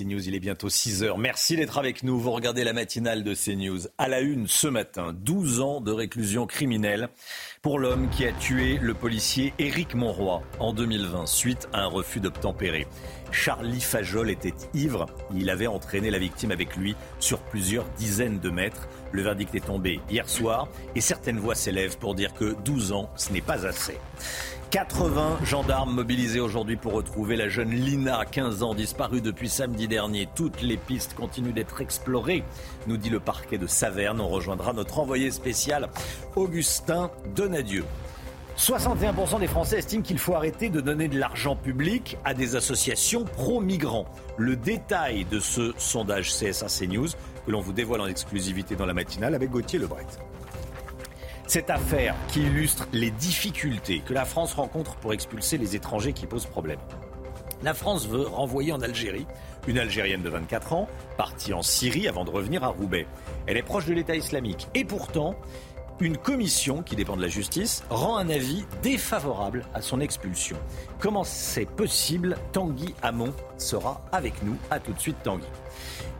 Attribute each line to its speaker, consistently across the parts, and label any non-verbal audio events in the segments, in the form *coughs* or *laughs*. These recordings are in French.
Speaker 1: CNews, il est bientôt 6 heures. Merci d'être avec nous. Vous regardez la matinale de CNews. À la une ce matin, 12 ans de réclusion criminelle pour l'homme qui a tué le policier Éric Monroy en 2020 suite à un refus d'obtempérer. Charlie Fajol était ivre. Il avait entraîné la victime avec lui sur plusieurs dizaines de mètres. Le verdict est tombé hier soir et certaines voix s'élèvent pour dire que 12 ans, ce n'est pas assez. 80 gendarmes mobilisés aujourd'hui pour retrouver la jeune Lina, 15 ans, disparue depuis samedi dernier. Toutes les pistes continuent d'être explorées, nous dit le parquet de Saverne. On rejoindra notre envoyé spécial, Augustin Donadieu. 61% des Français estiment qu'il faut arrêter de donner de l'argent public à des associations pro-migrants. Le détail de ce sondage CSA CNews que l'on vous dévoile en exclusivité dans la matinale avec Gauthier Lebret. Cette affaire qui illustre les difficultés que la France rencontre pour expulser les étrangers qui posent problème. La France veut renvoyer en Algérie une Algérienne de 24 ans, partie en Syrie avant de revenir à Roubaix. Elle est proche de l'État islamique. Et pourtant, une commission qui dépend de la justice rend un avis défavorable à son expulsion. Comment c'est possible? Tanguy Hamon sera avec nous. A tout de suite Tanguy.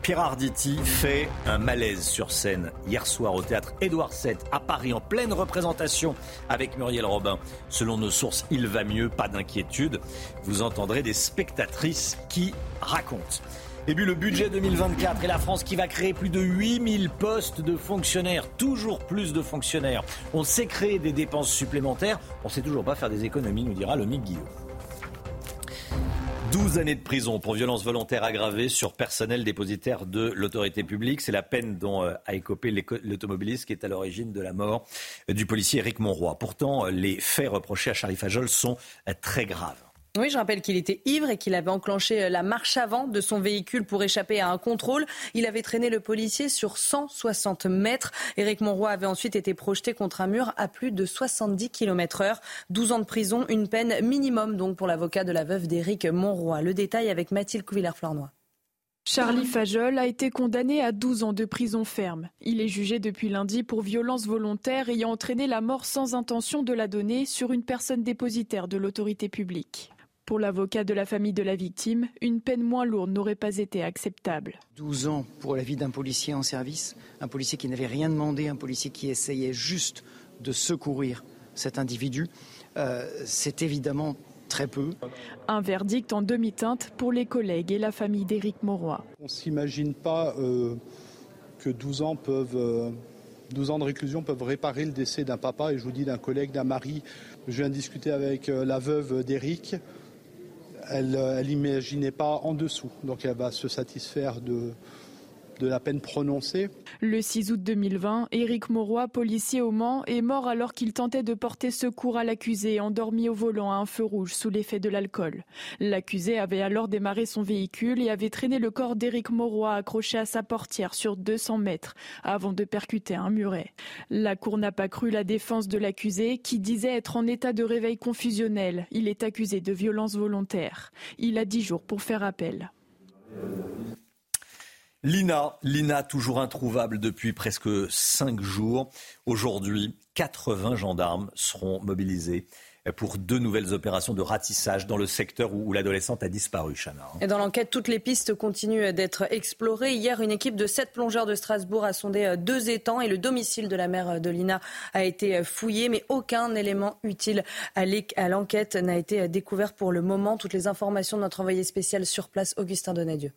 Speaker 1: Pierre Arditi fait un malaise sur scène hier soir au théâtre Édouard VII à Paris en pleine représentation avec Muriel Robin. Selon nos sources, il va mieux, pas d'inquiétude. Vous entendrez des spectatrices qui racontent. Et puis le budget 2024 et la France qui va créer plus de 8000 postes de fonctionnaires, toujours plus de fonctionnaires. On sait créer des dépenses supplémentaires, on sait toujours pas faire des économies, nous dira le Guillaume. 12 années de prison pour violence volontaire aggravée sur personnel dépositaire de l'autorité publique. C'est la peine dont euh, a écopé l'automobiliste qui est à l'origine de la mort du policier Éric Monroy. Pourtant, les faits reprochés à Charlie Fajol sont euh, très graves.
Speaker 2: Oui, je rappelle qu'il était ivre et qu'il avait enclenché euh, la marche avant de son véhicule pour échapper à un contrôle. Il avait traîné le policier sur 160 mètres. Éric Monroy avait ensuite été projeté contre un mur à plus de 70 km heure. 12 ans de prison, une peine minimum donc pour l'avocat de la veuve d'Éric Monroy. Le détail avec Mathilde Couvillère-Flornois.
Speaker 3: Charlie Fajol a été condamné à 12 ans de prison ferme. Il est jugé depuis lundi pour violence volontaire ayant entraîné la mort sans intention de la donner sur une personne dépositaire de l'autorité publique. Pour l'avocat de la famille de la victime, une peine moins lourde n'aurait pas été acceptable.
Speaker 4: 12 ans pour la vie d'un policier en service, un policier qui n'avait rien demandé, un policier qui essayait juste de secourir cet individu, euh, c'est évidemment très peu.
Speaker 3: Un verdict en demi-teinte pour les collègues et la famille d'Éric Mauroy.
Speaker 5: On ne s'imagine pas euh, que 12 ans peuvent... 12 euh, ans de réclusion peuvent réparer le décès d'un papa et je vous dis d'un collègue, d'un mari. Je viens de discuter avec la veuve d'Éric elle n'imaginait pas en dessous. Donc elle va se satisfaire de, de la peine prononcée.
Speaker 3: Le 6 août 2020, Éric Mauroy, policier au Mans, est mort alors qu'il tentait de porter secours à l'accusé endormi au volant à un feu rouge sous l'effet de l'alcool. L'accusé avait alors démarré son véhicule et avait traîné le corps d'Éric Mauroy accroché à sa portière sur 200 mètres avant de percuter un muret. La cour n'a pas cru la défense de l'accusé qui disait être en état de réveil confusionnel. Il est accusé de violence volontaire. Il a 10 jours pour faire appel.
Speaker 1: Lina, Lina toujours introuvable depuis presque cinq jours. Aujourd'hui, 80 gendarmes seront mobilisés pour deux nouvelles opérations de ratissage dans le secteur où, l'adolescente a disparu, Chana.
Speaker 2: Et dans l'enquête, toutes les pistes continuent d'être explorées. Hier, une équipe de sept plongeurs de Strasbourg a sondé euh, deux étangs et le domicile de la mère de Lina a été fouillé, mais aucun élément utile à l'enquête n'a été découvert pour le moment. Toutes les informations de notre envoyé spécial sur place, Augustin Donadieu.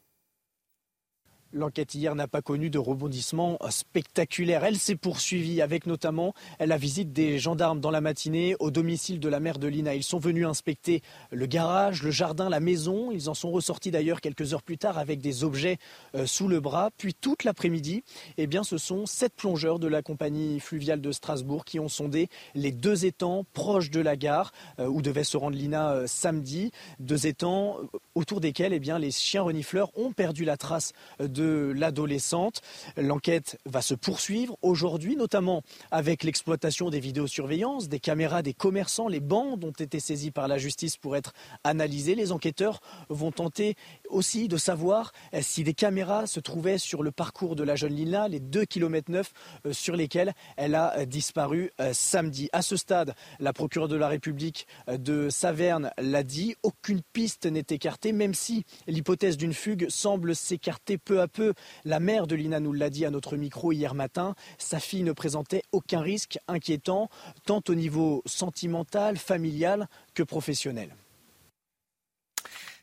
Speaker 6: L'enquête hier n'a pas connu de rebondissement spectaculaire. Elle s'est poursuivie avec notamment la visite des gendarmes dans la matinée au domicile de la mère de Lina. Ils sont venus inspecter le garage, le jardin, la maison. Ils en sont ressortis d'ailleurs quelques heures plus tard avec des objets euh, sous le bras. Puis toute l'après-midi, eh bien, ce sont sept plongeurs de la compagnie fluviale de Strasbourg qui ont sondé les deux étangs proches de la gare euh, où devait se rendre Lina euh, samedi. Deux étangs autour desquels eh bien, les chiens renifleurs ont perdu la trace de l'adolescente. L'enquête va se poursuivre aujourd'hui, notamment avec l'exploitation des vidéosurveillances, des caméras des commerçants. Les bandes ont été saisies par la justice pour être analysées. Les enquêteurs vont tenter aussi de savoir euh, si des caméras se trouvaient sur le parcours de la jeune Lina, les 2 km 9 sur lesquels elle a euh, disparu euh, samedi. À ce stade, la procureure de la République de Saverne l'a dit, aucune piste n'est écartée, même si l'hypothèse d'une fugue semble s'écarter peu à peu. La mère de Lina nous l'a dit à notre micro hier matin. Sa fille ne présentait aucun risque inquiétant, tant au niveau sentimental, familial que professionnel.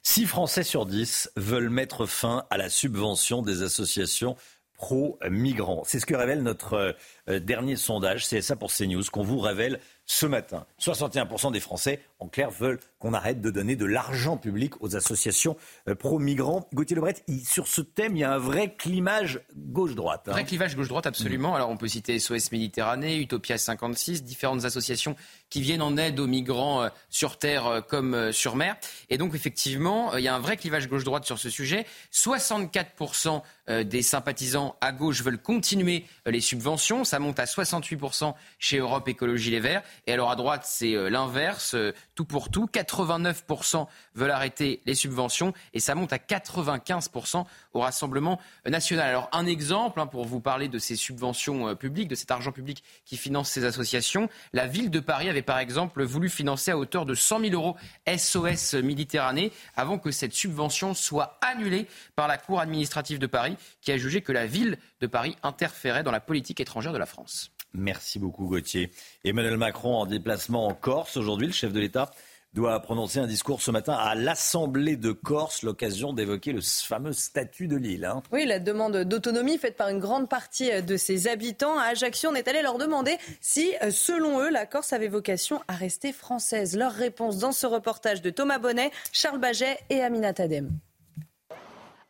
Speaker 1: 6 Français sur 10 veulent mettre fin à la subvention des associations pro-migrants. C'est ce que révèle notre euh, dernier sondage CSA pour CNews qu'on vous révèle ce matin. 61% des Français, en clair, veulent qu'on arrête de donner de l'argent public aux associations euh, pro-migrants. Gauthier Lebret, sur ce thème, il y a un vrai clivage gauche-droite.
Speaker 7: Un hein. Vrai clivage gauche-droite, absolument. Alors on peut citer SOS Méditerranée, Utopia 56, différentes associations qui viennent en aide aux migrants euh, sur terre euh, comme sur mer. Et donc effectivement, il y a un vrai clivage gauche-droite sur ce sujet. 64% des sympathisants à gauche veulent continuer les subventions. Ça monte à 68% chez Europe Écologie Les Verts. Et alors à droite, c'est euh, l'inverse, euh, tout pour tout. 89% veulent arrêter les subventions et ça monte à 95% au Rassemblement national. Alors un exemple hein, pour vous parler de ces subventions euh, publiques, de cet argent public qui finance ces associations. La ville de Paris avait par exemple voulu financer à hauteur de 100 000 euros SOS Méditerranée avant que cette subvention soit annulée par la Cour administrative de Paris qui a jugé que la ville de Paris interférait dans la politique étrangère de la France.
Speaker 1: Merci beaucoup Gauthier. Emmanuel Macron en déplacement en Corse aujourd'hui, le chef de l'État doit prononcer un discours ce matin à l'Assemblée de Corse, l'occasion d'évoquer le fameux statut de l'île. Hein.
Speaker 2: Oui, la demande d'autonomie faite par une grande partie de ses habitants à Ajaccio, on est allé leur demander si, selon eux, la Corse avait vocation à rester française. Leur réponse dans ce reportage de Thomas Bonnet, Charles Baget et Aminat Adem.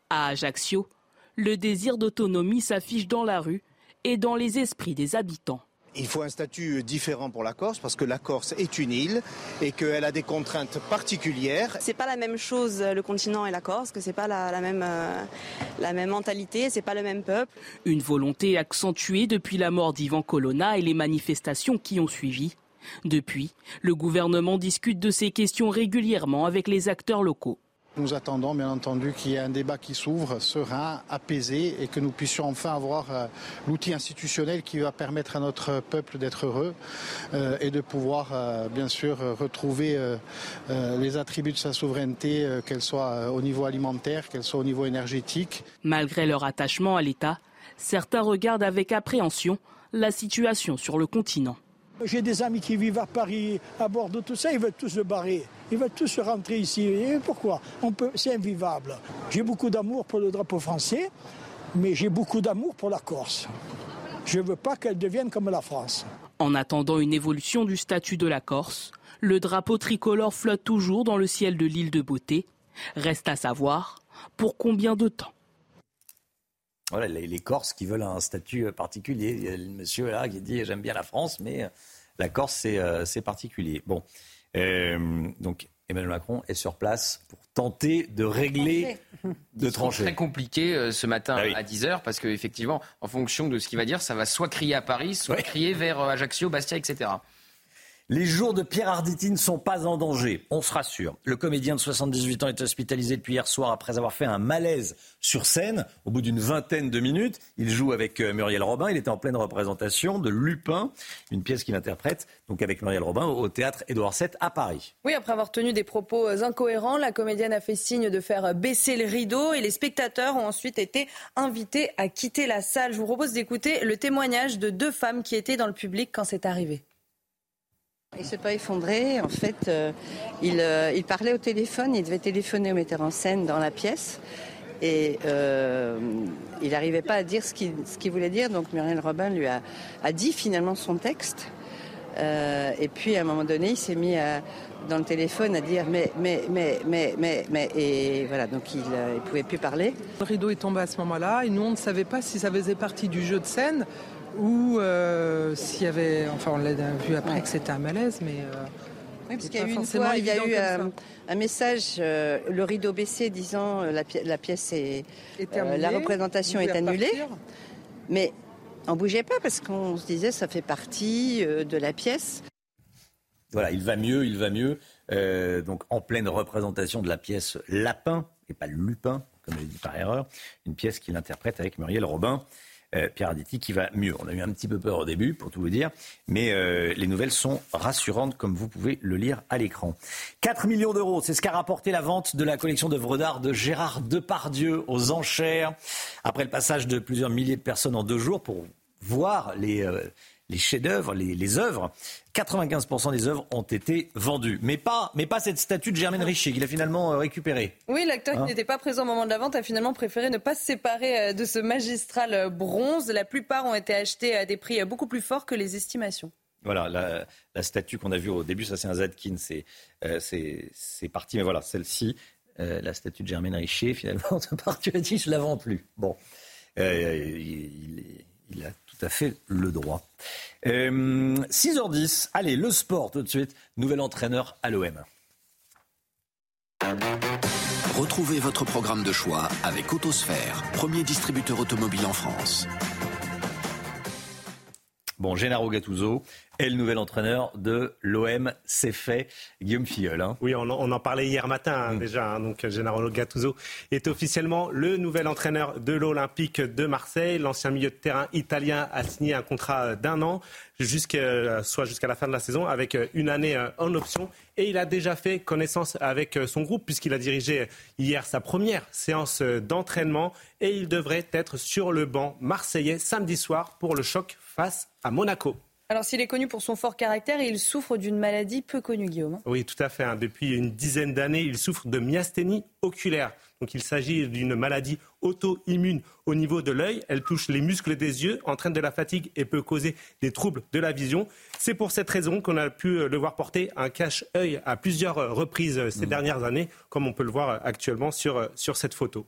Speaker 8: À Ajaccio, le désir d'autonomie s'affiche dans la rue et dans les esprits des habitants.
Speaker 9: Il faut un statut différent pour la Corse parce que la Corse est une île et qu'elle a des contraintes particulières.
Speaker 10: C'est pas la même chose le continent et la Corse, que c'est pas la, même euh, la même mentalité, c'est pas le même peuple.
Speaker 8: Une volonté accentuée depuis la mort d'Ivan Colonna et les manifestations qui ont suivi. Depuis, le gouvernement discute de ces questions régulièrement avec les acteurs locaux.
Speaker 11: Nous attendons bien entendu qu'il y ait un débat qui s'ouvre, serein, apaisé et que nous puissions enfin avoir euh, l'outil institutionnel qui va permettre à notre peuple d'être heureux euh, et de pouvoir euh, bien sûr retrouver les attributs de sa souveraineté, qu'elle soit au niveau alimentaire, qu'elle soit au niveau énergétique.
Speaker 8: Malgré leur attachement à l'État, certains regardent avec appréhension la situation sur le continent.
Speaker 12: J'ai des amis qui vivent à Paris, à Bordeaux, tout ça, ils veulent tous se barrer. Ils veulent tous rentrer ici. Pourquoi? C'est invivable. J'ai beaucoup d'amour pour le drapeau français, mais j'ai beaucoup d'amour pour la Corse. Je ne veux pas qu'elle devienne comme la France.
Speaker 8: En attendant une évolution du statut de la Corse, le drapeau tricolore flotte toujours dans le ciel de l'île de Beauté. Reste à savoir pour combien de temps.
Speaker 1: Voilà, les, Corses qui veulent un statut particulier. Il y a le monsieur là qui dit j'aime bien la France, mais la Corse c'est euh, particulier. Bon, euh, donc Emmanuel Macron est sur place pour tenter de régler, de trancher.
Speaker 7: C'est très compliqué euh, ce matin ah à 10h parce qu'effectivement, en fonction de ce qu'il va dire, ça va soit crier à Paris, soit crier vers Ajaccio, Bastia, etc.
Speaker 1: Les jours de Pierre Arditi ne sont pas en danger, on se rassure. Le comédien de 78 ans est hospitalisé depuis hier soir après avoir fait un malaise sur scène. Au bout d'une vingtaine de minutes, il joue avec euh, Muriel Robin. Il était en pleine représentation de Lupin, une pièce qu'il interprète donc avec Muriel Robin au théâtre Édouard VII à Paris.
Speaker 2: Oui, après avoir tenu des propos euh, incohérents, la comédienne a fait signe de faire baisser le rideau et les spectateurs ont ensuite été invités à quitter la salle. Je vous propose d'écouter le témoignage de deux femmes qui étaient dans le public quand c'est arrivé.
Speaker 13: Il ne s'est pas effondré. En fait, euh, il, euh, il, parlait au téléphone. Il devait téléphoner au metteur en scène dans la pièce. Et euh, il n'arrivait pas à dire ce qu'il voulait dire. Donc Muriel Robin lui a, dit finalement son texte. Et puis à un moment donné, il s'est mis dans le téléphone à dire mais, mais, mais, mais, mais, mais. Et voilà, donc il ne pouvait plus parler.
Speaker 14: Le rideau est tombé à ce moment-là et nous, on ne savait pas si ça faisait partie du jeu de scène ou s'il y avait. Enfin, on l'a vu après que c'était un malaise, mais.
Speaker 13: Oui, parce qu'il y a eu une fois, il y a eu un, message, euh, le rideau baissé, disant euh, la, la, pièce est, euh, la représentation est annulée. Mais on bougeait pas parce qu'on se disait ça fait partie de la pièce.
Speaker 1: Voilà, il va mieux, il va mieux. donc en pleine représentation de la pièce Lapin et pas Lupin, comme je l'ai dit par erreur, une pièce qu'il interprète avec Muriel Robin. Euh, Pierre Arditi qui va mieux. On a eu un petit peu peur au début, pour tout vous dire, mais euh, les nouvelles sont rassurantes, comme vous pouvez le lire à l'écran. 4 millions d'euros, c'est ce qu'a rapporté la vente de la collection d'œuvres d'art de Gérard Depardieu aux enchères, après le passage de plusieurs milliers de personnes en deux jours pour voir les, euh, les chefs-d'œuvre, les, les, œuvres, 95% des œuvres ont été vendues. Mais pas, mais pas cette statue de Germaine Richer qu'il a finalement euh, récupérée.
Speaker 2: Oui, l'acteur qui hein n'était pas présent au moment de la vente a finalement préféré ne pas se séparer euh, de ce magistral euh, bronze. La plupart ont été achetés à des prix beaucoup plus forts que les estimations.
Speaker 1: Voilà, la, statue qu'on a vue au début, ça c'est un Zadkin, c'est c'est parti. Mais voilà, celle-ci, la statue de Germaine Richer, finalement, *laughs* parti a dit je la vends plus. Bon, il, il, a tout à fait le droit. 6h10, euh, allez, le sport tout de suite. Nouvel entraîneur à l'OM.
Speaker 15: Retrouvez votre programme de choix avec Autosphère, premier distributeur automobile en France.
Speaker 1: Bon, Gennaro Gattuso est le nouvel entraîneur de l'OM. C'est fait. Guillaume Filleul. Hein.
Speaker 16: Oui, on en, parlait hier matin hein, mm. déjà. Hein. donc, Gennaro Gattuso est officiellement le nouvel entraîneur de l'Olympique de Marseille. L'ancien milieu de terrain italien a signé un contrat d'un an, jusqu'à, soit jusqu'à la fin de la saison, avec une année en option. Et il a déjà fait connaissance avec son groupe, puisqu'il a dirigé hier sa première séance d'entraînement. Et il devrait être sur le banc marseillais samedi soir pour le choc face à Monaco.
Speaker 2: Alors s'il est connu pour son fort caractère, il souffre d'une maladie peu connue, Guillaume.
Speaker 16: Oui, tout à fait. Hein. Depuis une dizaine d'années, il souffre de myasthénie oculaire. Donc il s'agit d'une maladie auto-immune au niveau de l'œil. Elle touche les muscles des yeux, entraîne de la fatigue et peut causer des troubles de la vision. C'est pour cette raison qu'on a pu le voir porter un cache-œil à plusieurs reprises ces mmh. dernières années, comme on peut le voir actuellement sur, sur cette photo.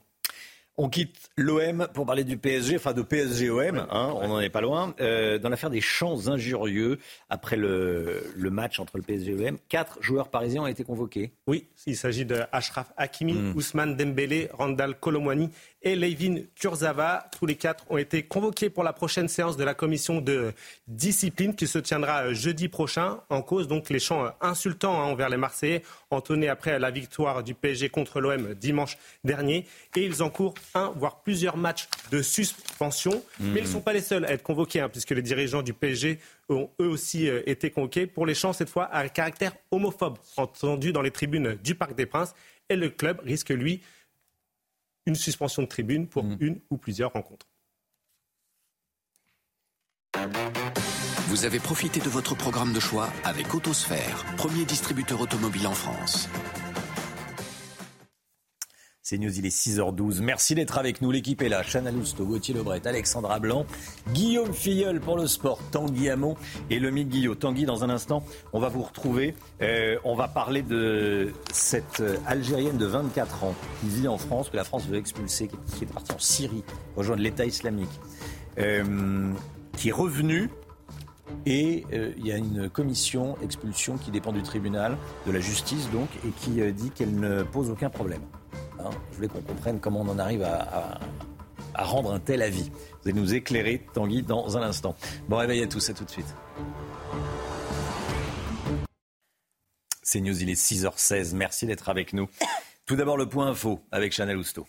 Speaker 1: On quitte l'OM pour parler du PSG, enfin de PSG-OM, hein, on n'en est pas loin. Euh, dans l'affaire des chants injurieux, après le, match entre le PSG et l'OM, quatre joueurs parisiens ont été convoqués.
Speaker 16: Oui, il s'agit de Ashraf Hakimi, hmm. Ousmane Dembélé, Randall Colomwani et Levin Turzava. Tous les quatre ont été convoqués pour la prochaine séance de la commission de discipline qui se tiendra euh, jeudi prochain. En cause donc les chants euh, insultants hein, envers les Marseillais entonnés après la victoire du PSG contre l'OM dimanche dernier. Et ils encourent un, voire plusieurs matchs de suspension. Mais ils ne sont pas les seuls à être convoqués, hein, puisque les dirigeants du PSG ont eux aussi euh, été convoqués pour les chants cette fois à caractère homophobe entendus dans les tribunes du Parc des Princes. Et le club risque, lui, une suspension de tribune pour mm. une ou plusieurs rencontres.
Speaker 15: Vous avez profité de votre programme de choix avec Autosphère, premier distributeur automobile en France.
Speaker 1: C'est News, il est 6h12. Merci d'être avec nous. L'équipe est là. Chana Gauthier Lebret, Alexandra Blanc, Guillaume Filleul pour le sport, Tanguy Hamon et Lomi Guillot. Tanguy, dans un instant, on va vous retrouver. Euh, on va parler de cette Algérienne de 24 ans qui vit en France, que la France veut expulser, qui est partie en Syrie, rejoindre l'État islamique, euh, qui est revenue et euh, il y a une commission expulsion qui dépend du tribunal, de la justice donc, et qui dit qu'elle ne pose aucun problème. Hein, je voulais qu'on comprenne comment on en arrive à, rendre un tel avis. Vous allez nous éclairer, Tanguy, dans un instant. Bon réveil à tous, à tout de suite. C'est News, il est 6h16. Merci d'être avec nous. Tout d'abord, le point info avec Chanel Housteau.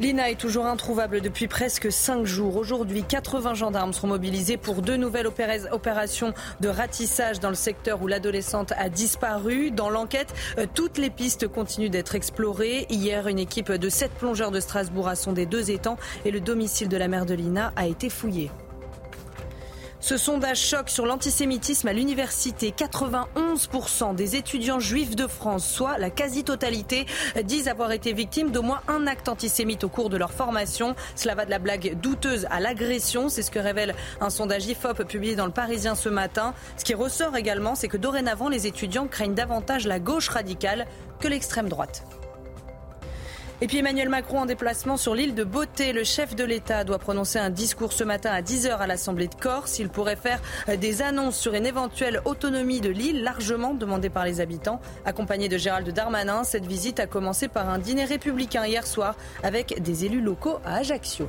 Speaker 2: L'INA est toujours introuvable depuis presque cinq jours. Aujourd'hui, 80 gendarmes seront mobilisés pour deux nouvelles opérations de ratissage dans le secteur où l'adolescente a disparu. Dans l'enquête, euh, toutes les pistes continuent d'être explorées. Hier, une équipe de sept plongeurs de Strasbourg a sondé deux étangs et le domicile de la mère de Lina a été fouillé. Ce sondage choc sur l'antisémitisme à l'université. 91% des étudiants juifs de France, soit la quasi-totalité, disent avoir été victimes d'au moins un acte antisémite au cours de leur formation. Cela va de la blague douteuse à l'agression. C'est ce que révèle un sondage IFOP publié dans le Parisien ce matin. Ce qui ressort également, c'est que dorénavant, les étudiants craignent davantage la gauche radicale que l'extrême droite. Et puis Emmanuel Macron en déplacement sur l'île de Beauté. Le chef de l'État doit prononcer un discours ce matin à 10h à l'Assemblée de Corse. Il pourrait faire des annonces sur une éventuelle autonomie de l'île, largement demandée par les habitants. Accompagné de Gérald Darmanin, cette visite a commencé par un dîner républicain hier soir avec des élus locaux à Ajaccio.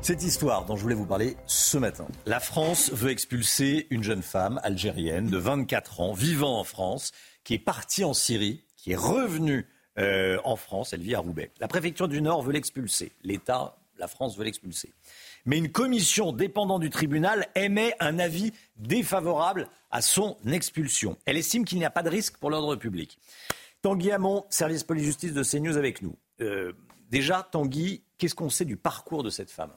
Speaker 1: Cette histoire dont je voulais vous parler ce matin. La France veut expulser une jeune femme algérienne de 24 ans, vivant en France, qui est partie en Syrie, qui est revenue euh, en France. Elle vit à Roubaix. La préfecture du Nord veut l'expulser. L'État, la France veut l'expulser. Mais une commission dépendant du tribunal émet un avis défavorable à son expulsion. Elle estime qu'il n'y a pas de risque pour l'ordre public. Tanguy Hamon, service police-justice de CNews avec nous. Euh, déjà, Tanguy, qu'est-ce qu'on sait du parcours de cette femme?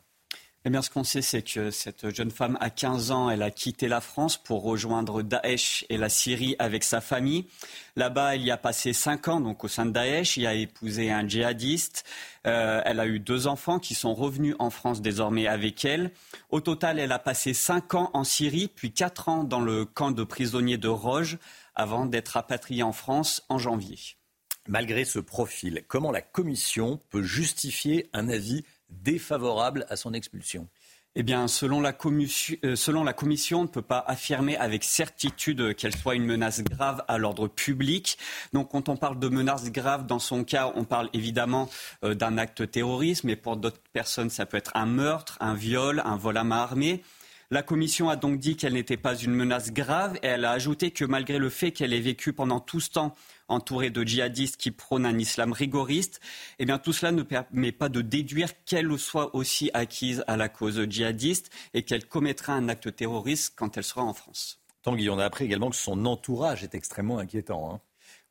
Speaker 17: Eh bien, ce qu'on sait, c'est que cette jeune femme, à 15 ans, elle a quitté la France pour rejoindre Daesh et la Syrie avec sa famille. Là-bas, elle y a passé 5 ans, donc au sein de Daesh. Il a épousé un djihadiste. Euh, elle a eu deux enfants qui sont revenus en France désormais avec elle. Au total, elle a passé 5 ans en Syrie, puis 4 ans dans le camp de prisonniers de Roge, avant d'être rapatriée en France en janvier.
Speaker 1: Malgré ce profil, comment la Commission peut justifier un avis défavorable à son expulsion
Speaker 17: eh bien, selon la, euh, selon la, Commission, on ne peut pas affirmer avec certitude qu'elle soit une menace grave à l'ordre public. Donc, quand on parle de menace grave, dans son cas, on parle évidemment euh, d'un acte terroriste, mais pour d'autres personnes, ça peut être un meurtre, un viol, un vol à main armée. La Commission a donc dit qu'elle n'était pas une menace grave et elle a ajouté que malgré le fait qu'elle ait vécu pendant tout ce temps entourée de djihadistes qui prônent un islam rigoriste, eh bien tout cela ne permet pas de déduire qu'elle soit aussi acquise à la cause djihadiste et qu'elle commettra un acte terroriste quand elle sera en France.
Speaker 1: Tanguy, on a appris également que son entourage est extrêmement inquiétant. Hein.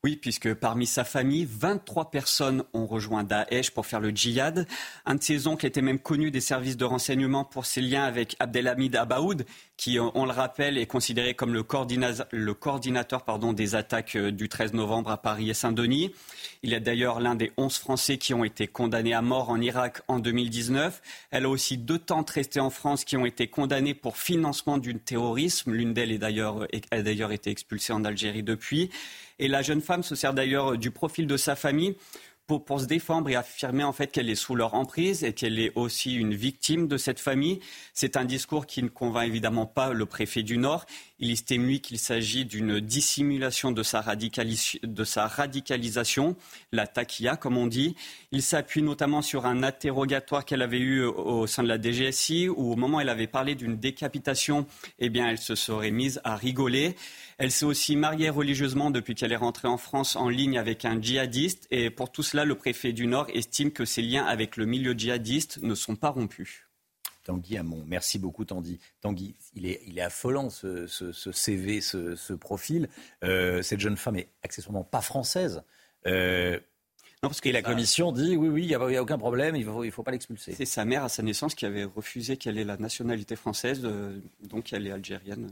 Speaker 17: Oui, puisque parmi sa famille, 23 personnes ont rejoint Daesh pour faire le djihad. Un de ses oncles était même connu des services de renseignement pour ses liens avec Abdelhamid Abaoud, qui, euh, on le rappelle, est considéré comme le, coordinateur des attaques euh, du 13 novembre à Paris et Saint-Denis. Il est d'ailleurs l'un des 11 Français qui ont été condamnés à mort en Irak en 2019. Elle a aussi deux tantes restées en France qui ont été condamnées pour financement du terrorisme. L'une d'elles a d'ailleurs été expulsée en Algérie depuis. Et la jeune femme se sert d'ailleurs du profil de sa famille pour, se défendre et affirmer en fait qu'elle est sous leur emprise et qu'elle est aussi une victime de cette famille. C'est un discours qui ne convainc évidemment pas le préfet du Nord. Il estime, lui, qu'il s'agit d'une dissimulation de sa, radicalisation, la taquilla, comme on dit. Il s'appuie notamment sur un interrogatoire qu'elle avait eu au sein de la DGSI, où au moment où elle avait parlé d'une décapitation, eh bien, elle se serait mise à rigoler. Elle s'est aussi mariée religieusement depuis qu'elle est rentrée en France en ligne avec un djihadiste. Et pour tout cela, le préfet du Nord estime que ses liens avec le milieu djihadiste ne sont pas rompus.
Speaker 1: Tanguy Hamon. Merci beaucoup, Tanguy. Tanguy, il est, il est affolant, ce, CV, ce, profil. Euh, cette jeune femme est accessoirement pas française. Euh, non, parce que la commission dit oui, oui, il n'y a, aucun problème, il ne faut, il faut pas l'expulser.
Speaker 17: C'est sa mère à sa naissance qui avait refusé qu'elle ait la nationalité française, euh, donc elle est algérienne.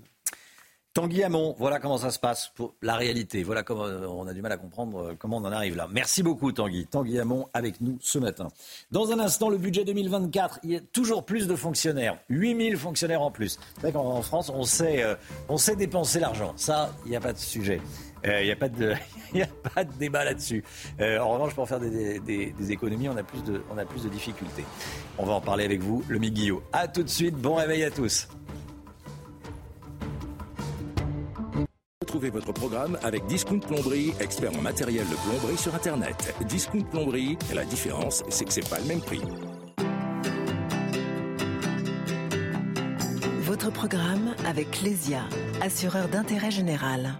Speaker 1: Tanguy Hamon, voilà comment ça se passe pour la réalité. Voilà comment euh, on a du mal à comprendre euh, comment on en arrive là. Merci beaucoup Tanguy. Tanguy Hamon avec nous ce matin. Dans un instant, le budget 2024, il y a toujours plus de fonctionnaires. 8000 fonctionnaires en plus. C'est vrai qu'en France, on sait, euh, on sait dépenser l'argent. Ça, il n'y a pas de sujet. Il n'y a, pas de, *laughs* a pas de débat là-dessus. en revanche, pour faire des, des, économies, on a, plus de, on a plus de difficultés. On va en parler avec vous, le Guillot. A tout de suite, bon réveil à tous.
Speaker 18: Retrouvez votre programme avec Discount Plomberie, expert en matériel de plomberie sur Internet. Discount Plomberie, la différence, c'est que c'est pas le même prix.
Speaker 19: Votre programme avec Clésia, assureur d'intérêt général.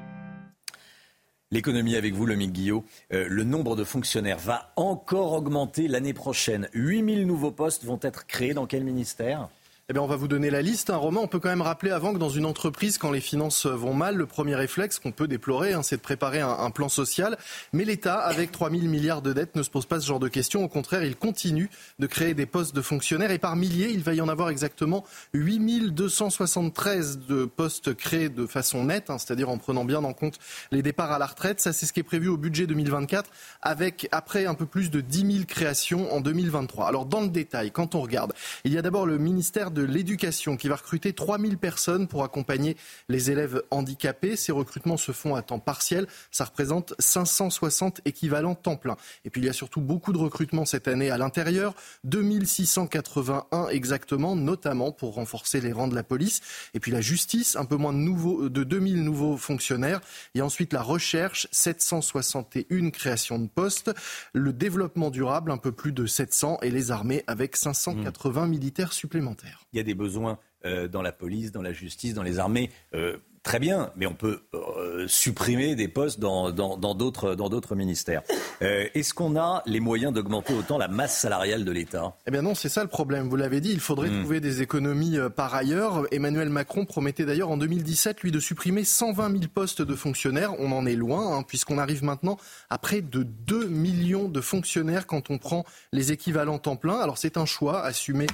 Speaker 1: L'économie avec vous, le Guillot. Euh, le nombre de fonctionnaires va encore augmenter l'année prochaine. 8000 nouveaux postes vont être créés dans quel ministère?
Speaker 20: Eh on va vous donner la liste. Un Romain, on peut quand même rappeler avant que dans une entreprise, quand les finances vont mal, le premier réflexe qu'on peut déplorer, hein, c'est de préparer un, plan social. Mais l'État, avec 3 000 milliards de dettes, ne se pose pas ce genre de questions. Au contraire, il continue de créer des postes de fonctionnaires. Et par milliers, il va y en avoir exactement 8 273 de postes créés de façon nette, hein, c'est-à-dire en prenant bien en compte les départs à la retraite. Ça, c'est ce qui est prévu au budget 2024, avec après un peu plus de 10 000 créations en 2023. Alors, dans le détail, quand on regarde, il y a d'abord le ministère de l'éducation qui va recruter 3000 personnes pour accompagner les élèves handicapés. Ces recrutements se font à temps partiel. Ça représente 560 équivalents temps plein. Et puis il y a surtout beaucoup de recrutements cette année à l'intérieur. 2681 exactement, notamment pour renforcer les rangs de la police. Et puis la justice, un peu moins de, nouveaux, de 2000 nouveaux fonctionnaires. Et ensuite la recherche, 761 créations de postes. Le développement durable, un peu plus de 700. Et les armées avec 580 militaires supplémentaires
Speaker 1: il y a des besoins euh, dans la police, dans la justice, dans les armées. Euh, très bien, mais on peut euh, supprimer des postes dans d'autres dans, d'autres ministères. Est-ce qu'on a les moyens d'augmenter autant la masse salariale de l'État?
Speaker 20: Eh bien non, c'est ça le problème. Vous l'avez dit, il faudrait hmm. trouver des économies par ailleurs. Emmanuel Macron promettait d'ailleurs en 2017, lui, de supprimer 120 000 postes de fonctionnaires. On en est loin, hein, puisqu'on arrive maintenant à près de 2 millions de fonctionnaires quand on prend les équivalents temps plein. Alors c'est un choix assumé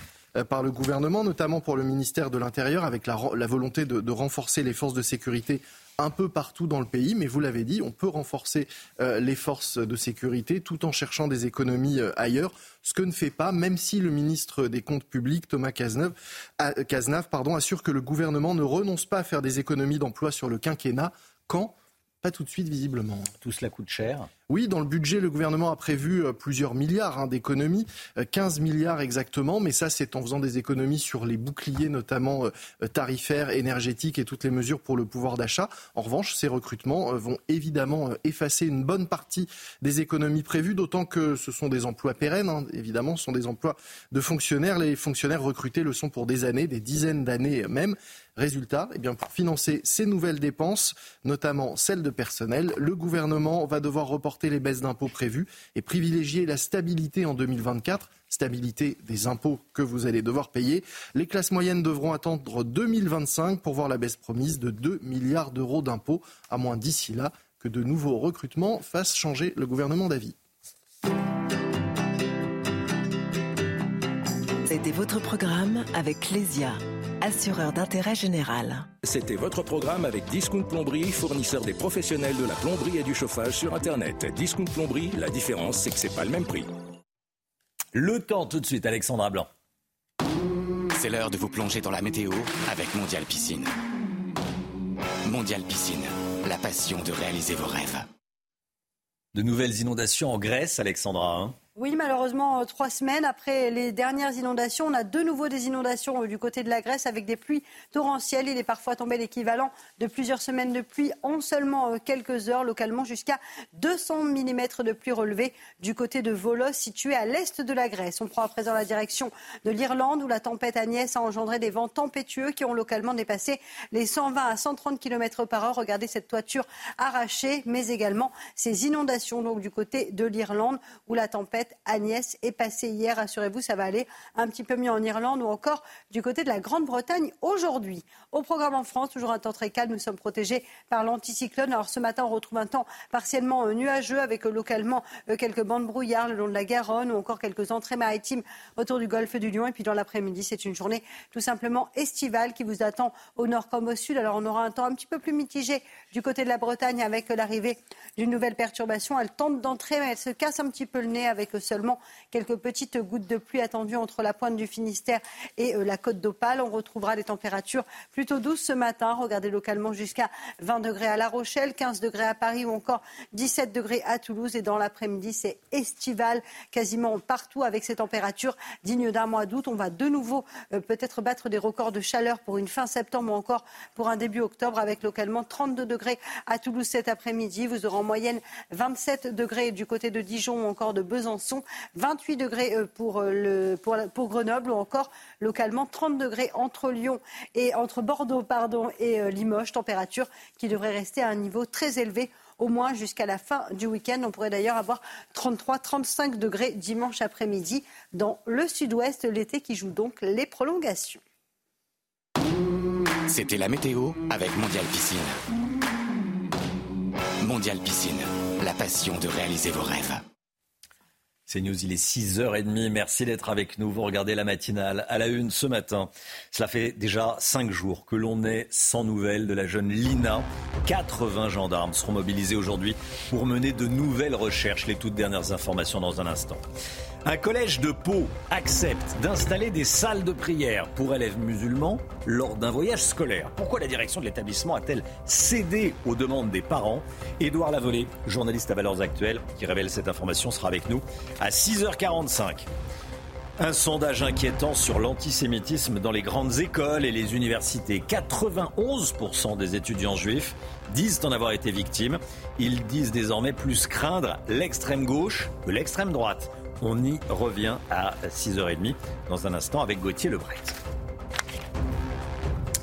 Speaker 20: par le gouvernement, notamment pour le ministère de l'Intérieur, avec la, volonté de, renforcer les forces de sécurité un peu partout dans le pays. Mais vous l'avez dit, on peut renforcer euh, les forces de sécurité tout en cherchant des économies euh, ailleurs, ce que ne fait pas, même si le ministre des Comptes publics, Thomas Cazeneuve, pardon, assure que le gouvernement ne renonce pas à faire des économies d'emploi sur le quinquennat quand? Pas tout de suite, visiblement.
Speaker 1: Tout cela coûte cher.
Speaker 20: Oui, dans le budget, le gouvernement a prévu euh, plusieurs milliards hein, d'économies, 15 euh, milliards exactement, mais ça, c'est en faisant des économies sur les boucliers, notamment euh, tarifaires, énergétiques et toutes les mesures pour le pouvoir d'achat. En revanche, ces recrutements vont évidemment effacer une bonne partie des économies prévues, d'autant que ce sont des emplois pérennes, hein, évidemment, ce sont des emplois de fonctionnaires. Les fonctionnaires recrutés le sont pour des années, des dizaines d'années même. Résultat, eh bien, pour financer ces nouvelles dépenses, notamment celles de personnel, le gouvernement va devoir reporter les baisses d'impôts prévues et privilégier la stabilité en 2024 stabilité des impôts que vous allez devoir payer. Les classes moyennes devront attendre 2025 pour voir la baisse promise de 2 milliards d'euros d'impôts, à moins d'ici là que de nouveaux recrutements fassent changer le gouvernement d'avis.
Speaker 21: C'était votre programme avec Lesia assureur d'intérêt général.
Speaker 15: C'était votre programme avec Discount Plomberie, fournisseur des professionnels de la plomberie et du chauffage sur Internet. Discount Plomberie, la différence, c'est que c'est pas le même prix.
Speaker 1: Le temps tout de suite, Alexandra Blanc.
Speaker 22: C'est l'heure de vous plonger dans la météo avec Mondial Piscine. Mondial Piscine, la passion de réaliser vos rêves.
Speaker 1: De nouvelles inondations en Grèce, Alexandra. Hein
Speaker 23: oui, malheureusement, euh, trois semaines après les dernières inondations, on a de nouveau des inondations euh, du côté de la Grèce avec des pluies torrentielles. Il est parfois tombé l'équivalent de plusieurs semaines de pluie en seulement euh, quelques heures, localement jusqu'à 200 mm de pluie relevée du côté de Volos, situé à l'est de la Grèce. On prend à présent la direction de l'Irlande où la tempête Agnès a engendré des vents tempétueux qui ont localement dépassé les 120 à 130 km par heure. Regardez cette toiture arrachée, mais également ces inondations donc du côté de l'Irlande où la tempête Agnès est passée hier. Rassurez-vous, ça va aller un petit peu mieux en Irlande ou encore du côté de la Grande-Bretagne aujourd'hui. Au programme en France, toujours un temps très calme. Nous sommes protégés par l'anticyclone. Alors ce matin, on retrouve un temps partiellement euh, nuageux avec euh, localement euh, quelques bandes brouillards le long de la Garonne ou encore quelques entrées maritimes autour du golfe du Lion. Et puis dans l'après-midi, c'est une journée tout simplement estivale qui vous attend au nord comme au sud. Alors on aura un temps un petit peu plus mitigé du côté de la Bretagne avec l'arrivée d'une nouvelle perturbation. Elle tente d'entrer, mais elle se casse un petit peu le nez avec seulement quelques petites gouttes de pluie attendues entre la pointe du Finistère et euh, la côte d'Opale. On retrouvera des températures plutôt douces ce matin. Regardez localement jusqu'à 20 degrés à La Rochelle, 15 degrés à Paris ou encore 17 degrés à Toulouse. Et dans l'après-midi, c'est estival quasiment partout avec ces températures dignes d'un mois d'août. On va de nouveau euh, peut-être battre des records de chaleur pour une fin septembre ou encore pour un début octobre avec localement 32 degrés à Toulouse cet après-midi. Vous aurez en moyenne 27 degrés du côté de Dijon ou encore de Besançon. 28 degrés euh, pour, euh, pour, Grenoble ou encore localement 30 degrés entre Lyon et entre Bordeaux pardon, et euh, Limoges, température qui devrait rester à un niveau très élevé au moins jusqu'à la fin du week-end. On pourrait d'ailleurs avoir 33-35 degrés dimanche après-midi dans le sud-ouest, l'été qui joue donc les prolongations.
Speaker 22: C'était la météo avec Mondial Piscine. Mondial Piscine, la passion de réaliser vos rêves.
Speaker 1: C'est News, il est 6h30. Merci d'être avec nous. Vous regardez la matinale à la une ce matin. Cela fait déjà 5 jours que l'on est sans nouvelles de la jeune Lina. 80 gendarmes seront mobilisés aujourd'hui pour mener de nouvelles recherches. Les toutes dernières informations dans un instant. Un collège de Pau accepte d'installer des salles de prière pour élèves musulmans lors d'un voyage scolaire. Pourquoi la direction de l'établissement a-t-elle cédé aux demandes des parents? Édouard Lavolée, journaliste à Valeurs Actuelles, qui révèle cette information, sera avec nous à 6h45. Un sondage inquiétant sur l'antisémitisme dans les grandes écoles et les universités. 91% des étudiants juifs disent en avoir été victimes. Ils disent désormais plus craindre l'extrême gauche que l'extrême droite. On y revient à 6h30 dans un instant avec Gauthier Lebret.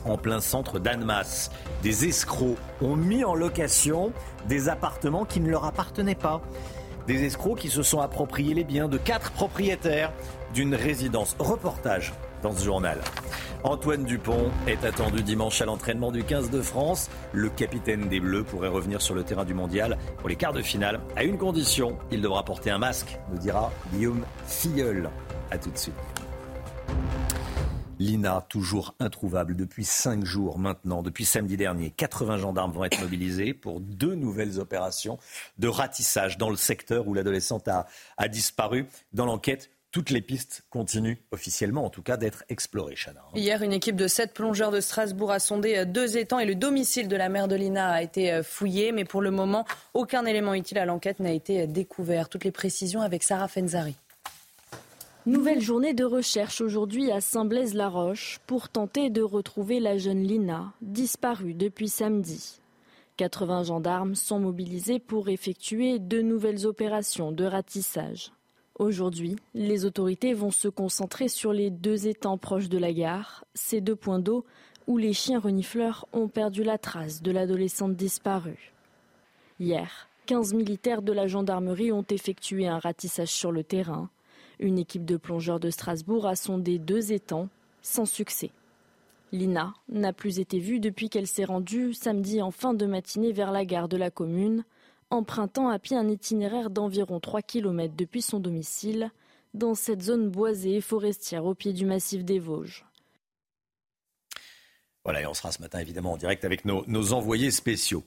Speaker 1: En plein centre d'Annemasse, des escrocs ont mis en location des appartements qui ne leur appartenaient pas. Des escrocs qui se sont appropriés les biens de quatre propriétaires d'une résidence. Reportage journal. Antoine Dupont est attendu dimanche à l'entraînement du 15 de France. Le capitaine des Bleus pourrait revenir sur le terrain du mondial pour les quarts de finale à une condition. Il devra porter un masque, nous dira Guillaume Filleul. A tout de suite. Lina, toujours introuvable depuis cinq jours maintenant, depuis samedi dernier. 80 gendarmes vont être mobilisés pour deux nouvelles opérations de ratissage dans le secteur où l'adolescente a disparu. Dans l'enquête, toutes les pistes continuent officiellement, en tout cas, d'être explorées, Chana.
Speaker 2: Hier, une équipe de sept plongeurs de Strasbourg a sondé euh, deux étangs et le domicile de la mère de Lina a été euh, fouillé. Mais pour le moment, aucun élément utile à l'enquête n'a été euh, découvert. Toutes les précisions avec Sarah Fenzari.
Speaker 24: Nouvelle journée de recherche aujourd'hui à Saint-Blaise-la-Roche pour tenter de retrouver la jeune Lina, disparue depuis samedi. 80 gendarmes sont mobilisés pour effectuer de nouvelles opérations de ratissage. Aujourd'hui, les autorités vont se concentrer sur les deux étangs proches de la gare, ces deux points d'eau où les chiens renifleurs ont perdu la trace de l'adolescente disparue. Hier, 15 militaires de la gendarmerie ont effectué un ratissage sur le terrain. Une équipe de plongeurs de Strasbourg a sondé deux étangs, sans succès. Lina n'a plus été vue depuis qu'elle s'est rendue samedi en fin de matinée vers la gare de la commune empruntant à pied un itinéraire d'environ 3 km depuis son domicile, dans cette zone boisée et forestière au pied du massif des Vosges.
Speaker 1: Voilà, et on sera ce matin évidemment en direct avec nos, nos envoyés spéciaux.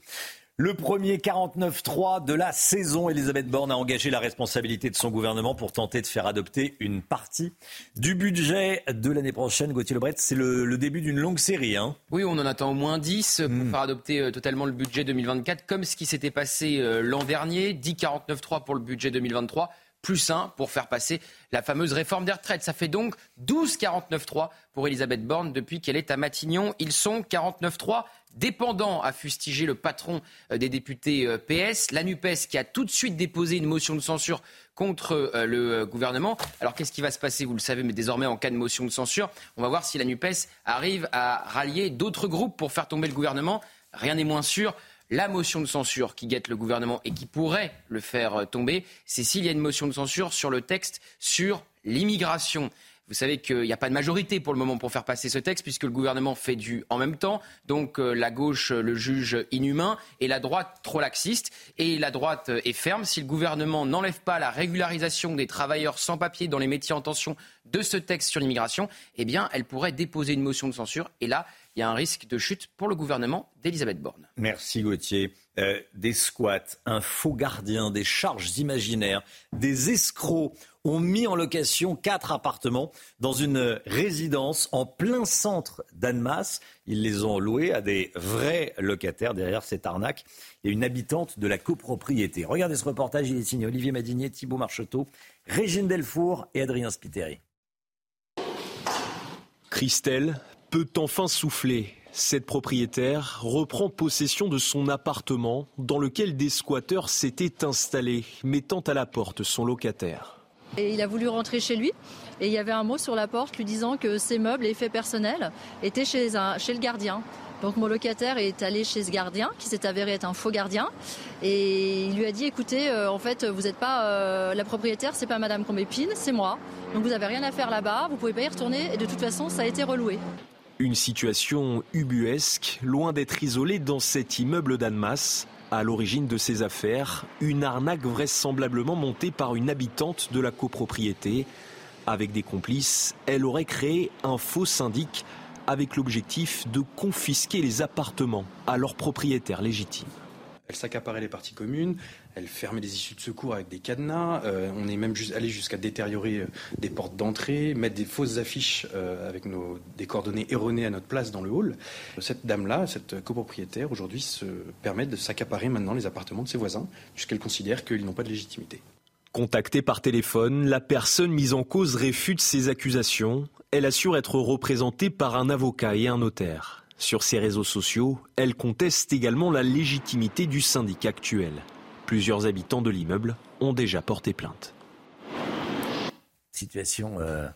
Speaker 1: Le premier 49-3 de la saison, Elisabeth Borne a engagé la responsabilité de son gouvernement pour tenter de faire adopter une partie du budget de l'année prochaine. Gauthier Lebret, c'est le, début d'une longue série. Hein.
Speaker 7: oui, on en attend au moins 10 pour hmm. faire adopter euh, totalement le budget 2024, comme ce qui s'était passé euh, l'an dernier. 10 49-3 pour le budget 2023 plus 1 pour faire passer la fameuse réforme des retraites. Ça fait donc 12 49-3 pour Elisabeth Borne depuis qu'elle est à Matignon. Ils sont 49-3 dépendants, a fustigé le patron euh, des députés euh, PS. La NUPES qui a tout de suite déposé une motion de censure contre euh, le gouvernement. Alors qu'est-ce qui va se passer Vous le savez, mais désormais en cas de motion de censure, on va voir si la NUPES arrive à rallier d'autres groupes pour faire tomber le gouvernement. Rien n'est moins sûr la motion de censure qui guette le gouvernement et qui pourrait le faire tomber, c'est s'il y a une motion de censure sur le texte sur l'immigration. Vous savez qu'il n'y a pas de majorité pour le moment pour faire passer ce texte, puisque le gouvernement fait du en même temps. Donc euh, la gauche le juge inhumain et la droite trop laxiste. Et la droite est ferme. Si le gouvernement n'enlève pas la régularisation des travailleurs sans papier dans les métiers en tension de ce texte sur l'immigration, eh bien, elle pourrait déposer une motion de censure. Et là, il y a un risque de chute pour le gouvernement d'Elisabeth Borne.
Speaker 1: Merci Gauthier. Euh, des squats, un faux gardien, des charges imaginaires, des escrocs ont mis en location quatre appartements dans une résidence en plein centre d'Annemasse. Ils les ont loués à des vrais locataires derrière cette arnaque et une habitante de la copropriété. Regardez ce reportage, il est signé Olivier Madinier, Thibault Marcheteau, Régine Delfour et Adrien Spiteri.
Speaker 25: Christelle, peut enfin souffler. Cette propriétaire reprend possession de son appartement dans lequel des squatteurs s'étaient installés, mettant à la porte son locataire.
Speaker 26: Il a voulu rentrer chez lui et il y avait un mot sur la porte lui disant que ses meubles et effets personnels étaient chez, chez le gardien. Donc mon locataire est allé chez ce gardien, qui s'est avéré être un faux gardien, et il lui a dit écoutez, euh, en fait, vous n'êtes pas euh, la propriétaire, c'est pas Madame Combépine, c'est moi. Donc vous n'avez rien à faire là-bas, vous pouvez pas y retourner, et de toute façon, ça a été reloué.
Speaker 25: Une situation ubuesque, loin d'être isolée dans cet immeuble d'Annemasse. À l'origine de ces affaires, une arnaque vraisemblablement montée par une habitante de la copropriété. Avec des complices, elle aurait créé un faux syndic avec l'objectif de confisquer les appartements à leurs propriétaires légitimes.
Speaker 27: Elle s'accaparait les parties communes, elle fermait les issues de secours avec des cadenas, euh, on est même allé jusqu'à détériorer euh, des portes d'entrée, mettre des fausses affiches euh, avec des coordonnées erronées à notre place dans le hall. Cette dame-là, cette copropriétaire, aujourd'hui se permet de s'accaparer maintenant les appartements de ses voisins, puisqu'elle considère qu'ils n'ont pas de légitimité.
Speaker 25: Contactée par téléphone, la personne mise en cause réfute ces accusations. Elle assure être représentée par un avocat et un notaire. Sur ses réseaux sociaux, elle conteste également la légitimité du syndicat actuel. Plusieurs habitants de l'immeuble ont déjà porté plainte.
Speaker 1: Situation euh,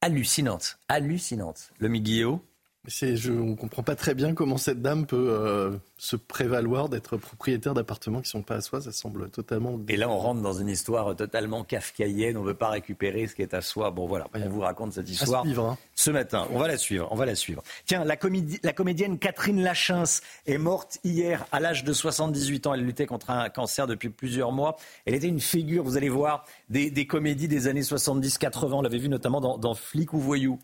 Speaker 1: hallucinante, hallucinante. Le Miguel
Speaker 20: je, on ne comprend pas très bien comment cette dame peut euh, se prévaloir d'être propriétaire d'appartements qui ne sont pas à soi. Ça semble totalement.
Speaker 1: Et là, on rentre dans une histoire totalement kafkaïenne. On ne veut pas récupérer ce qui est à soi. Bon, voilà, on vous raconte cette histoire
Speaker 20: hein.
Speaker 1: ce matin. On va la suivre. On va la suivre. Tiens, la, la comédienne Catherine Lachins est morte hier à l'âge de 78 ans. Elle luttait contre un cancer depuis plusieurs mois. Elle était une figure, vous allez voir, des, comédies des années 70-80. On l'avait vu notamment dans, dans Flic ou Voyou.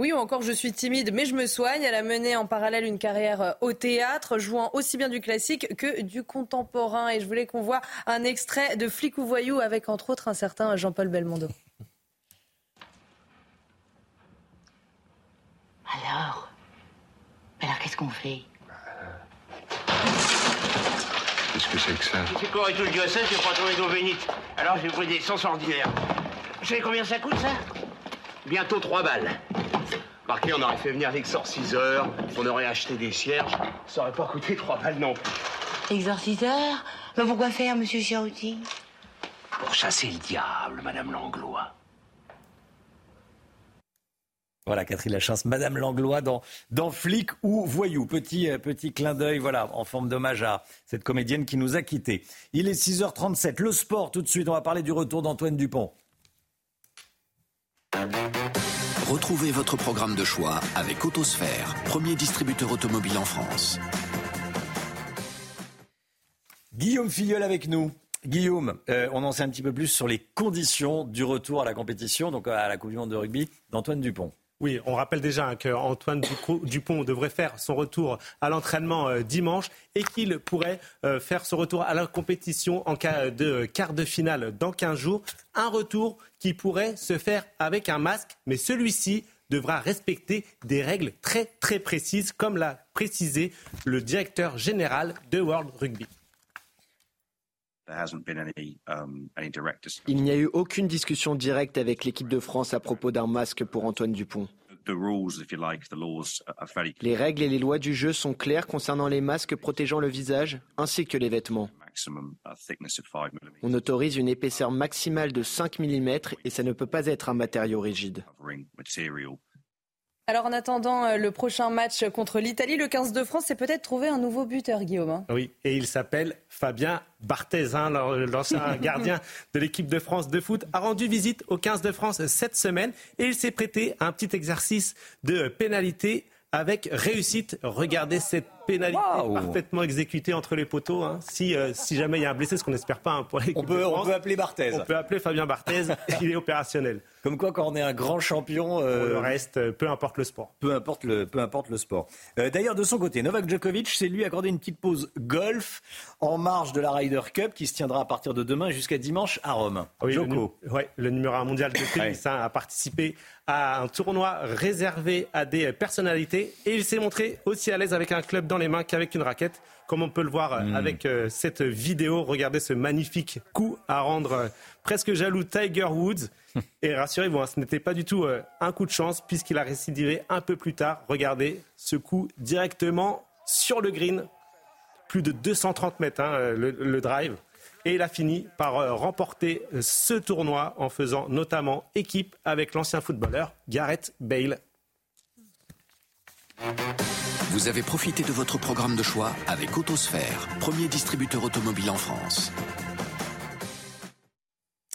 Speaker 2: Oui, ou encore je suis timide, mais je me soigne. Elle a mené en parallèle une carrière euh, au théâtre, jouant aussi bien du classique que du contemporain. Et je voulais qu'on voit un extrait de Flic ou Voyou avec entre autres un certain Jean-Paul Belmondo.
Speaker 28: Alors Alors qu'est-ce qu'on fait?
Speaker 29: Qu'est-ce que c'est que ça?
Speaker 30: C'est quoi et tout le diocèse, j'ai pas trouvé d'eau bénite. Alors j'ai pris des sens ordinaires. Vous savez combien ça coûte ça? Bientôt trois balles. Marqué, on aurait fait venir l'exorciseur, on aurait acheté des cierges, ça aurait pas coûté trois balles non plus.
Speaker 28: Exorciseur Mais pourquoi faire, monsieur Chiarouti
Speaker 30: Pour chasser le diable, madame Langlois.
Speaker 1: Voilà, Catherine Lachance, Madame Langlois dans, dans Flic ou Voyou. Petit, euh, petit clin d'œil, voilà, en forme d'hommage à cette comédienne qui nous a quittés. Il est 6h37. Le sport, tout de suite, on va parler du retour d'Antoine Dupont.
Speaker 18: Retrouvez votre programme de choix avec Autosphère, premier distributeur automobile en France.
Speaker 1: Guillaume Filleul avec nous. Guillaume, euh, on en sait un petit peu plus sur les conditions du retour à la compétition, donc à la Coupe du Monde de rugby, d'Antoine Dupont.
Speaker 16: Oui, on rappelle déjà qu'Antoine Dupont devrait faire son retour à l'entraînement euh, dimanche et qu'il pourrait euh, faire son retour à la compétition en cas de quart de finale dans 15 jours. Un retour qui pourrait se faire avec un masque, mais celui-ci devra respecter des règles très très précises, comme l'a précisé le directeur général de World Rugby.
Speaker 31: Um, Il n'y a eu aucune discussion directe avec l'équipe de France à propos d'un masque pour Antoine Dupont. Les règles et les lois du jeu sont claires concernant les masques protégeant le visage ainsi que les vêtements. On autorise une épaisseur maximale de 5 mm et ça ne peut pas être un matériau rigide.
Speaker 2: Alors en attendant euh, le prochain match contre l'Italie, le 15 de France s'est peut-être trouvé un nouveau buteur, Guillaume. Hein.
Speaker 16: Oui, et il s'appelle Fabien Barthez, hein, l'ancien *laughs* gardien de l'équipe de France de foot, a rendu visite au 15 de France cette semaine et il s'est prêté à un petit exercice de pénalité avec réussite. Regardez cette pénalité parfaitement exécutée entre les poteaux. Hein. Si, euh, si jamais il y a un blessé, ce qu'on n'espère pas hein, pour
Speaker 1: on peut,
Speaker 16: on
Speaker 1: peut appeler Barthez.
Speaker 16: On peut appeler Fabien Barthez. *laughs* il est opérationnel.
Speaker 1: Comme quoi, quand on est un grand champion,
Speaker 16: euh, le reste, peu importe le sport.
Speaker 1: Peu importe le, peu importe le sport. Euh, d'ailleurs, de son côté, Novak Djokovic s'est lui accordé une petite pause golf en marge de la Ryder Cup qui se tiendra à partir de demain jusqu'à dimanche à Rome.
Speaker 16: Oui, Joko. Le, ouais, le numéro 1 mondial de tennis hein, a participé à un tournoi réservé à des personnalités et il s'est montré aussi à l'aise avec un club dans les mains qu'avec une raquette comme on peut le voir hmm. avec euh, cette vidéo. Regardez ce magnifique coup à rendre presque jaloux Tiger Woods. *laughs* Et rassurez-vous, hein, ce n'était pas du tout euh, un coup de chance puisqu'il a récidivé un peu plus tard. Regardez ce coup directement sur le green. Plus de 230 mètres hein, euh, le, drive. Et il a fini par euh, remporter ce tournoi en faisant notamment équipe avec l'ancien footballeur Gareth Bale.
Speaker 18: Vous avez profité de votre programme de choix avec Autosphère, premier distributeur automobile en France.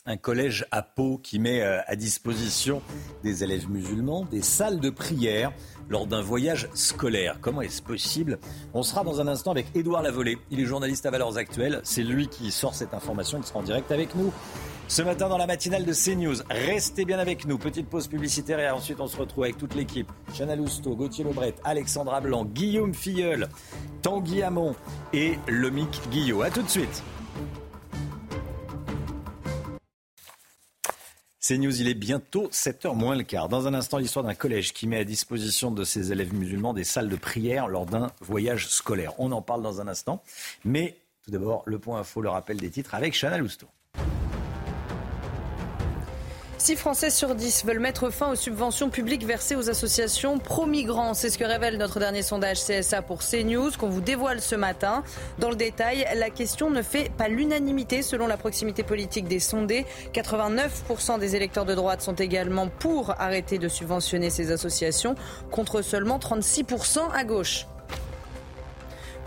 Speaker 1: un collège à Pau qui met euh, à disposition des élèves musulmans des salles de prière lors d'un voyage scolaire. Comment est-ce possible On sera dans un instant avec Édouard Lavolée. Il est journaliste à Valeurs Actuelles. C'est lui qui sort cette information. Il sera en direct avec nous ce matin dans la matinale de CNews. Restez bien avec nous. Petite pause publicitaire et ensuite on se retrouve avec toute l'équipe. Chana Lousteau, Gauthier Lebret, Alexandra Blanc, Guillaume Filleul, Tanguy Hamon et Lomic Guillot. A tout de suite. CNews, il est bientôt 7h moins le quart. Dans un instant, l'histoire d'un collège qui met à disposition de ses élèves musulmans des salles de prière lors d'un voyage scolaire. On en parle dans un instant. Mais tout d'abord, le point info, le rappel des titres avec Chana Lousteau.
Speaker 2: 6 Français sur 10 veulent mettre fin aux subventions publiques versées aux associations pro-migrants. C'est ce que révèle notre dernier sondage CSA pour CNews qu'on vous dévoile ce matin. Dans le détail, la question ne fait pas l'unanimité selon la proximité politique des sondés. 89% des électeurs de droite sont également pour arrêter de subventionner ces associations contre seulement 36% à gauche.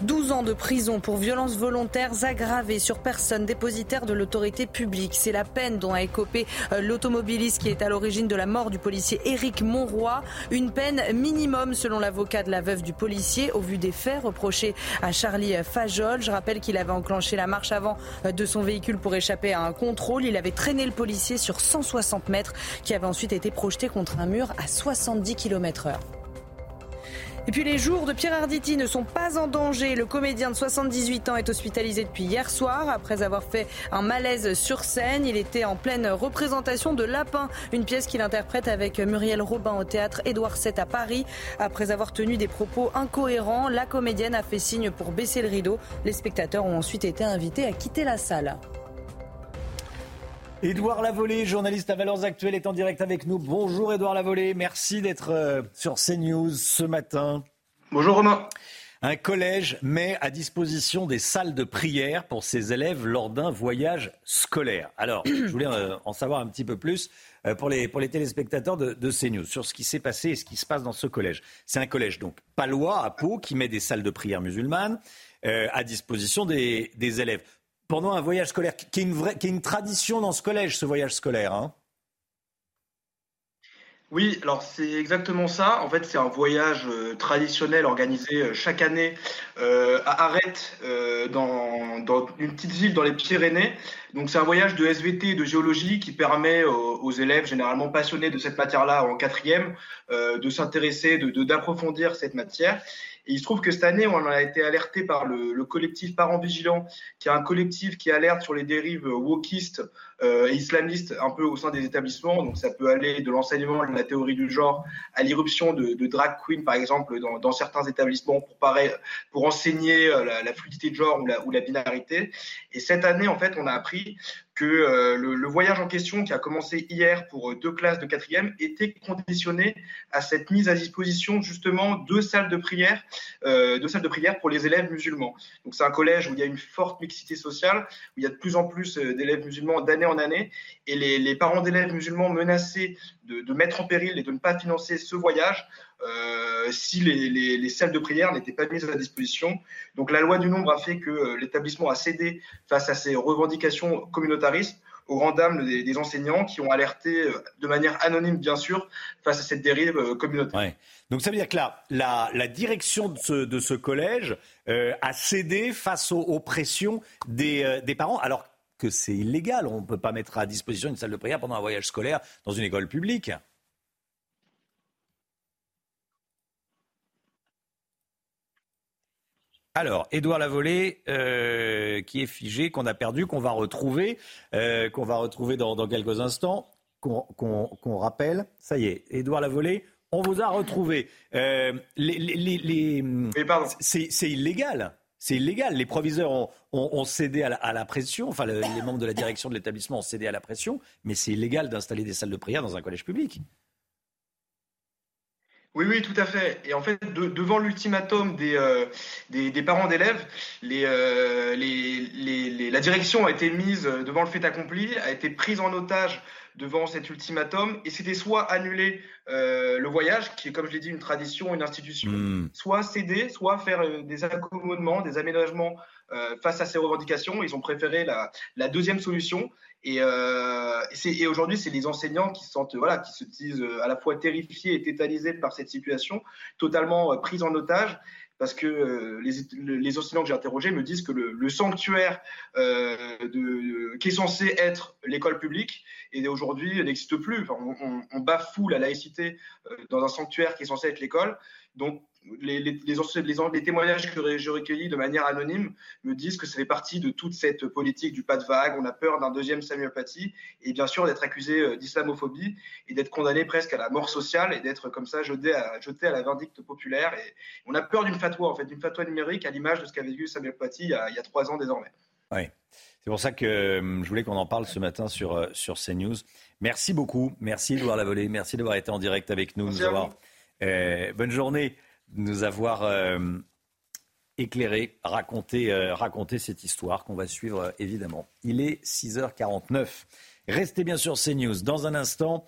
Speaker 2: 12 ans de prison pour violences volontaires aggravées sur personne dépositaire de l'autorité publique. C'est la peine dont a écopé euh, l'automobiliste qui est à l'origine de la mort du policier Éric Monroy. Une peine minimum selon l'avocat de la veuve du policier au vu des faits reprochés à Charlie Fajol. Je rappelle qu'il avait enclenché la marche avant euh, de son véhicule pour échapper à un contrôle. Il avait traîné le policier sur 160 mètres qui avait ensuite été projeté contre un mur à 70 km heure. Et puis les jours de Pierre Arditi ne sont pas en danger. Le comédien de 78 ans est hospitalisé depuis hier soir après avoir fait un malaise sur scène. Il était en pleine représentation de Lapin, une pièce qu'il interprète avec Muriel Robin au théâtre Édouard VII à Paris. Après avoir tenu des propos incohérents, la comédienne a fait signe pour baisser le rideau. Les spectateurs ont ensuite été invités à quitter la salle.
Speaker 1: Édouard Lavolée, journaliste à Valeurs Actuelles, est en direct avec nous. Bonjour Édouard Lavolée, merci d'être euh, sur CNews ce matin.
Speaker 32: Bonjour Romain.
Speaker 1: Un collège met à disposition des salles de prière pour ses élèves lors d'un voyage scolaire. Alors, *clears throat* je voulais euh, en savoir un petit peu plus euh, pour les, pour les téléspectateurs de, de CNews sur ce qui s'est passé et ce qui se passe dans ce collège. C'est un collège donc palois à Pau qui met des salles de prière musulmanes à disposition des, des élèves pendant un voyage scolaire, qui est une, vraie, qui est une tradition dans ce collège, ce voyage scolaire. Hein
Speaker 32: oui, alors c'est exactement ça. En fait, c'est un voyage euh, traditionnel organisé euh, chaque année euh, à Arrête, euh, dans, une petite ville dans les Pyrénées. Donc c'est un voyage de SVT de géologie qui permet aux, élèves généralement passionnés de cette matière-là en quatrième de s'intéresser, d'approfondir cette matière. Et il se trouve que cette année, on a été alerté par le, le collectif Parents Vigilants, qui est un collectif qui alerte sur les dérives wokistes euh, islamistes un peu au sein des établissements. Donc ça peut aller de l'enseignement de la théorie du genre à l'irruption de, de drag queen, par exemple, dans, dans certains établissements pour, pareil, pour enseigner euh, la, la, fluidité de genre ou la, ou la binarité. Et cette année, en fait, on a appris que euh, le, voyage en question, qui a commencé hier pour euh, deux classes de quatrième, était conditionné à cette mise à disposition justement de salles de prière, euh, de salles de prière pour les élèves musulmans. Donc c'est un collège où il y a une forte mixité sociale, où il y a de plus en plus d'élèves musulmans d'année en année, et les, parents d'élèves musulmans menacés de, mettre en péril et de ne pas financer ce voyage euh, si les, les, les, salles de prière n'étaient pas mises à disposition. Donc la loi du nombre a fait que euh, l'établissement a cédé face à ces revendications communautaristes au grand dam des, enseignants qui ont alerté euh, de manière anonyme, bien sûr, face à cette dérive communautaire.
Speaker 1: Donc ça veut dire que la, la, direction de ce, collège a cédé face aux, aux pressions des parents, alors que c'est illégal. On ne peut pas mettre à disposition une salle de prière pendant un voyage scolaire dans une école publique. Alors, Édouard Lavolée, euh, qui est figé, qu'on a perdu, qu'on va retrouver, euh, qu'on va retrouver dans, dans quelques instants, qu'on qu qu rappelle. Ça y est, Édouard Lavolée, on vous a retrouvé. Euh, les, les, les, c'est illégal. C'est illégal. Les proviseurs ont, ont, ont cédé à la, à la, pression, enfin le, les membres de la direction de l'établissement ont cédé à la pression, mais c'est illégal d'installer des salles de prière dans un collège public.
Speaker 32: Oui, oui, tout à fait. Et en fait, de, devant l'ultimatum des, euh, parents d'élèves, euh, la direction a été mise devant le fait accompli, a été prise en otage devant cet ultimatum, et c'était soit annuler le voyage, qui est comme je l'ai dit une tradition, une institution, hmm. soit céder, soit faire des accommodements, des aménagements face à ces revendications. Ils ont préféré la, la deuxième solution. Et, euh, et aujourd'hui, c'est les enseignants qui, sentent, voilà, qui se disent à la fois terrifiés et tétanisés par cette situation, totalement pris en otage parce que euh, les, les, enseignants que j'ai interrogés me disent que le, sanctuaire euh, de, qui est censé être l'école publique et aujourd'hui n'existe plus. On, on, on, bafoue la laïcité euh, dans un sanctuaire qui est censé être l'école. Donc les, les, les, témoignages que j'ai recueillis de manière anonyme me disent que ça fait partie de toute cette politique du pas de vague. On a peur d'un deuxième Samuel Paty et bien sûr d'être accusé euh, d'islamophobie et d'être condamné presque à la mort sociale et d'être comme ça jeté à, jeté à la vindicte populaire. Et on a peur d'une fatwa, en fait, d'une fatwa numérique à l'image de ce qu'avait vu Samuel Paty il y, a, il y a trois ans désormais.
Speaker 1: Oui. C'est pour ça que euh, je voulais qu'on en parle ce matin sur, euh, sur CNews. Merci beaucoup. Merci Edouard Lavolée. Merci d'avoir été en direct avec nous. nous avoir, euh, bonne journée nous avoir euh, éclairé, raconté, euh, raconté cette histoire qu'on va suivre évidemment. Il est 6h49. Restez bien sûr CNews. Dans un instant,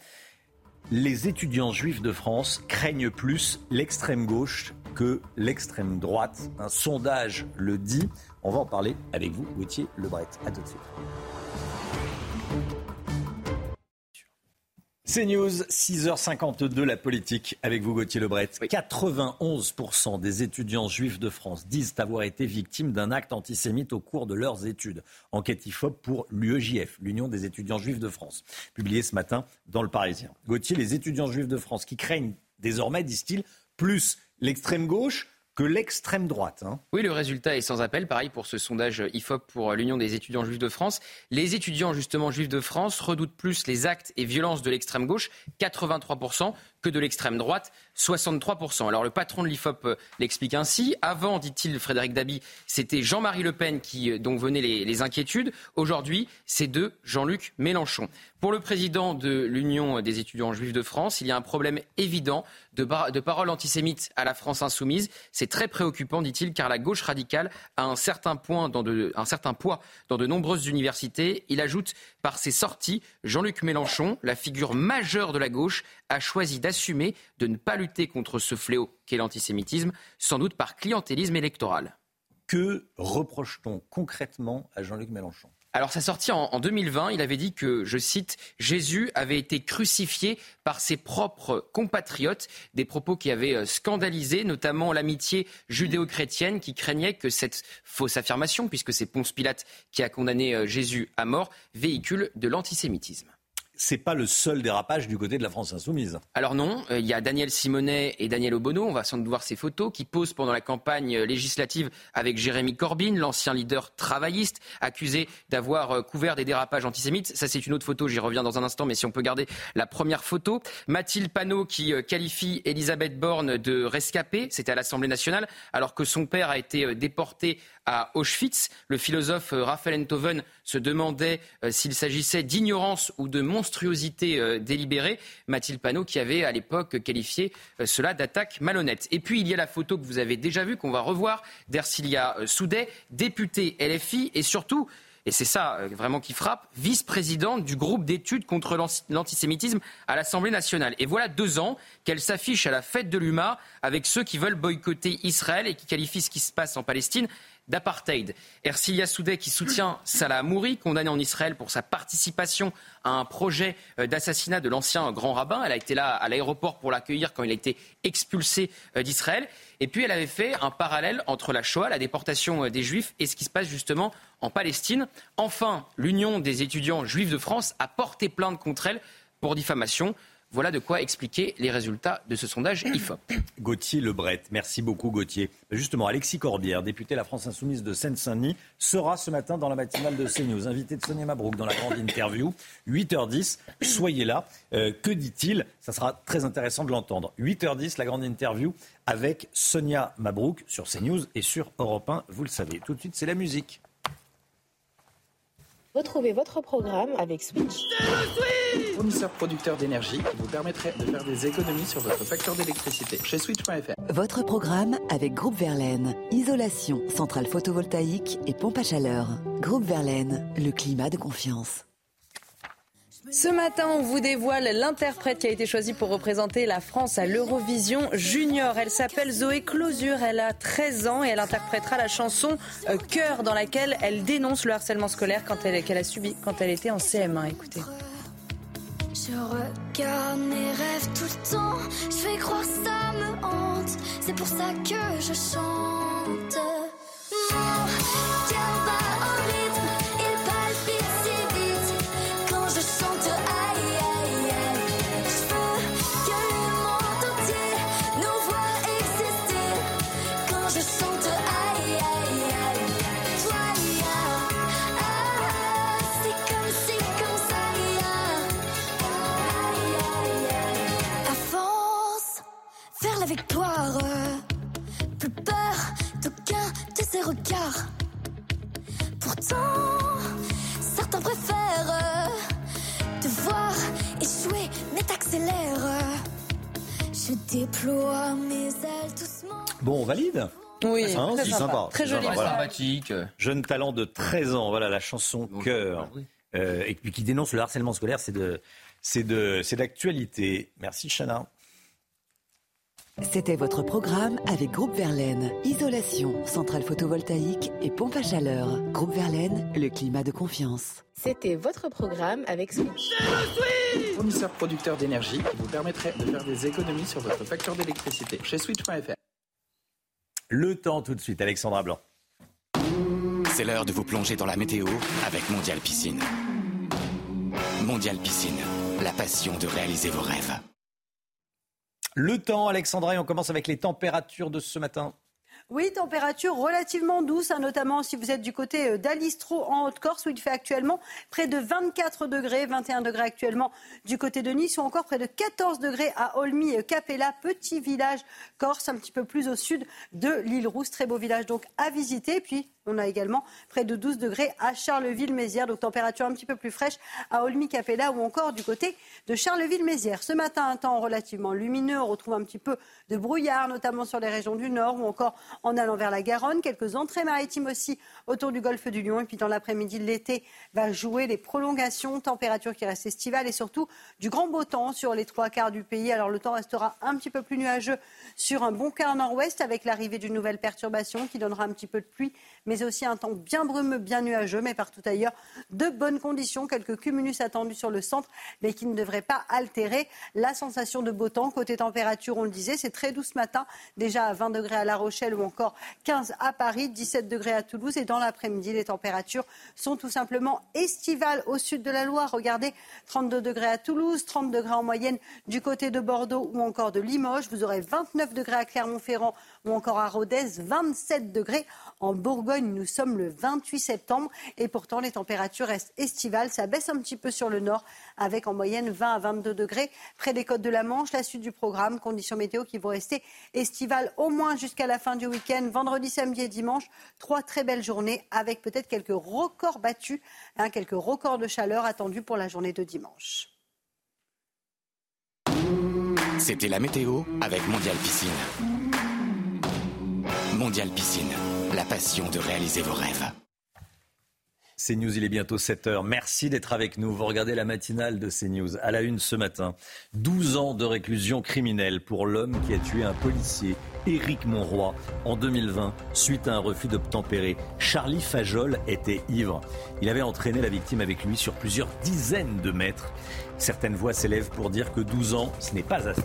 Speaker 1: les étudiants juifs de France craignent plus l'extrême gauche que l'extrême droite. Un sondage le dit. On va en parler avec vous, Gauthier Lebret. À tout de suite. C'est News, 6h52, la politique, avec vous Gauthier Lebret. 91% des étudiants juifs de France disent avoir été victimes d'un acte antisémite au cours de leurs études. Enquête IFOP pour l'UEJF, l'Union des étudiants juifs de France, publiée ce matin dans le Parisien. Gauthier, les étudiants juifs de France qui craignent désormais, disent-ils, plus l'extrême gauche l'extrême droite. Hein.
Speaker 7: Oui, le résultat est sans appel. Pareil pour ce sondage IFOP pour l'Union des étudiants juifs de France. Les étudiants justement juifs de France redoutent plus les actes et violences de l'extrême gauche, 83%, que de l'extrême droite, 63%. Alors le patron de l'IFOP euh, l'explique ainsi. Avant, dit-il, Frédéric Dabi, c'était Jean-Marie Le Pen qui euh, donc venait les, inquiétudes. Aujourd'hui, c'est de Jean-Luc Mélenchon. Pour le président de l'Union des étudiants juifs de France, il y a un problème évident de, paroles antisémites à la France insoumise. C'est très préoccupant, dit-il, car la gauche radicale a un certain, point dans de, un certain poids dans de nombreuses universités. Il ajoute par ses sorties, Jean-Luc Mélenchon, la figure majeure de la gauche, a choisi d'assumer de ne pas lutter contre ce fléau qu'est l'antisémitisme, sans doute par clientélisme électoral.
Speaker 1: Que reproche-t-on concrètement à Jean-Luc Mélenchon?
Speaker 7: Alors, sa sortie en, 2020, il avait dit que, je cite, Jésus avait été crucifié par ses propres compatriotes, des propos qui avaient euh, scandalisé notamment l'amitié judéo-chrétienne qui craignait que cette fausse affirmation, puisque c'est Ponce Pilate qui a condamné euh, Jésus à mort, véhicule de l'antisémitisme
Speaker 1: c'est pas le seul dérapage du côté de la France insoumise.
Speaker 7: Alors non, euh, il y a Daniel Simonet et Daniel Obono, on va sans doute voir ces photos, qui posent pendant la campagne législative avec Jérémy Corbyn, l'ancien leader travailliste, accusé d'avoir euh, couvert des dérapages antisémites. Ça c'est une autre photo, j'y reviens dans un instant, mais si on peut garder la première photo. Mathilde Panot qui euh, qualifie Elisabeth Borne de rescapée, c'était à l'Assemblée nationale, alors que son père a été déporté à Auschwitz. Le philosophe Raphaël Enthoven se demandait s'il s'agissait d'ignorance ou de monstruosité euh, délibérée. Mathilde Panot qui avait à l'époque qualifié euh, cela d'attaque malhonnête. Et puis il y a la photo que vous avez déjà vue, qu'on va revoir, d'Ercilia euh, Soudet, députée LFI et surtout et c'est ça vraiment qui frappe, vice-présidente du groupe d'études contre l'antisémitisme à l'Assemblée nationale. Et voilà deux ans qu'elle s'affiche à la fête de l'UMA avec ceux qui veulent boycotter Israël et qui qualifient ce qui se passe en Palestine d'apartheid. Ercilia Soudé qui soutient Salah Amouri, condamné en Israël pour sa participation à un projet euh, d'assassinat de l'ancien grand rabbin. Elle a été là à l'aéroport pour l'accueillir quand il a été expulsé euh, d'Israël. Et puis elle avait fait un parallèle entre la Shoah, la déportation euh, des Juifs, et ce qui se passe justement en Palestine. Enfin, l'Union des étudiants juifs de France a porté plainte contre elle pour diffamation. Voilà de quoi expliquer les résultats de ce sondage *coughs* IFOP.
Speaker 1: Gauthier Lebret, merci beaucoup Gauthier. Justement, Alexis Corbière, député de la France Insoumise de Seine-Saint-Denis, sera ce matin dans la matinale de CNews, invité de Sonia Mabrouk dans la grande interview. 8h10, soyez là. Euh, que dit-il? Ça sera très intéressant de l'entendre. 8h10, la grande interview avec Sonia Mabrouk sur CNews et sur Europe 1, vous le savez. Tout de suite, c'est la musique.
Speaker 33: Retrouvez votre programme avec Switch. Fournisseur producteur d'énergie qui vous permettrait de faire des économies sur votre facture d'électricité chez Switch.fr.
Speaker 19: Votre programme avec Groupe Verlaine. Isolation, centrale photovoltaïque et pompe à chaleur. Groupe Verlaine, le climat de confiance.
Speaker 2: Ce matin, on vous dévoile l'interprète qui a été choisie pour représenter la France à l'Eurovision Junior. Elle s'appelle Zoé Closure, elle a 13 ans et elle interprétera la chanson euh, Cœur dans laquelle elle dénonce le harcèlement scolaire qu'elle a subi quand elle était en CM1. Écoutez.
Speaker 34: Je regarde mes rêves tout le temps, je fais croire ça me hante, c'est pour ça que je chante. Pourtant, certains préfèrent te voir échouer, mais t'accélères. Je déploie mes ailes doucement.
Speaker 1: Bon, on valide
Speaker 2: Oui,
Speaker 1: Hein,
Speaker 2: très
Speaker 1: c'est
Speaker 2: sympa.
Speaker 1: sympa.
Speaker 2: Très joli.
Speaker 1: sympa, voilà.
Speaker 7: Sympathique.
Speaker 1: Jeune talent de 13 ans, voilà la chanson Cœur. Euh, et puis qui dénonce le harcèlement scolaire, c'est de, c'est de, c'est d'actualité. Merci Chana.
Speaker 19: C'était votre programme avec Groupe Verlaine. Isolation, centrale photovoltaïque et pompe à chaleur. Groupe Verlaine, le climat de confiance.
Speaker 35: C'était votre programme avec Switch.
Speaker 33: Fournisseur producteur d'énergie qui vous permettrait de faire des économies sur votre facture d'électricité chez Switch.fr.
Speaker 1: Le temps tout de suite, Alexandra Blanc.
Speaker 22: C'est l'heure de vous plonger dans la météo avec Mondial Piscine. Mondial Piscine, la passion de réaliser vos rêves.
Speaker 1: Le temps, Alexandra, et on commence avec les températures de ce matin.
Speaker 23: Oui, température relativement douce, hein, notamment si vous êtes du côté euh, d'Alistro en Haute-Corse, où il fait actuellement près de 24 degrés, 21 degrés actuellement du côté de Nice, ou encore près de 14 degrés à Olmy-Capella, petit village corse, un petit peu plus au sud de l'île Rousse. Très beau village donc à visiter. Puis on a également près de 12 degrés à Charleville-Mézières, donc température un petit peu plus fraîche à Olmy-Capella ou encore du côté de Charleville-Mézières. Ce matin, un temps relativement lumineux. On retrouve un petit peu de brouillard, notamment sur les régions du nord ou encore en allant vers la Garonne. Quelques entrées maritimes aussi autour du golfe du Lion. Et puis dans l'après-midi, l'été va jouer les prolongations, température qui reste estivale et surtout du grand beau temps sur les trois quarts du pays. Alors le temps restera un petit peu plus nuageux sur un bon quart nord-ouest avec l'arrivée d'une nouvelle perturbation qui donnera un petit peu de pluie, mais aussi un temps bien brumeux, bien nuageux, mais partout ailleurs de bonnes conditions. Quelques cumulus attendus sur le centre, mais qui ne devraient pas altérer la sensation de beau temps. Côté température, on le disait, c'est très doux ce matin, déjà à 20 degrés à La Rochelle ou encore 15 à Paris, 17 degrés à Toulouse. Et dans l'après-midi, les températures sont tout simplement estivales au sud de la Loire. Regardez, 32 degrés à Toulouse, 30 degrés en moyenne du côté de Bordeaux ou encore de Limoges. Vous aurez 29 degrés à Clermont-Ferrand ou encore à Rodez, 27 degrés en Bourgogne. Nous sommes le 28 septembre et pourtant les températures restent estivales. Ça baisse un petit peu sur le nord avec en moyenne 20 à 22 degrés près des côtes de la Manche. La suite du programme, conditions météo qui vont rester estivales au moins jusqu'à la fin du week-end. Vendredi, samedi et dimanche, trois très belles journées avec peut-être quelques records battus, hein, quelques records de chaleur attendus pour la journée de dimanche.
Speaker 22: C'était la météo avec Mondial Piscine. Mondial Piscine, la passion de réaliser vos rêves.
Speaker 1: CNews, il est bientôt 7h. Merci d'être avec nous. Vous regardez la matinale de CNews. À la une ce matin, 12 ans de réclusion criminelle pour l'homme qui a tué un policier, Éric Monroy, en 2020, suite à un refus d'obtempérer. Charlie Fajol était ivre. Il avait entraîné la victime avec lui sur plusieurs dizaines de mètres. Certaines voix s'élèvent pour dire que 12 ans, ce n'est pas assez.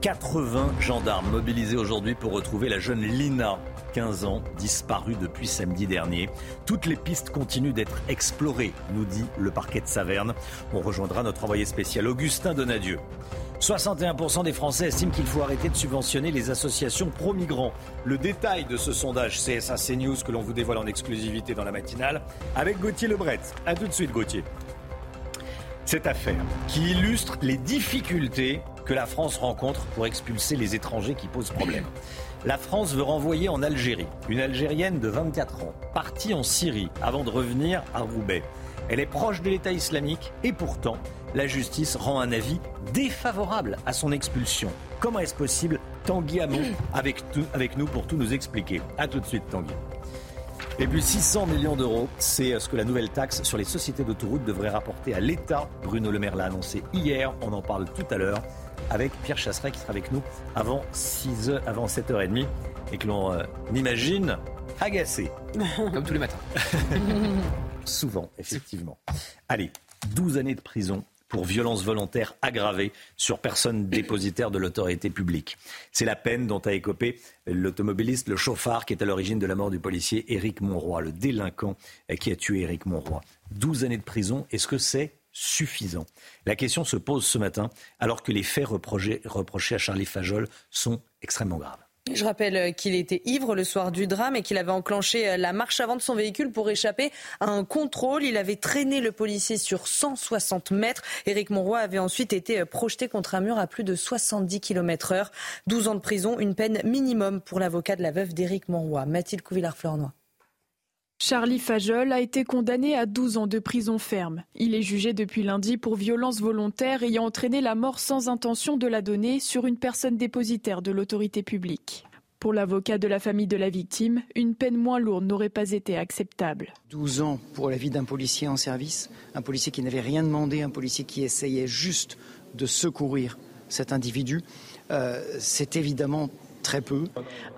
Speaker 1: 80 gendarmes mobilisés aujourd'hui pour retrouver la jeune Lina, 15 ans, disparue depuis samedi dernier. Toutes les pistes continuent d'être explorées, nous dit le parquet de Saverne. On rejoindra notre envoyé spécial Augustin Donadieu. 61% des Français estiment qu'il faut arrêter de subventionner les associations pro-migrants. Le détail de ce sondage CSA CNews que l'on vous dévoile en exclusivité dans la matinale avec Gauthier Lebret. A tout de suite Gauthier. Cette affaire qui illustre les difficultés que la France rencontre pour expulser les étrangers qui posent problème. La France veut renvoyer en Algérie une Algérienne de 24 ans, partie en Syrie avant de revenir à Roubaix. Elle est proche de l'État islamique et pourtant, la justice rend un avis défavorable à son expulsion. Comment est-ce possible Tanguy Hamon avec, avec nous pour tout nous expliquer. A tout de suite, Tanguy. Et puis 600 millions d'euros, c'est ce que la nouvelle taxe sur les sociétés d'autoroutes devrait rapporter à l'État. Bruno Le Maire l'a annoncé hier, on en parle tout à l'heure avec Pierre Chasseret qui sera avec nous avant, 6 heures, avant 7h30 et que l'on euh, imagine agacé. *laughs*
Speaker 7: Comme tous les matins. *laughs*
Speaker 1: Souvent, effectivement. Allez, 12 années de prison pour violence volontaire aggravée sur personne dépositaire de l'autorité publique. C'est la peine dont a écopé l'automobiliste, le chauffard qui est à l'origine de la mort du policier Éric Monroy, le délinquant qui a tué Éric Monroy. 12 années de prison, est-ce que c'est suffisant La question se pose ce matin alors que les faits reprochés à Charlie Fajol sont extrêmement graves.
Speaker 2: Je rappelle qu'il était ivre le soir du drame et qu'il avait enclenché la marche avant de son véhicule pour échapper à un contrôle. Il avait traîné le policier sur 160 mètres. Éric Monroy avait ensuite été projeté contre un mur à plus de 70 km heure. 12 ans de prison, une peine minimum pour l'avocat de la veuve d'Éric Monroy. Mathilde Couvillard-Fleurnoy.
Speaker 3: Charlie Fajol a été condamné à 12 ans de prison ferme. Il est jugé depuis lundi pour violence volontaire ayant entraîné la mort sans intention de la donner sur une personne dépositaire de l'autorité publique. Pour l'avocat de la famille de la victime, une peine moins lourde n'aurait pas été acceptable.
Speaker 4: 12 ans pour la vie d'un policier en service, un policier qui n'avait rien demandé, un policier qui essayait juste de secourir cet individu, euh, c'est évidemment très peu.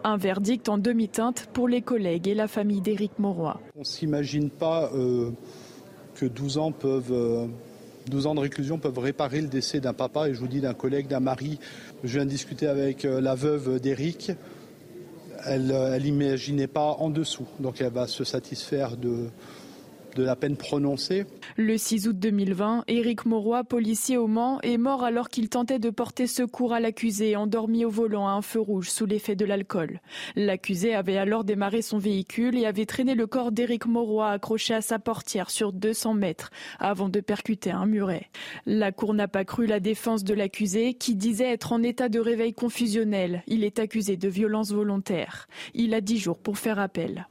Speaker 3: Un verdict en demi-teinte pour les collègues et la famille d'Éric Mauroy.
Speaker 5: On ne s'imagine pas euh, que 12 ans peuvent... 12 euh, ans de réclusion peuvent réparer le décès d'un papa et je vous dis d'un collègue, d'un mari. Je viens de discuter avec euh, la veuve d'Éric. Elle n'imaginait pas en dessous. Donc elle va se satisfaire de, de la peine prononcée.
Speaker 3: Le 6 août 2020, Éric Mauroy, policier au Mans, est mort alors qu'il tentait de porter secours à l'accusé endormi au volant à un feu rouge sous l'effet de l'alcool. L'accusé avait alors démarré son véhicule et avait traîné le corps d'Éric Mauroy accroché à sa portière sur 200 mètres avant de percuter un muret. La cour n'a pas cru la défense de l'accusé qui disait être en état de réveil confusionnel. Il est accusé de violence volontaire. Il a 10 jours pour faire appel.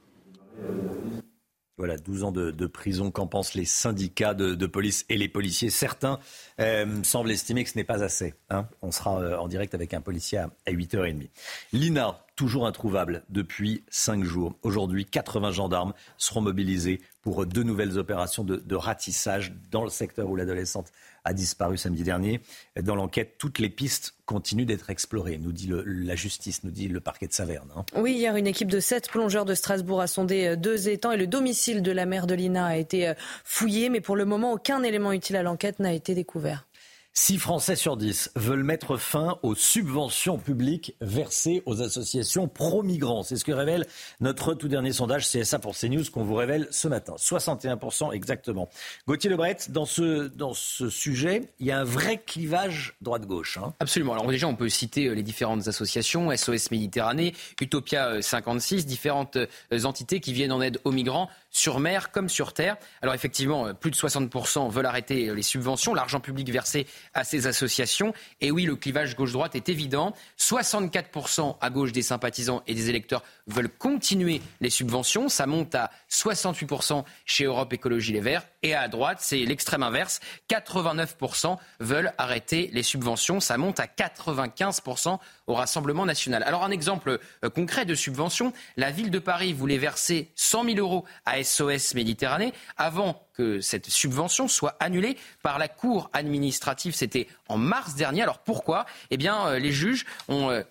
Speaker 1: Voilà, 12 ans de, prison. Qu'en pensent les syndicats de, police et les policiers? Certains euh, semblent estimer que ce n'est pas assez. Hein. On sera euh, en direct avec un policier à, 8h30. L'INA, toujours introuvable depuis 5 jours. Aujourd'hui, 80 gendarmes seront mobilisés pour deux nouvelles opérations de ratissage dans le secteur où l'adolescente a disparu samedi dernier. Dans l'enquête, toutes les pistes continuent d'être explorées, nous dit la justice, nous dit le parquet de Saverne. Hein.
Speaker 2: Oui, hier, une équipe de sept plongeurs de Strasbourg a sondé euh, deux étangs et le domicile de la mère de Lina a été euh, fouillé, mais pour le moment, aucun élément utile à l'enquête n'a été découvert.
Speaker 1: 6 Français sur 10 veulent mettre fin aux subventions publiques versées aux associations pro-migrants. C'est ce que révèle notre tout dernier sondage CSA pour CNews qu'on vous révèle ce matin. 61% exactement. Gauthier Lebret, dans ce, dans ce sujet, il y a un vrai clivage droite-gauche. Hein.
Speaker 7: Absolument. Alors déjà, on peut citer euh, les différentes associations, SOS Méditerranée, Utopia 56, euh, différentes euh, entités qui viennent en aide aux migrants sur mer comme sur terre. Alors effectivement, plus de 60% veulent arrêter les subventions, l'argent public versé à ces associations. Et oui, le clivage gauche-droite est évident. 64% à gauche des sympathisants et des électeurs veulent continuer les subventions. Ça monte à 68% chez Europe Écologie Les Verts. Et à droite, c'est l'extrême inverse. 89% veulent arrêter les subventions. Ça monte à 95% au Rassemblement national. Alors un exemple euh, concret de subvention. La ville de Paris voulait verser 100 000 euros à SOS Méditerranée avant que cette subvention soit annulée par la Cour administrative. C'était en mars dernier. Alors pourquoi? Eh bien, euh, les juges ont euh,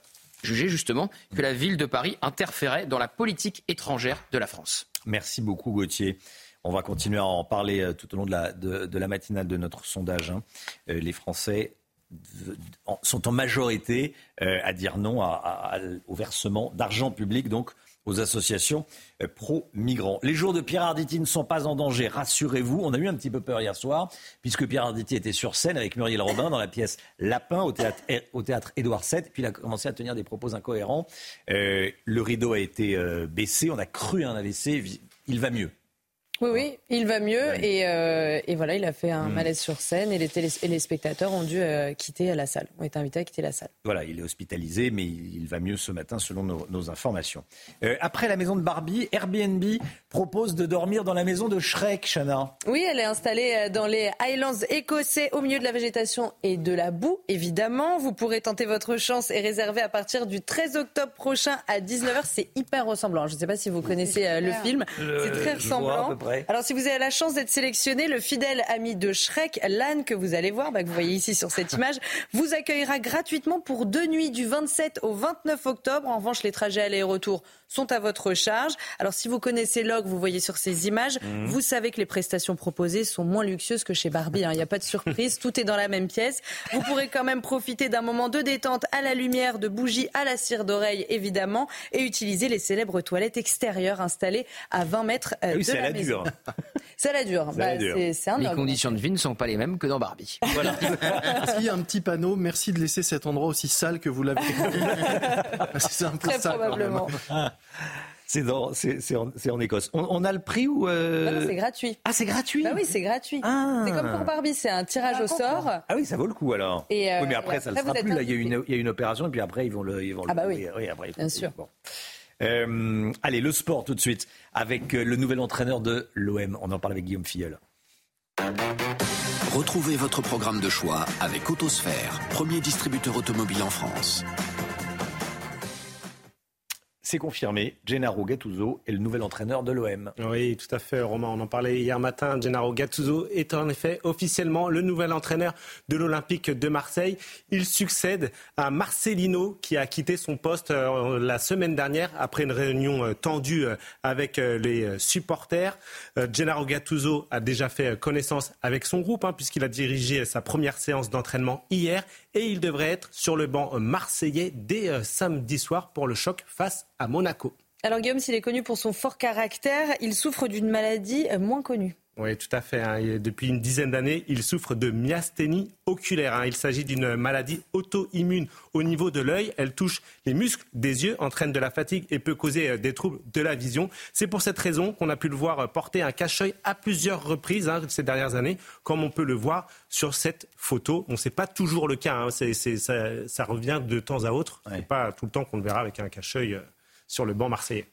Speaker 7: jugé justement que la ville de Paris interférait dans la politique étrangère de la France.
Speaker 1: Merci beaucoup Gauthier. On va continuer à en parler euh, tout au long de la, de, la matinale de notre sondage. Hein. Les Français sont en majorité à dire non au versement d'argent public donc aux associations euh, pro-migrants. Les jours de Pierre Arditi ne sont pas en danger, rassurez-vous. On a eu un petit peu peur hier soir, puisque Pierre Arditi était sur scène avec Muriel Robin dans la pièce Lapin au théâtre, Édouard VII. Puis il a commencé à tenir des propos incohérents. Euh, le rideau a été euh, baissé, on a cru un AVC. Il va mieux.
Speaker 2: Oui, oui, il va mieux et, et, voilà, il a fait un hmm. malaise sur scène et les, et les spectateurs ont dû quitter la salle, ont été invités à quitter la salle.
Speaker 1: Voilà, il est hospitalisé, mais il va mieux ce matin selon nos, nos informations. Euh, après la maison de Barbie, Airbnb propose de dormir dans la maison de Shrek, Chana.
Speaker 2: Oui, elle est installée euh, dans les Highlands écossais au milieu de la végétation et de la boue, évidemment. Vous pourrez tenter votre chance et réserver à partir du 13 octobre prochain à 19h. C'est hyper ressemblant. Je ne sais pas si vous connaissez euh, le film. C'est très ressemblant. Alors si vous avez la chance d'être sélectionné, le fidèle ami de Shrek, l'âne que vous allez voir, bah, que vous voyez ici sur cette image, vous accueillera gratuitement pour deux nuits du 27 au 29 octobre. En revanche, les trajets aller et retour sont à votre charge. Alors si vous connaissez Log, vous voyez sur ces images, mhm. vous savez que les prestations proposées sont moins luxueuses que chez Barbie. Hein. Il n'y a pas de surprise, tout est dans la même pièce. Vous pourrez quand même profiter d'un moment de détente à la lumière, de bougies à la cire d'oreille évidemment, et utiliser les célèbres toilettes extérieures installées à 20 mètres euh, ah de la, maison. Ça *laughs* la dure.
Speaker 7: Bah, c'est un les conditions de vie ne sont pas les mêmes que dans Barbie. *laughs*
Speaker 20: Voilà. Est-ce qu'il y a un petit panneau Merci de laisser cet endroit aussi sale que vous l'avez. *laughs*
Speaker 2: c'est un peu Très probablement.
Speaker 1: C'est en, en, Écosse. On, a le prix ou
Speaker 2: euh... c'est gratuit.
Speaker 1: Ah, c'est gratuit.
Speaker 2: Bah oui, c'est gratuit. Ah. C'est comme pour Barbie, c'est un tirage au sort.
Speaker 1: Ah oui, ça vaut le coup alors. Et euh, oui, mais après, ça ne sera plus. Là, il y, a une, il y, a une opération et puis après, ils vont le. Ils vont
Speaker 2: ah bah oui.
Speaker 1: oui après,
Speaker 2: Bien sûr.
Speaker 1: Euh, allez, le sport tout de suite avec le nouvel entraîneur de l'OM. On en parle avec Guillaume Filleul.
Speaker 18: Retrouvez votre programme de choix avec Autosphère, premier distributeur automobile en France.
Speaker 1: C'est confirmé, Gennaro Gattuso est le nouvel entraîneur de l'OM.
Speaker 16: Oui, tout à fait, Romain. On en parlait hier matin. Gennaro Gattuso est en effet officiellement le nouvel entraîneur de l'Olympique de Marseille. Il succède à Marcelino qui a quitté son poste euh, la semaine dernière après une réunion euh, tendue euh, avec les supporters. Gennaro Gattuso a déjà fait connaissance avec son groupe hein, puisqu'il a dirigé sa première séance d'entraînement hier et il devrait être sur le banc marseillais dès samedi soir pour le choc face à Monaco.
Speaker 2: Alors Guillaume, s'il est connu pour son fort caractère, il souffre d'une maladie moins connue.
Speaker 16: Oui, tout à fait. Hein. Depuis une dizaine d'années, il souffre de myasthénie oculaire. Hein. Il s'agit d'une maladie auto-immune au niveau de l'œil. Elle touche les muscles des yeux, entraîne de la fatigue et peut causer euh, des troubles de la vision. C'est pour cette raison qu'on a pu le voir euh, porter un cache-œil à plusieurs reprises hein, ces dernières années, comme on peut le voir sur cette photo. On sait pas toujours le cas. ça, revient de temps à autre. Ce n'est pas tout le temps qu'on le verra avec un cache-œil euh, sur le banc marseillais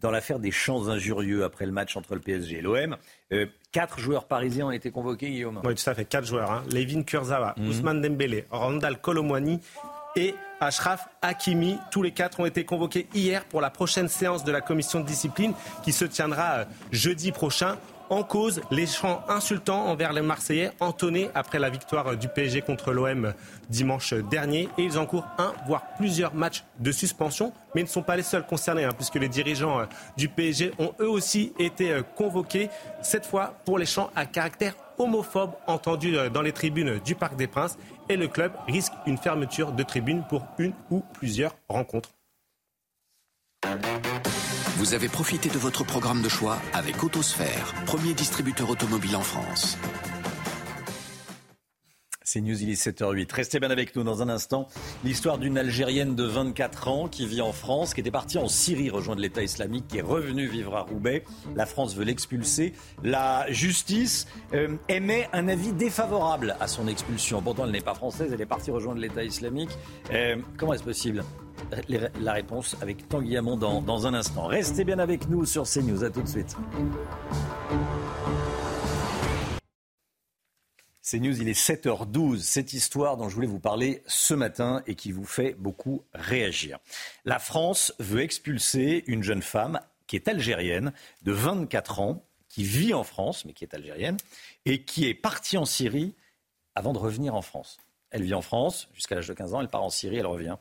Speaker 1: dans l'affaire des chants injurieux après le match entre le PSG et l'OM. Euh, quatre joueurs parisiens ont été convoqués, Guillaume.
Speaker 16: Oui, tout à fait, quatre joueurs. Hein. Levin Kurzawa, mhm. Ousmane Dembélé, Randall Colomwani et Ashraf Hakimi. Tous les quatre ont été convoqués hier pour la prochaine séance de la commission de discipline qui se tiendra euh, jeudi prochain en cause les chants insultants envers les Marseillais entonnés après la victoire du PSG contre l'OM dimanche dernier. Et ils encourent un, voire plusieurs matchs de suspension. Mais ils ne sont pas les seuls concernés, hein, puisque les dirigeants euh, du PSG ont eux aussi été euh, convoqués, cette fois pour les chants à caractère homophobe entendus euh, dans les tribunes du Parc des Princes. Et le club risque une fermeture de tribune pour une ou plusieurs rencontres.
Speaker 18: Vous avez profité de votre programme de choix avec Autosphère, premier distributeur automobile en France.
Speaker 1: C'est News, il est 7h08. Restez bien avec nous dans un instant. L'histoire d'une Algérienne de 24 ans qui vit en France, qui était partie en Syrie rejoindre l'État islamique, qui est revenue vivre à Roubaix. La France veut l'expulser. La justice euh, émet un avis défavorable à son expulsion. Pourtant, elle n'est pas française, elle est partie rejoindre l'État islamique. Euh, comment est-ce possible? La réponse avec Tanguy Hamon dans, dans un instant. Restez bien avec nous sur CNews. À tout de suite. CNews, il est 7h12. Cette histoire dont je voulais vous parler ce matin et qui vous fait beaucoup réagir. La France veut expulser une jeune femme qui est algérienne de 24 ans, qui vit en France, mais qui est algérienne, et qui est partie en Syrie avant de revenir en France. Elle vit en France jusqu'à l'âge de 15 ans, elle part en Syrie, elle revient.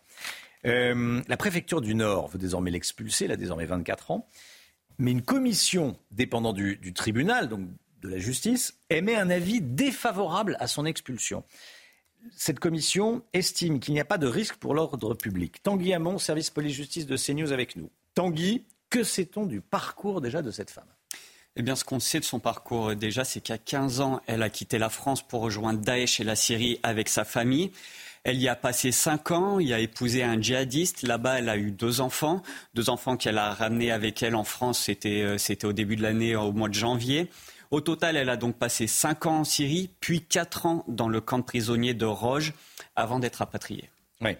Speaker 1: Euh, la préfecture du Nord veut désormais l'expulser, elle a désormais 24 ans. Mais une commission dépendant du, tribunal, donc de la justice, émet un avis défavorable à son expulsion. Cette commission estime qu'il n'y a pas de risque pour l'ordre public. Tanguy Hamon, service police-justice de CNews avec nous. Tanguy, que sait-on du parcours déjà de cette femme?
Speaker 17: Eh bien, ce qu'on sait de son parcours déjà, c'est qu'à 15 ans, elle a quitté la France pour rejoindre Daesh et la Syrie avec sa famille. Elle y a passé cinq ans, y a épousé un djihadiste. Là-bas, elle a eu deux enfants, deux enfants qu'elle a ramenés avec elle en France. C'était, euh, c'était au début de l'année, au mois de janvier. Au total, elle a donc passé cinq ans en Syrie, puis quatre ans dans le camp de prisonniers de Roge, avant d'être rapatriée.
Speaker 1: Oui.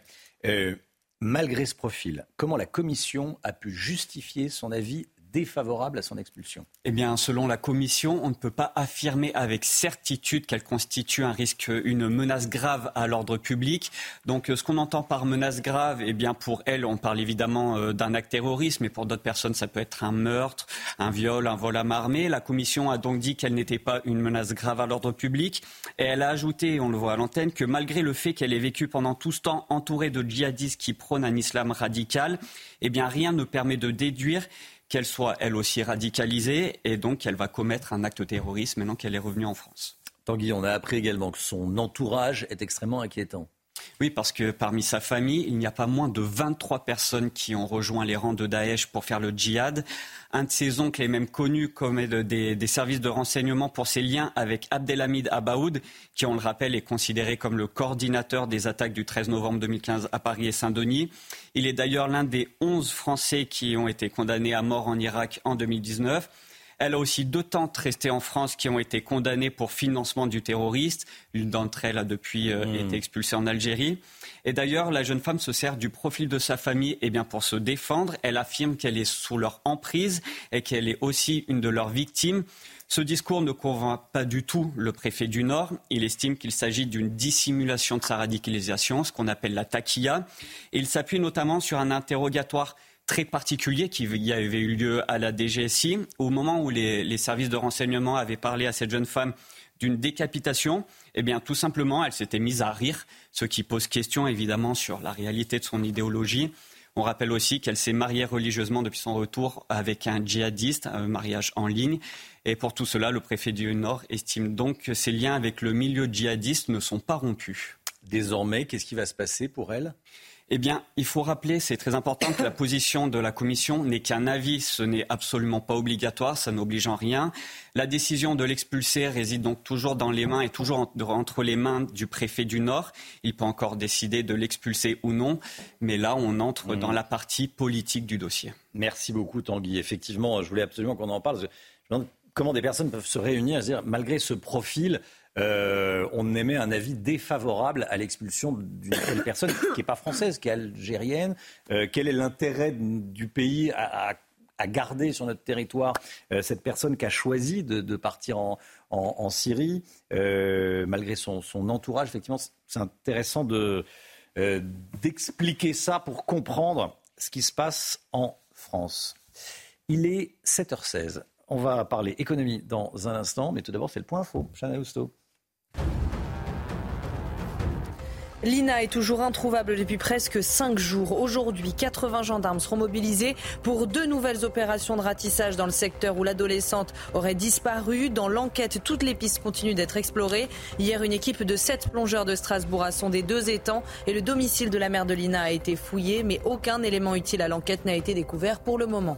Speaker 1: Euh, malgré ce profil, comment la Commission a pu justifier son avis défavorable à son expulsion
Speaker 17: Eh bien, selon la Commission, on ne peut pas affirmer avec certitude qu'elle constitue un risque, une menace grave à l'ordre public. Donc, ce qu'on entend par menace grave, eh bien, pour elle, on parle évidemment euh, d'un acte terroriste, mais pour d'autres personnes, ça peut être un meurtre, un viol, un vol à main armée. La Commission a donc dit qu'elle n'était pas une menace grave à l'ordre public. Et elle a ajouté, on le voit à l'antenne, que malgré le fait qu'elle ait vécu pendant tout ce temps entourée de djihadistes qui prônent un islam radical, eh bien, rien ne permet de déduire qu'elle soit elle aussi radicalisée et donc qu'elle va commettre un acte terroriste maintenant qu'elle est revenue en France.
Speaker 1: Tanguy, on a appris également que son entourage est extrêmement inquiétant.
Speaker 17: Oui, parce que parmi sa famille, il n'y a pas moins de 23 personnes qui ont rejoint les rangs de Daesh pour faire le djihad. Un de ses oncles est même connu comme des, des services de renseignement pour ses liens avec Abdelhamid Abaoud, qui, on le rappelle, est considéré comme le coordinateur des attaques du 13 novembre 2015 à Paris et Saint-Denis. Il est d'ailleurs l'un des 11 Français qui ont été condamnés à mort en Irak en 2019. Elle a aussi deux tantes restées en France qui ont été condamnées pour financement du terroriste. L'une d'entre elles a depuis euh, mmh. été expulsée en Algérie. Et d'ailleurs, la jeune femme se sert du profil de sa famille eh bien, pour se défendre. Elle affirme qu'elle est sous leur emprise et qu'elle est aussi une de leurs victimes. Ce discours ne convainc pas du tout le préfet du Nord. Il estime qu'il s'agit d'une dissimulation de sa radicalisation, ce qu'on appelle la taquilla. Et il s'appuie notamment sur un interrogatoire très particulier qui avait eu lieu à la DGSI, au moment où les, services de renseignement avaient parlé à cette jeune femme d'une décapitation, eh bien, tout simplement, elle s'était mise à rire, ce qui pose question évidemment sur la réalité de son idéologie. On rappelle aussi qu'elle s'est mariée religieusement depuis son retour avec un djihadiste, un mariage en ligne. Et pour tout cela, le préfet du Nord estime donc que ses liens avec le milieu djihadiste ne sont pas rompus.
Speaker 1: Désormais, qu'est-ce qui va se passer pour elle?
Speaker 17: Eh bien, il faut rappeler, c'est très important, que la position de la Commission n'est qu'un avis, ce n'est absolument pas obligatoire, ça n'oblige en rien. La décision de l'expulser réside donc toujours dans les mains et toujours entre les mains du préfet du Nord. Il peut encore décider de l'expulser ou non, mais là, on entre mmh. dans la partie politique du dossier.
Speaker 1: Merci beaucoup, Tanguy. Effectivement, je voulais absolument qu'on en parle. comment des personnes peuvent se réunir et se dire, malgré ce profil, euh, on émet un avis défavorable à l'expulsion d'une telle *coughs* personne qui n'est pas française, qui est algérienne. Euh, quel est l'intérêt du pays à, garder sur notre territoire euh, cette personne qui a choisi de, partir en, Syrie, malgré son, entourage? Effectivement, c'est intéressant d'expliquer ça pour comprendre ce qui se passe en France. Il est 7h16. On va parler économie dans un instant, mais tout d'abord, c'est le point info. Chana Housteau.
Speaker 2: Lina est toujours introuvable depuis presque cinq jours. Aujourd'hui, 80 gendarmes seront mobilisés pour deux nouvelles opérations de ratissage dans le secteur où l'adolescente aurait disparu. Dans l'enquête, toutes les pistes continuent d'être explorées. Hier, une équipe de sept plongeurs de Strasbourg a sondé deux étangs et le domicile de la mère de Lina a été fouillé, mais aucun élément utile à l'enquête n'a été découvert pour le moment.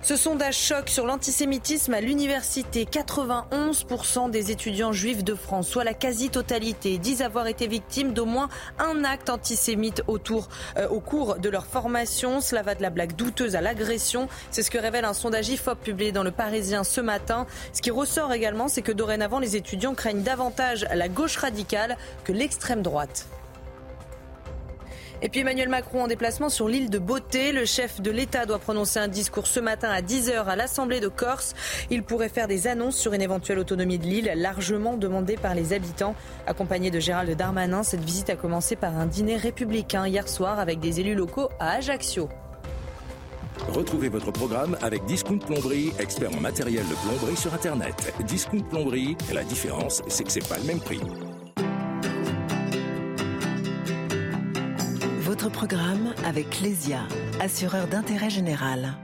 Speaker 2: Ce sondage choque sur l'antisémitisme à l'université. 91% des étudiants juifs de France, soit la quasi-totalité, disent avoir été victimes d'au moins un acte antisémite euh, au cours de leur formation. Cela va de la blague douteuse à l'agression. C'est ce que révèle un sondage IFOP publié dans le Parisien ce matin. Ce qui ressort également, c'est que dorénavant, les étudiants craignent davantage la gauche radicale que l'extrême droite. Et puis Emmanuel Macron en déplacement sur l'île de Beauté. Le chef de l'État doit prononcer un discours ce matin à 10h à l'Assemblée de Corse. Il pourrait faire des annonces sur une éventuelle autonomie de l'île, largement demandée par les habitants. Accompagné de Gérald Darmanin, cette visite a commencé par un dîner républicain hier soir avec des élus locaux à Ajaccio.
Speaker 18: Retrouvez votre programme avec Discount Plomberie, expert en matériel de plomberie sur Internet. Discount Plomberie, la différence, c'est que c'est pas le même prix.
Speaker 19: Votre programme avec Lesia, assureur d'intérêt général.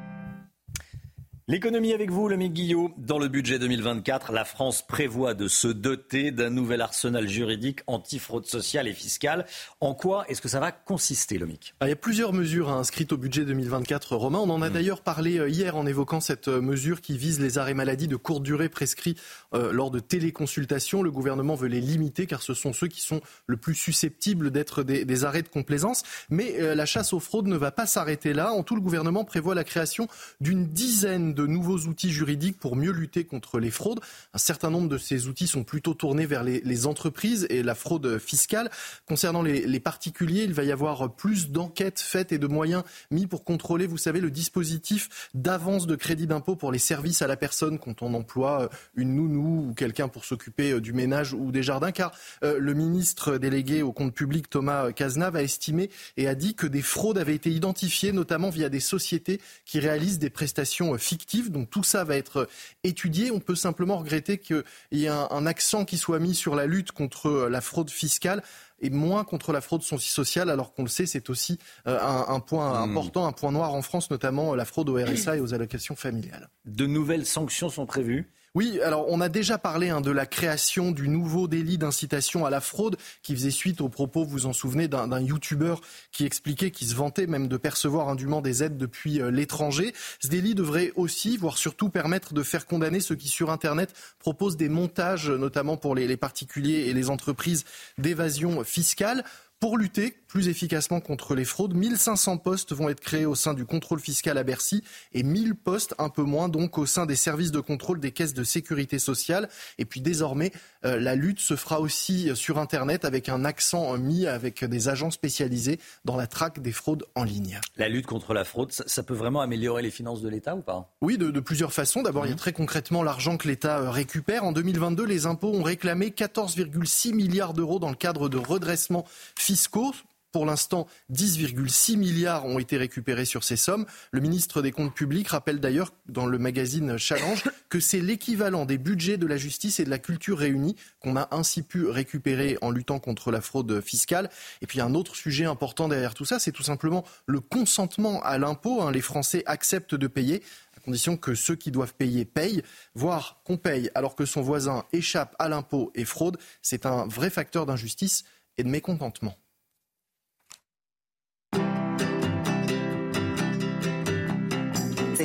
Speaker 1: L'économie avec vous, le Guillot. Dans le budget 2024, la France prévoit de se doter d'un nouvel arsenal juridique anti-fraude sociale et fiscale. En quoi est-ce que ça va consister, Lomic
Speaker 20: ah, Il y a plusieurs mesures hein, inscrites au budget 2024, Romain. On en a hmm. d'ailleurs parlé euh, hier en évoquant cette euh, mesure qui vise les arrêts maladie de courte durée prescrits euh, lors de téléconsultations. Le gouvernement veut les limiter car ce sont ceux qui sont le plus susceptibles d'être des, arrêts de complaisance. Mais la chasse aux fraudes ne va pas s'arrêter là. En tout, le gouvernement prévoit la création d'une dizaine de nouveaux outils juridiques pour mieux lutter contre les fraudes. Un certain nombre de ces outils sont plutôt tournés vers les, entreprises et la fraude fiscale. Concernant les, les particuliers, il va y avoir plus d'enquêtes faites et de moyens mis pour contrôler, vous savez, le dispositif d'avance de crédit d'impôt pour les services à la personne quand on emploie une nounou ou quelqu'un pour s'occuper du ménage ou des jardins, car le ministre délégué au compte public, Thomas Cazenave, a estimé et a dit que des fraudes avaient été identifiées, notamment via des sociétés qui réalisent des prestations fictives. Donc tout ça va être étudié. On peut simplement regretter qu'il y ait un, accent qui soit mis sur la lutte contre la fraude fiscale et moins contre la fraude sociale, alors qu'on le sait, c'est aussi euh, un, point hmm. important, un point noir en France, notamment la fraude au RSA et aux allocations familiales.
Speaker 1: De nouvelles sanctions sont prévues
Speaker 20: oui, alors on a déjà parlé hein, de la création du nouveau délit d'incitation à la fraude qui faisait suite aux propos, vous en souvenez, d'un youtubeur qui expliquait, qui se vantait même de percevoir indûment des aides depuis euh, l'étranger. Ce délit devrait aussi, voire surtout, permettre de faire condamner ceux qui sur Internet proposent des montages, notamment pour les particuliers et les entreprises d'évasion fiscale. Pour lutter plus efficacement contre les fraudes, 1500 postes vont être créés au sein du contrôle fiscal à Bercy et 1000 postes, un peu moins, donc au sein des services de contrôle des caisses de sécurité sociale. Et puis désormais, euh, la lutte se fera aussi sur Internet avec un accent mis avec des agents spécialisés dans la traque des fraudes en ligne.
Speaker 1: La lutte contre la fraude, ça, peut vraiment améliorer les finances de l'État ou pas
Speaker 20: Oui, de, plusieurs façons. D'abord, il y a mmh. très concrètement l'argent que l'État euh, récupère. En 2022, les impôts ont réclamé 14,6 milliards d'euros dans le cadre de redressement fiscaux. Pour l'instant, 10,6 milliards ont été récupérés sur ces sommes. Le ministre des Comptes publics rappelle d'ailleurs dans le magazine Challenge *laughs* que c'est l'équivalent des budgets de la justice et de la culture réunis qu'on a ainsi pu récupérer en luttant contre la fraude fiscale. Et puis un autre sujet important derrière tout ça, c'est tout simplement le consentement à l'impôt. Hein. Les Français acceptent de payer à condition que ceux qui doivent payer payent, voire qu'on paye alors que son voisin échappe à l'impôt et fraude. C'est un vrai facteur d'injustice et de mécontentement.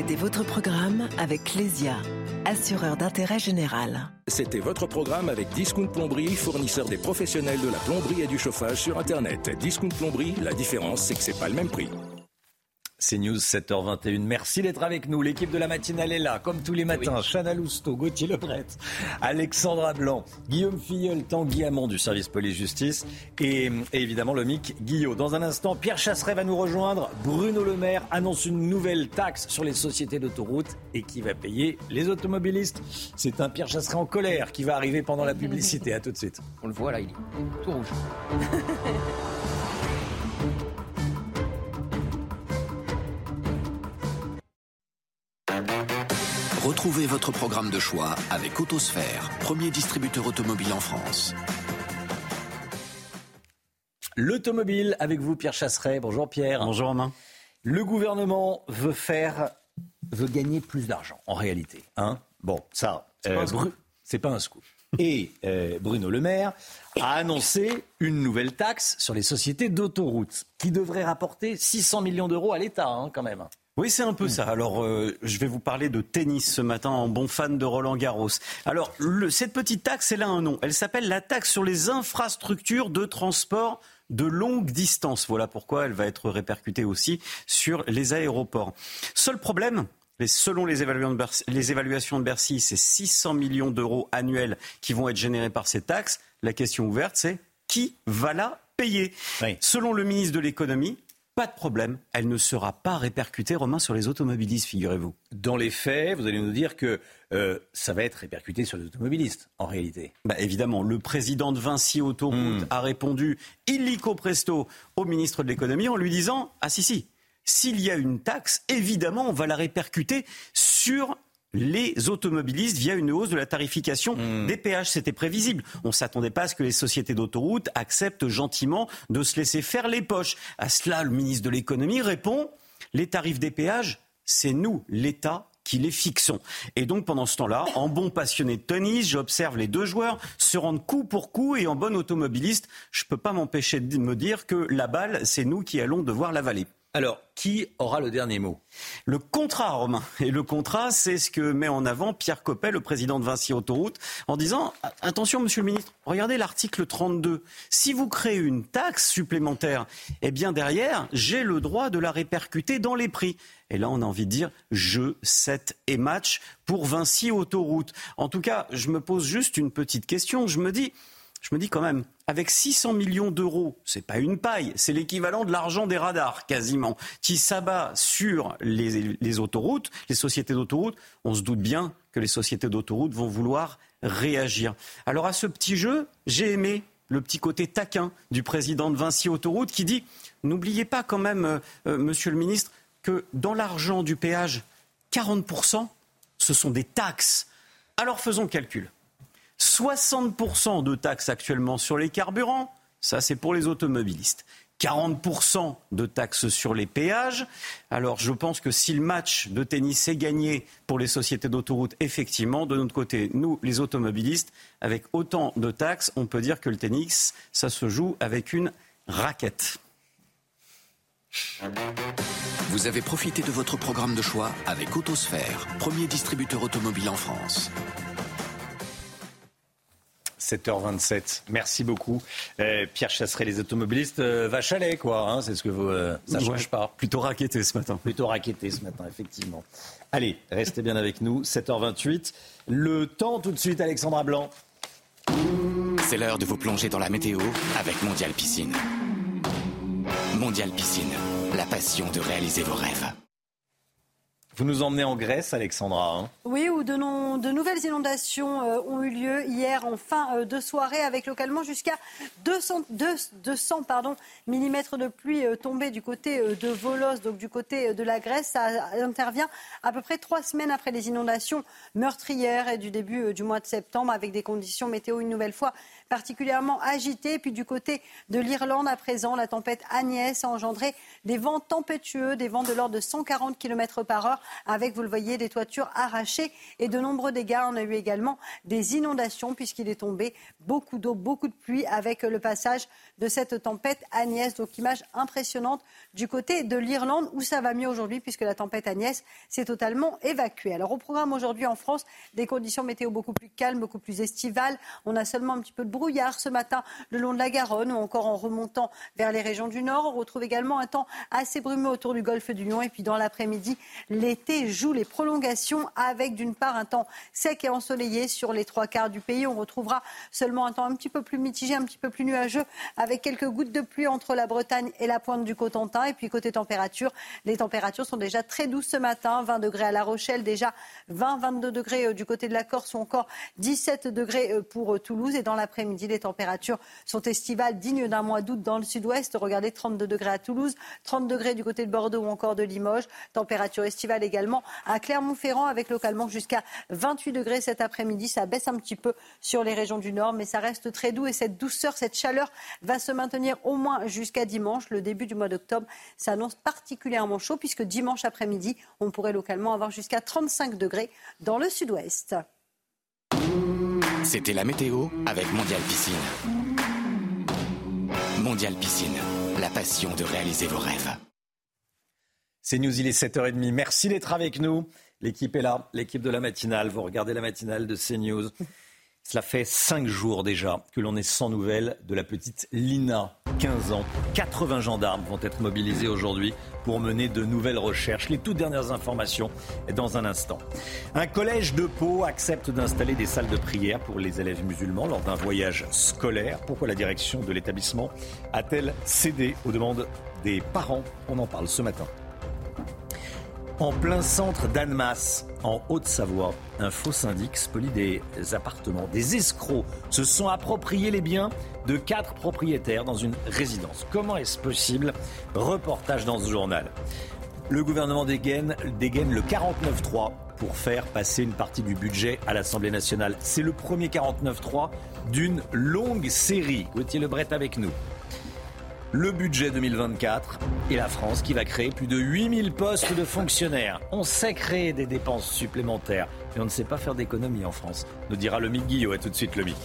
Speaker 19: C'était votre programme avec Clésia, assureur d'intérêt général.
Speaker 18: C'était votre programme avec Discount Plomberie, fournisseur des professionnels de la plomberie et du chauffage sur Internet. Discount Plomberie, la différence, c'est que c'est pas le même prix.
Speaker 1: C'est News 7h21. Merci d'être avec nous. L'équipe de la matinale est là, comme tous les matins. Oui. Chana Lousteau, Gauthier Lebret, Alexandra Blanc, Guillaume Filleul, Tanguy Hamon du service police-justice et, évidemment le MIC Guillot. Dans un instant, Pierre Chasseret va nous rejoindre. Bruno Le Maire annonce une nouvelle taxe sur les sociétés d'autoroutes et qui va payer les automobilistes. C'est un Pierre Chasseret en colère qui va arriver pendant la publicité. À tout de suite.
Speaker 7: On le voit là, il est tout rouge. *laughs*
Speaker 36: Retrouvez votre programme de choix avec Autosphère, premier distributeur automobile en France.
Speaker 1: L'automobile avec vous, Pierre Chasseret. Bonjour Pierre.
Speaker 37: Bonjour Romain.
Speaker 1: Le gouvernement veut faire, veut gagner plus d'argent en réalité. Hein? Bon, ça, euh, c'est pas un scoop. Et euh, Bruno Le Maire a annoncé une nouvelle taxe sur les sociétés d'autoroutes qui devrait rapporter 600 millions d'euros à l'État, hein, quand même.
Speaker 37: Oui, c'est un peu ça. Alors, euh, je vais vous parler de tennis ce matin en bon fan de Roland Garros. Alors, cette petite taxe, elle a un nom. Elle s'appelle la taxe sur les infrastructures de transport de longue distance. Voilà pourquoi elle va être répercutée aussi sur les aéroports. Seul problème, selon les, évaluations de Bercy, c'est 600 millions d'euros annuels qui vont être générés par ces taxes. La question ouverte, c'est qui va la payer? Selon le ministre de l'économie, pas de problème, elle ne sera pas répercutée, Romain, sur les automobilistes, figurez-vous.
Speaker 1: Dans les faits, vous allez nous dire que euh, ça va être répercuté sur les automobilistes, en réalité.
Speaker 37: Bah, évidemment, le président de Vinci Autoroute hmm. a répondu illico presto au ministre de l'économie en lui disant Ah si, si, s'il y a une taxe, évidemment, on va la répercuter sur les automobilistes via une hausse de la tarification hmm. des péages. C'était prévisible. On ne s'attendait pas à ce que les sociétés d'autoroutes acceptent gentiment de se laisser faire les poches. À cela, le ministre de l'économie répond les tarifs des péages, c'est nous, l'État, qui les fixons. Et donc pendant ce temps-là, en bon passionné de tennis, j'observe les deux joueurs se rendre coup pour coup et en bon automobiliste, je ne peux pas m'empêcher de me dire que la balle, c'est nous qui allons devoir l'avaler.
Speaker 1: Alors, qui aura le dernier mot?
Speaker 37: Le contrat, Romain. Et le contrat, c'est ce que met en avant Pierre Coppet, le président de Vinci Autoroute, en disant Attention, monsieur le ministre, regardez l'article 32. Si vous créez une taxe supplémentaire, eh bien derrière, j'ai le droit de la répercuter dans les prix. Et là, on a envie de dire jeu, 7 et match pour Vinci Autoroute. En tout cas, je me pose juste une petite question. Je me dis je me dis quand même, avec 600 millions d'euros, c'est pas une paille, c'est l'équivalent de l'argent des radars quasiment, qui s'abat sur les, autoroutes, les sociétés d'autoroutes, on se doute bien que les sociétés d'autoroutes vont vouloir réagir. Alors à ce petit jeu, j'ai aimé le petit côté taquin du président de Vinci Autoroute qui dit n'oubliez pas quand même, euh, euh, monsieur le ministre, que dans l'argent du péage, 40%, ce sont des taxes. Alors faisons le calcul. 60% de taxes actuellement sur les carburants, ça c'est pour les automobilistes. 40% de taxes sur les péages. Alors je pense que si le match de tennis est gagné pour les sociétés d'autoroute, effectivement, de notre côté, nous, les automobilistes, avec autant de taxes, on peut dire que le tennis, ça se joue avec une raquette.
Speaker 36: Vous avez profité de votre programme de choix avec Autosphère, premier distributeur automobile en France.
Speaker 1: 7h27. Merci beaucoup. Euh, Pierre Chasseret, les automobilistes, euh, va chalet, quoi. Hein, c'est ce que vous. Euh, ça ne change pas.
Speaker 37: Plutôt raquetté ce matin.
Speaker 1: Plutôt raquetté ce matin, effectivement. Allez, restez bien avec nous. 7h28. Le temps tout de suite, Alexandra Blanc.
Speaker 22: C'est l'heure de vous plonger dans la météo avec Mondial Piscine. Mondial Piscine, la passion de réaliser vos rêves.
Speaker 1: Vous nous emmenez en Grèce, Alexandra.
Speaker 23: Hein oui, où de, nouvelles inondations euh, ont eu lieu hier en fin euh, de soirée, avec localement jusqu'à 200, 200 pardon, mm de pluie euh, tombée du côté de Volos, donc du côté de la Grèce. Ça intervient à peu près trois semaines après les inondations meurtrières du début du mois de septembre, avec des conditions météo une nouvelle fois particulièrement agité. Puis du côté de l'Irlande, à présent, la tempête Agnès a engendré des vents tempétueux, des vents de l'ordre de 140 km par heure, avec, vous le voyez, des toitures arrachées et de nombreux dégâts. On a eu également des inondations, puisqu'il est tombé beaucoup d'eau, beaucoup de pluie, avec le passage de cette tempête Agnès. Donc, image impressionnante du côté de l'Irlande, où ça va mieux aujourd'hui, puisque la tempête Agnès s'est totalement évacuée. Alors, au programme aujourd'hui en France, des conditions météo beaucoup plus calmes, beaucoup plus estivales. On a seulement un petit peu de brouillard ce matin le long de la Garonne ou encore en remontant vers les régions du Nord. On retrouve également un temps assez brumeux autour du golfe du Lion. Et puis dans l'après-midi, l'été joue les prolongations avec d'une part un temps sec et ensoleillé sur les trois quarts du pays. On retrouvera seulement un temps un petit peu plus mitigé, un petit peu plus nuageux avec quelques gouttes de pluie entre la Bretagne et la pointe du Cotentin. Et puis côté température, les températures sont déjà très douces ce matin. 20 degrés à La Rochelle, déjà 20-22 degrés euh, du côté de la Corse ou encore 17 degrés euh, pour euh, Toulouse. Et dans l'après-midi, midi, les températures sont estivales, dignes d'un mois d'août dans le sud-ouest. Regardez, 32 degrés à Toulouse, 30 degrés du côté de Bordeaux ou encore de Limoges. Température estivale également à Clermont-Ferrand avec localement jusqu'à 28 degrés cet après-midi. Ça baisse un petit peu sur les régions du nord, mais ça reste très doux et cette douceur, cette chaleur va se maintenir au moins jusqu'à dimanche. Le début du mois d'octobre s'annonce particulièrement chaud puisque dimanche après-midi, on pourrait localement avoir jusqu'à 35 degrés dans le sud-ouest.
Speaker 22: C'était la météo avec Mondial Piscine. Mondial Piscine, la passion de réaliser vos rêves.
Speaker 1: C'est News, il est 7h30. Merci d'être avec nous. L'équipe est là, l'équipe de la matinale. Vous regardez la matinale de CNews. Cela fait cinq jours déjà que l'on est sans nouvelles de la petite Lina, 15 ans. 80 gendarmes vont être mobilisés aujourd'hui pour mener de nouvelles recherches. Les toutes dernières informations dans un instant. Un collège de Pau accepte d'installer des salles de prière pour les élèves musulmans lors d'un voyage scolaire. Pourquoi la direction de l'établissement a-t-elle cédé aux demandes des parents? On en parle ce matin. En plein centre d'Annemasse, en Haute-Savoie, un faux syndic spolie des appartements. Des escrocs se sont appropriés les biens de quatre propriétaires dans une résidence. Comment est-ce possible? Reportage dans ce journal. Le gouvernement dégaine, dégaine le 49-3 pour faire passer une partie du budget à l'Assemblée nationale. C'est le premier 49-3 d'une longue série. Gauthier Lebret avec nous le budget 2024 et la France qui va créer plus de 8000 postes de fonctionnaires. On sait créer des dépenses supplémentaires, mais on ne sait pas faire d'économie en France, nous dira le Mick Guillot. Et tout de suite le Mick.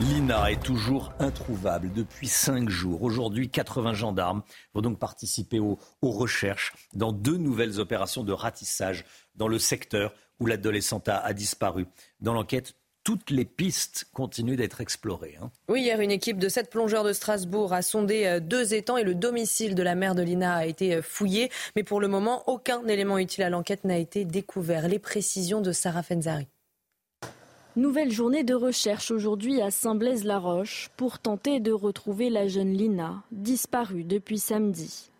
Speaker 1: Lina est toujours introuvable depuis cinq jours. Aujourd'hui, 80 gendarmes vont donc participer aux, recherches dans deux nouvelles opérations de ratissage dans le secteur où l'adolescente a, disparu. Dans l'enquête, toutes les pistes continuent d'être explorées. Hein.
Speaker 2: Oui, hier, une équipe de sept plongeurs de Strasbourg a sondé euh, deux étangs et le domicile de la mère de Lina a été euh, fouillé. Mais pour le moment, aucun élément utile à l'enquête n'a été découvert. Les précisions de Sarah Fenzari.
Speaker 24: Nouvelle journée de recherche aujourd'hui à Saint-Blaise-la-Roche pour tenter de retrouver la jeune Lina, disparue depuis samedi.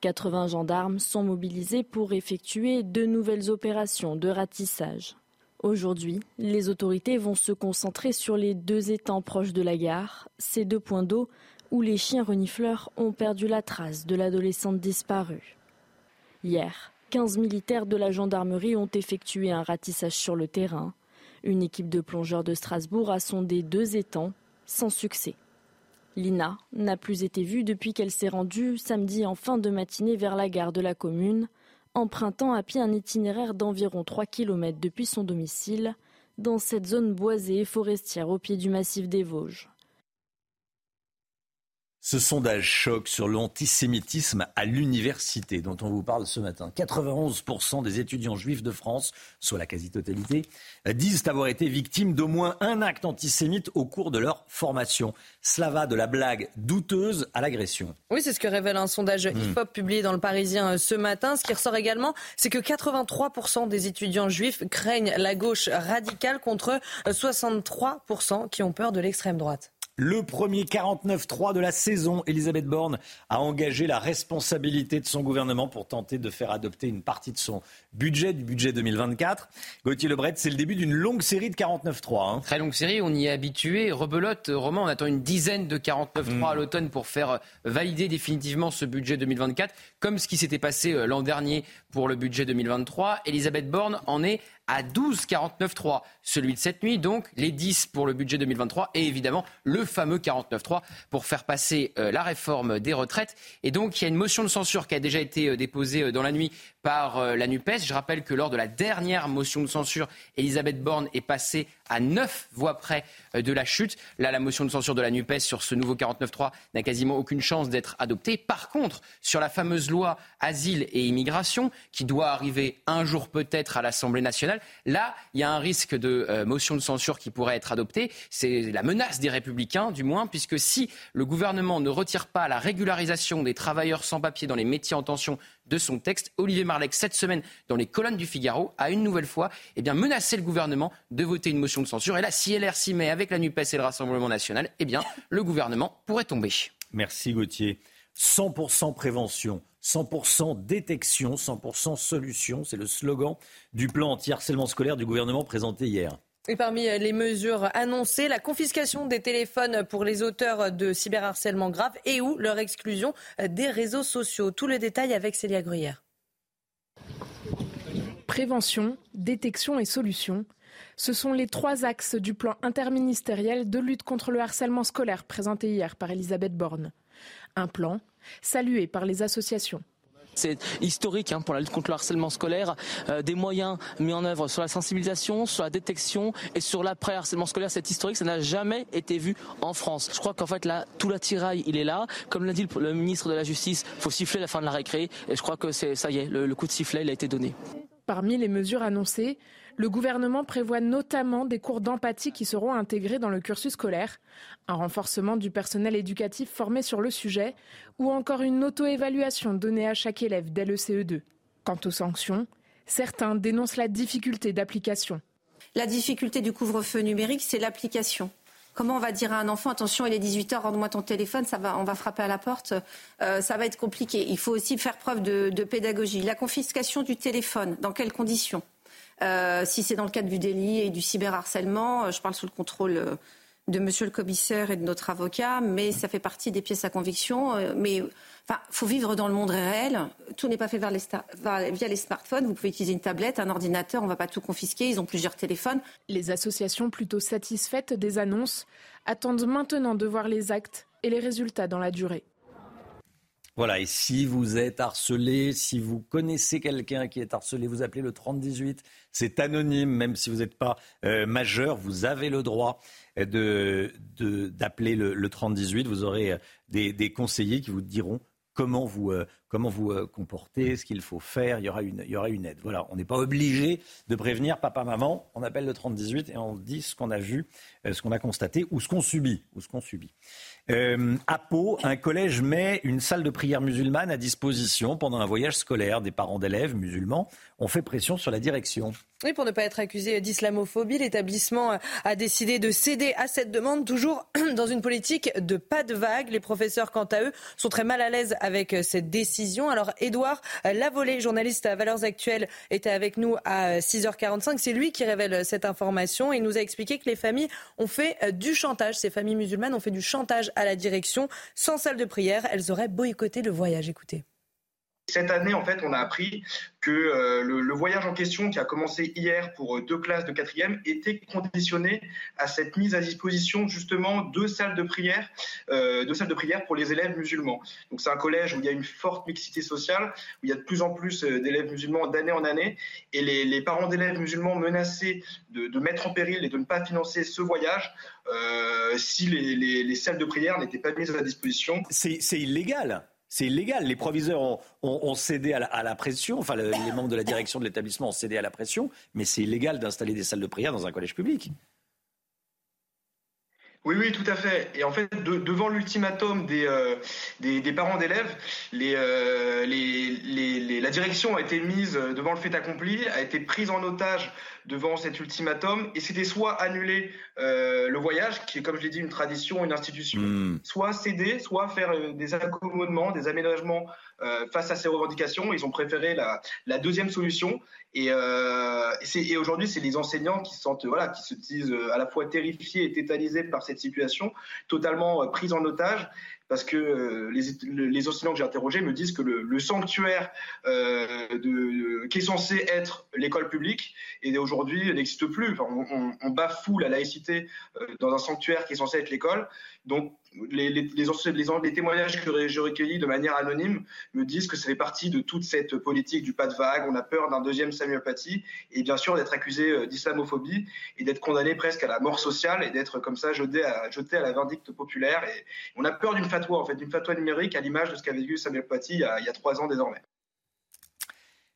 Speaker 24: 80 gendarmes sont mobilisés pour effectuer de nouvelles opérations de ratissage. Aujourd'hui, les autorités vont se concentrer sur les deux étangs proches de la gare, ces deux points d'eau où les chiens renifleurs ont perdu la trace de l'adolescente disparue. Hier, 15 militaires de la gendarmerie ont effectué un ratissage sur le terrain. Une équipe de plongeurs de Strasbourg a sondé deux étangs sans succès. Lina n'a plus été vue depuis qu'elle s'est rendue samedi en fin de matinée vers la gare de la commune, empruntant à pied un itinéraire d'environ 3 km depuis son domicile, dans cette zone boisée et forestière au pied du massif des Vosges.
Speaker 1: Ce sondage choc sur l'antisémitisme à l'université dont on vous parle ce matin. 91% des étudiants juifs de France, soit la quasi-totalité, disent avoir été victimes d'au moins un acte antisémite au cours de leur formation. Cela va de la blague douteuse à l'agression.
Speaker 2: Oui, c'est ce que révèle un sondage hmm. IFOP publié dans le Parisien euh, ce matin. Ce qui ressort également, c'est que 83% des étudiants juifs craignent la gauche radicale contre 63% qui ont peur de l'extrême droite.
Speaker 1: Le premier 49-3 de la saison, Elisabeth Borne a engagé la responsabilité de son gouvernement pour tenter de faire adopter une partie de son budget, du budget 2024. Gauthier Lebret, c'est le début d'une longue série de 49-3. Hein.
Speaker 7: Très longue série, on y est habitué. Rebelote, Romain, on attend une dizaine de 49-3 à mm. l'automne pour faire valider définitivement ce budget 2024, comme ce qui s'était passé euh, l'an dernier pour le budget 2023. Elisabeth Borne en est à 12 49.3, celui de cette nuit, donc les 10 pour le budget 2023 et évidemment le fameux 49.3 pour faire passer euh, la réforme des retraites. Et donc il y a une motion de censure qui a déjà été euh, déposée euh, dans la nuit par la NUPES. Je rappelle que lors de la dernière motion de censure, Elisabeth Borne est passée à 9 voix près de la chute. Là, la motion de censure de la NUPES sur ce nouveau 49.3 n'a quasiment aucune chance d'être adoptée. Par contre, sur la fameuse loi asile et immigration, qui doit arriver un jour peut-être à l'Assemblée nationale, Là, il y a un risque de euh, motion de censure qui pourrait être adoptée. C'est la menace des républicains, du moins, puisque si le gouvernement ne retire pas la régularisation des travailleurs sans papier dans les métiers en tension de son texte, Olivier Marleix, cette semaine, dans les colonnes du Figaro, a une nouvelle fois eh menacé le gouvernement de voter une motion de censure. Et là, si LR s'y met avec la NUPES et le Rassemblement national, eh bien, le gouvernement pourrait tomber.
Speaker 1: Merci Gauthier. 100% prévention. 100% détection, 100% solution, c'est le slogan du plan anti-harcèlement scolaire du gouvernement présenté hier.
Speaker 2: Et parmi les mesures annoncées, la confiscation des téléphones pour les auteurs de cyberharcèlement grave et ou leur exclusion des réseaux sociaux. Tout le détail avec Célia Gruyère.
Speaker 3: Prévention, détection et solution. Ce sont les trois axes du plan interministériel de lutte contre le harcèlement scolaire présenté hier par Elisabeth Borne. Un plan salué par les associations.
Speaker 38: C'est historique hein, pour la lutte contre le harcèlement scolaire, euh, des moyens mis en œuvre sur la sensibilisation, sur la détection et sur l'après-harcèlement scolaire. C'est historique, ça n'a jamais été vu en France. Je crois qu'en fait là, tout l'attirail, il est là. Comme l'a dit le, ministre de la Justice, il faut siffler la fin de la récré. Et je crois que c'est ça y est, le coup de sifflet, il a été donné.
Speaker 3: Parmi les mesures annoncées, le gouvernement prévoit notamment des cours d'empathie qui seront intégrés dans le cursus scolaire, un renforcement du personnel éducatif formé sur le sujet ou encore une auto-évaluation donnée à chaque élève dès le CE2. Quant aux sanctions, certains dénoncent la difficulté d'application.
Speaker 39: La difficulté du couvre-feu numérique, c'est l'application. Comment on va dire à un enfant, attention, il est 18h, rends-moi ton téléphone, ça va, on va frapper à la porte, euh, ça va être compliqué. Il faut aussi faire preuve de pédagogie. La confiscation du téléphone, dans quelles conditions? Euh, si c'est dans le cadre du délit et du cyberharcèlement, euh, je parle sous le contrôle euh, de monsieur le commissaire et de notre avocat, mais ça fait partie des pièces à conviction. Mais enfin, faut vivre dans le monde réel. Tout n'est pas fait via les smartphones. Vous pouvez utiliser une tablette, un ordinateur. On ne va pas tout confisquer. Ils ont plusieurs téléphones.
Speaker 3: Les associations plutôt satisfaites des annonces attendent maintenant de voir les actes et les résultats dans la durée.
Speaker 1: Voilà, et si vous êtes harcelé, si vous connaissez quelqu'un qui est harcelé, vous appelez le 3018. C'est anonyme, même si vous n'êtes pas euh, majeur, vous avez le droit d'appeler de, le, le 3018. Vous aurez des, des conseillers qui vous diront comment vous, euh, comment vous euh, comporter, ce qu'il faut faire. Il y, aura une, il y aura une aide. Voilà, on n'est pas obligé de prévenir papa, maman. On appelle le 3018 et on dit ce qu'on a vu, euh, ce qu'on a constaté ou ce qu'on subit. Ou ce qu'on subit. Euh, à Pau, un collège met une salle de prière musulmane à disposition pendant un voyage scolaire. Des parents d'élèves musulmans ont fait pression sur la direction.
Speaker 2: Oui, pour ne pas être accusé d'islamophobie, l'établissement a décidé de céder à cette demande, toujours *clears throat* dans une politique de pas de vague. Les professeurs, quant à eux, sont très mal à l'aise avec cette décision. Alors, Édouard Lavolée, journaliste à Valeurs Actuelles, était avec nous à 6h45. C'est lui qui révèle cette information. Il nous a expliqué que les familles ont fait du chantage. Ces familles musulmanes ont fait du chantage à la direction. Sans salle de prière, elles auraient boycotté le voyage. Écoutez.
Speaker 32: Cette année, en fait, on a appris que euh, le, voyage en question, qui a commencé hier pour euh, deux classes de quatrième, était conditionné à cette mise à disposition justement de salles de prière, euh, de salles de prière pour les élèves musulmans. Donc c'est un collège où il y a une forte mixité sociale, où il y a de plus en plus d'élèves musulmans d'année en année, et les, parents d'élèves musulmans menacés de, mettre en péril et de ne pas financer ce voyage si les salles de prière n'étaient pas mises à disposition.
Speaker 1: C'est illégal c'est illégal. Les proviseurs ont, cédé à la, pression, enfin le, les membres de la direction de l'établissement ont cédé à la pression, mais c'est illégal d'installer des salles de prière dans un collège public.
Speaker 32: Oui, oui, tout à fait. Et en fait, de, devant l'ultimatum des, euh, des, des, parents d'élèves, les, euh, les, les, la direction a été mise devant le fait accompli, a été prise en otage devant cet ultimatum, et c'était soit annuler euh, le voyage, qui est, comme je l'ai dit, une tradition, une institution, mmh. soit céder, soit faire euh, des accommodements, des aménagements euh, face à ces revendications. Ils ont préféré la, la deuxième solution. Et, euh, et aujourd'hui, c'est les enseignants qui se sentent, voilà, qui se disent à la fois terrifiés et tétanisés par cette situation, totalement pris en otage parce que euh, les, les, enseignants que j'ai interrogés me disent que le, le sanctuaire euh, qui est censé être l'école publique et aujourd'hui n'existe plus. Enfin, on, on, on, bafoue la laïcité euh, dans un sanctuaire qui est censé être l'école. Donc les, les, témoignages que j'ai recueillis de manière anonyme me disent que ça fait partie de toute cette politique du pas de vague. On a peur d'un deuxième Samuel Paty et bien sûr d'être accusé d'islamophobie et d'être condamné presque à la mort sociale et d'être comme ça jeté à, la vindicte populaire. Et on a peur d'une fatwa, en fait, d'une fatwa numérique à l'image de ce qu'a vécu Samuel Paty il y a trois ans désormais.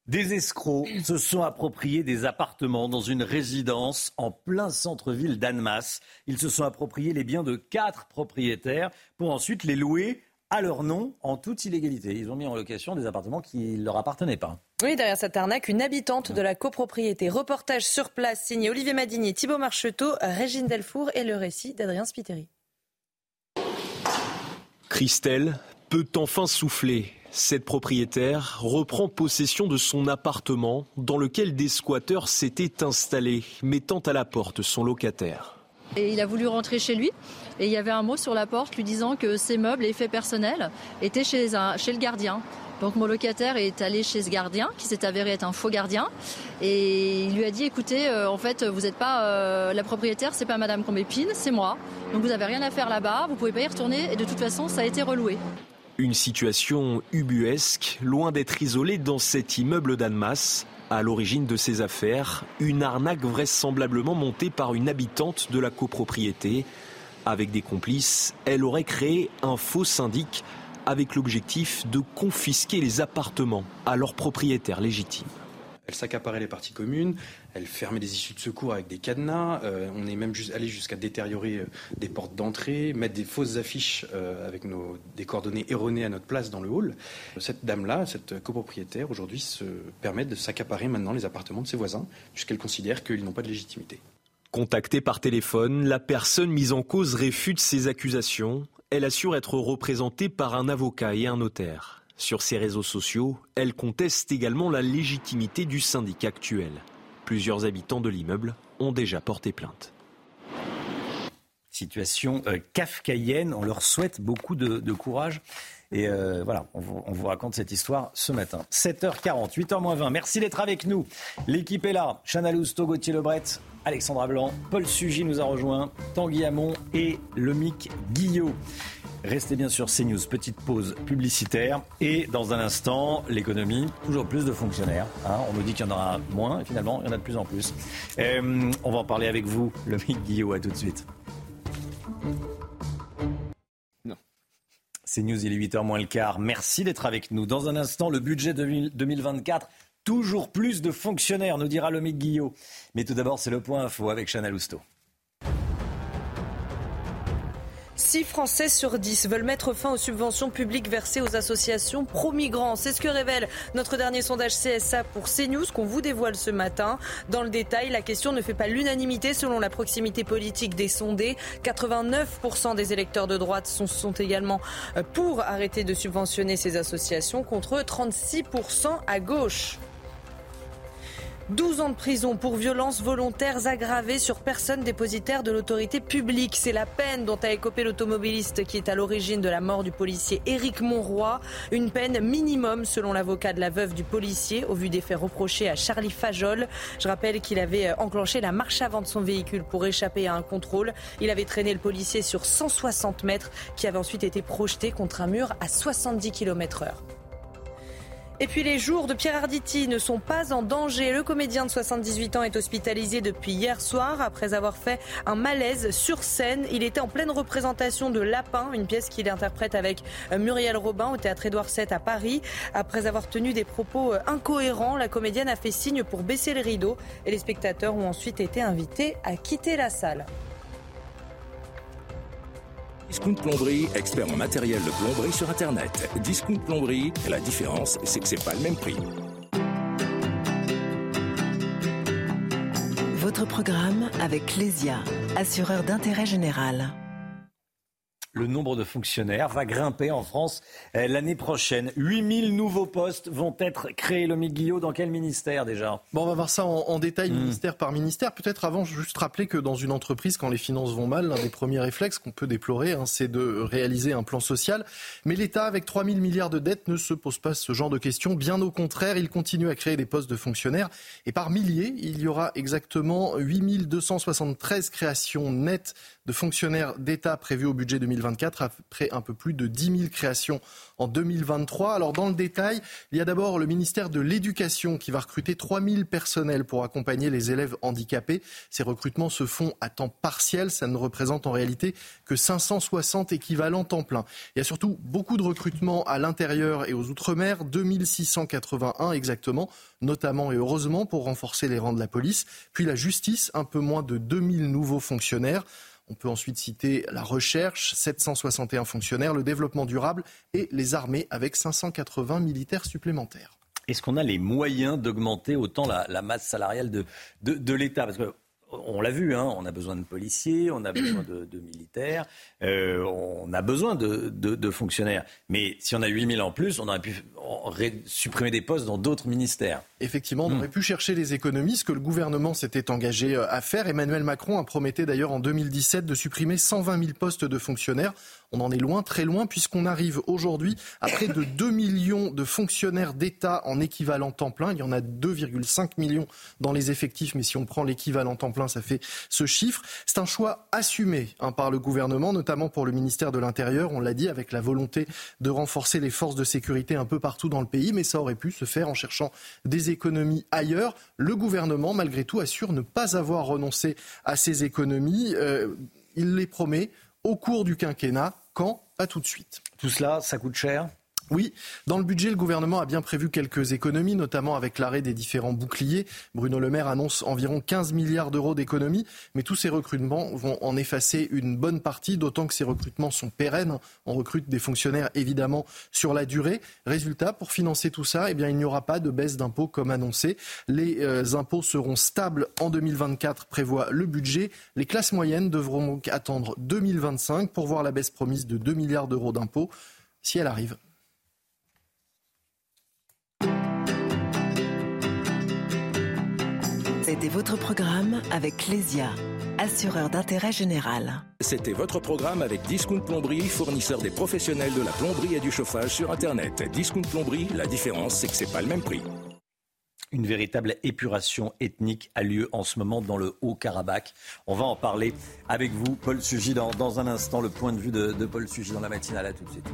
Speaker 1: Des escrocs se sont appropriés des appartements dans une résidence en plein centre-ville d'Annemasse. Ils se sont appropriés les biens de quatre propriétaires pour ensuite les louer à leur nom en toute illégalité. Ils ont mis en location des appartements qui ne leur appartenaient pas.
Speaker 2: Oui, derrière cette arnaque, une habitante de la copropriété. Reportage sur place signé Olivier Madinier, Thibault Marcheteau, Régine Delfour et le récit d'Adrien Spiteri.
Speaker 25: Christelle peut enfin souffler. Cette propriétaire reprend possession de son appartement dans lequel des squatteurs s'étaient installés, mettant à la porte son locataire.
Speaker 26: Et il a voulu rentrer chez lui et il y avait un mot sur la porte lui disant que ses meubles et effets personnels étaient chez, le gardien. Donc mon locataire est allé chez ce gardien, qui s'est avéré être un faux gardien, et il lui a dit écoutez, euh, en fait, vous n'êtes pas euh, la propriétaire, c'est pas Madame Combépine, c'est moi. Donc vous n'avez rien à faire là-bas, vous pouvez pas y retourner, et de toute façon, ça a été reloué.
Speaker 25: Une situation ubuesque, loin d'être isolée dans cet immeuble d'Annemasse. À l'origine de ces affaires, une arnaque vraisemblablement montée par une habitante de la copropriété. Avec des complices, elle aurait créé un faux syndic avec l'objectif de confisquer les appartements à leurs propriétaires légitimes.
Speaker 40: Elle s'accaparait les parties communes, elle fermait des issues de secours avec des cadenas, euh, on est même allé jusqu'à détériorer euh, des portes d'entrée, mettre des fausses affiches euh, avec des coordonnées erronées à notre place dans le hall. Cette dame-là, cette copropriétaire, aujourd'hui se permet de s'accaparer maintenant les appartements de ses voisins, puisqu'elle considère qu'ils n'ont pas de légitimité.
Speaker 25: Contactée par téléphone, la personne mise en cause réfute ces accusations. Elle assure être représentée par un avocat et un notaire. Sur ses réseaux sociaux, elle conteste également la légitimité du syndicat actuel. Plusieurs habitants de l'immeuble ont déjà porté plainte.
Speaker 1: Situation euh, kafkaïenne, on leur souhaite beaucoup de, courage. Et euh, voilà, on vous, on vous, raconte cette histoire ce matin. 7h40, 8h20. Merci d'être avec nous. L'équipe est là. Chana Lousteau, Gauthier Lebret, Alexandra Blanc, Paul Sugy nous a rejoint, Tanguy Hamon et Lomic Guillot. Restez bien sur CNews, petite pause publicitaire. Et dans un instant, l'économie, toujours plus de fonctionnaires. Hein. On nous dit qu'il y en aura moins, et finalement, il y en a de plus en plus. Euh, on va en parler avec vous, le Guillaume, à tout de suite. C'est News, il est 8h moins le quart. Merci d'être avec nous. Dans un instant, le budget 2024. Toujours plus de fonctionnaires, nous dira Lomique Guillot. Mais tout d'abord, c'est le point info avec Chana Lousteau.
Speaker 2: 6 Français sur 10 veulent mettre fin aux subventions publiques versées aux associations pro-migrants. C'est ce que révèle notre dernier sondage CSA pour CNews qu'on vous dévoile ce matin. Dans le détail, la question ne fait pas l'unanimité selon la proximité politique des sondés. 89% des électeurs de droite sont, sont également euh, pour arrêter de subventionner ces associations contre 36% à gauche. 12 ans de prison pour violences volontaires aggravées sur personne dépositaire de l'autorité publique. C'est la peine dont a écopé l'automobiliste qui est à l'origine de la mort du policier Éric Monroy. Une peine minimum selon l'avocat de la veuve du policier au vu des faits reprochés à Charlie Fajol. Je rappelle qu'il avait euh, enclenché la marche avant de son véhicule pour échapper à un contrôle. Il avait traîné le policier sur 160 mètres qui avait ensuite été projeté contre un mur à 70 km heure. Et puis les jours de Pierre Arditi ne sont pas en danger. Le comédien de 78 ans est hospitalisé depuis hier soir après avoir fait un malaise sur scène. Il était en pleine représentation de Lapin, une pièce qu'il interprète avec euh, Muriel Robin au théâtre Édouard VII à Paris. Après avoir tenu des propos euh, incohérents, la comédienne a fait signe pour baisser le rideau et les spectateurs ont ensuite été invités à quitter la salle.
Speaker 18: Discount Plomberie, expert en matériel de plomberie sur Internet. Discount Plomberie, la différence, c'est que c'est pas le même prix.
Speaker 19: Votre programme avec Clésia, assureur d'intérêt général
Speaker 1: le nombre de fonctionnaires va grimper en France euh, l'année prochaine. 8000 nouveaux postes vont être créés. Le Guillot, dans quel ministère déjà?
Speaker 20: Bon, on va voir ça en, détail, hmm. ministère par ministère. Peut-être avant, juste rappeler que dans une entreprise, quand les finances vont mal, l'un des premiers réflexes qu'on peut déplorer, hein, c'est de réaliser un plan social. Mais l'État, avec 3000 milliards de dettes, ne se pose pas ce genre de questions. Bien au contraire, il continue à créer des postes de fonctionnaires. Et par milliers, il y aura exactement 8273 créations nettes de fonctionnaires d'État prévues au budget 2024 après un peu plus de 10 000 créations en 2023. Alors dans le détail, il y a d'abord le ministère de l'Éducation qui va recruter 3 000 personnels pour accompagner les élèves handicapés. Ces recrutements se font à temps partiel. Ça ne représente en réalité que 560 équivalents temps plein. Il y a surtout beaucoup de recrutements à l'intérieur et aux Outre-mer, 2681 exactement, notamment et heureusement pour renforcer les rangs de la police. Puis la justice, un peu moins de 2000 nouveaux fonctionnaires. On peut ensuite citer la recherche, 761 fonctionnaires, le développement durable et les armées avec 580 militaires supplémentaires.
Speaker 1: Est-ce qu'on a les moyens d'augmenter autant la, masse salariale de, l'État? On l'a vu, hein, on a besoin de policiers, on a besoin de, militaires, euh, on a besoin de, fonctionnaires. Mais si on a 8000 en plus, on aurait pu supprimer des postes dans d'autres ministères.
Speaker 20: Effectivement, on hmm. aurait pu chercher les économies, ce que le gouvernement s'était engagé euh, à faire. Emmanuel Macron a prometté d'ailleurs en 2017 de supprimer 120 000 postes de fonctionnaires. On en est loin, très loin, puisqu'on arrive aujourd'hui à près de 2 millions de fonctionnaires d'État en équivalent temps plein. Il y en a 2,5 millions dans les effectifs, mais si on prend l'équivalent temps plein, ça fait ce chiffre. C'est un choix assumé hein, par le gouvernement, notamment pour le ministère de l'Intérieur. On l'a dit, avec la volonté de renforcer les forces de sécurité un peu partout dans le pays, mais ça aurait pu se faire en cherchant des économies ailleurs. Le gouvernement, malgré tout, assure ne pas avoir renoncé à ces économies. Euh, il les promet au cours du quinquennat. Quand? Pas tout de suite.
Speaker 1: Tout cela, ça coûte cher?
Speaker 20: Oui, dans le budget, le gouvernement a bien prévu quelques économies, notamment avec l'arrêt des différents boucliers. Bruno Le Maire annonce environ 15 milliards d'euros d'économies, mais tous ces recrutements vont en effacer une bonne partie, d'autant que ces recrutements sont pérennes. On recrute des fonctionnaires évidemment sur la durée. Résultat, pour financer tout ça, eh bien, il n'y aura pas de baisse d'impôts comme annoncé. Les euh, impôts seront stables en 2024, prévoit le budget. Les classes moyennes devront donc attendre 2025 pour voir la baisse promise de 2 milliards d'euros d'impôts, si elle arrive.
Speaker 19: C'était votre programme avec Clésia, assureur d'intérêt général.
Speaker 18: C'était votre programme avec Discount Plomberie, fournisseur des professionnels de la plomberie et du chauffage sur Internet. Discount Plomberie, la différence, c'est que c'est pas le même prix.
Speaker 1: Une véritable épuration ethnique a lieu en ce moment dans le Haut-Karabakh. On va en parler avec vous, Paul Sugy, dans, un instant. Le point de vue de, de Paul Sugy dans la matinale. À tout de suite.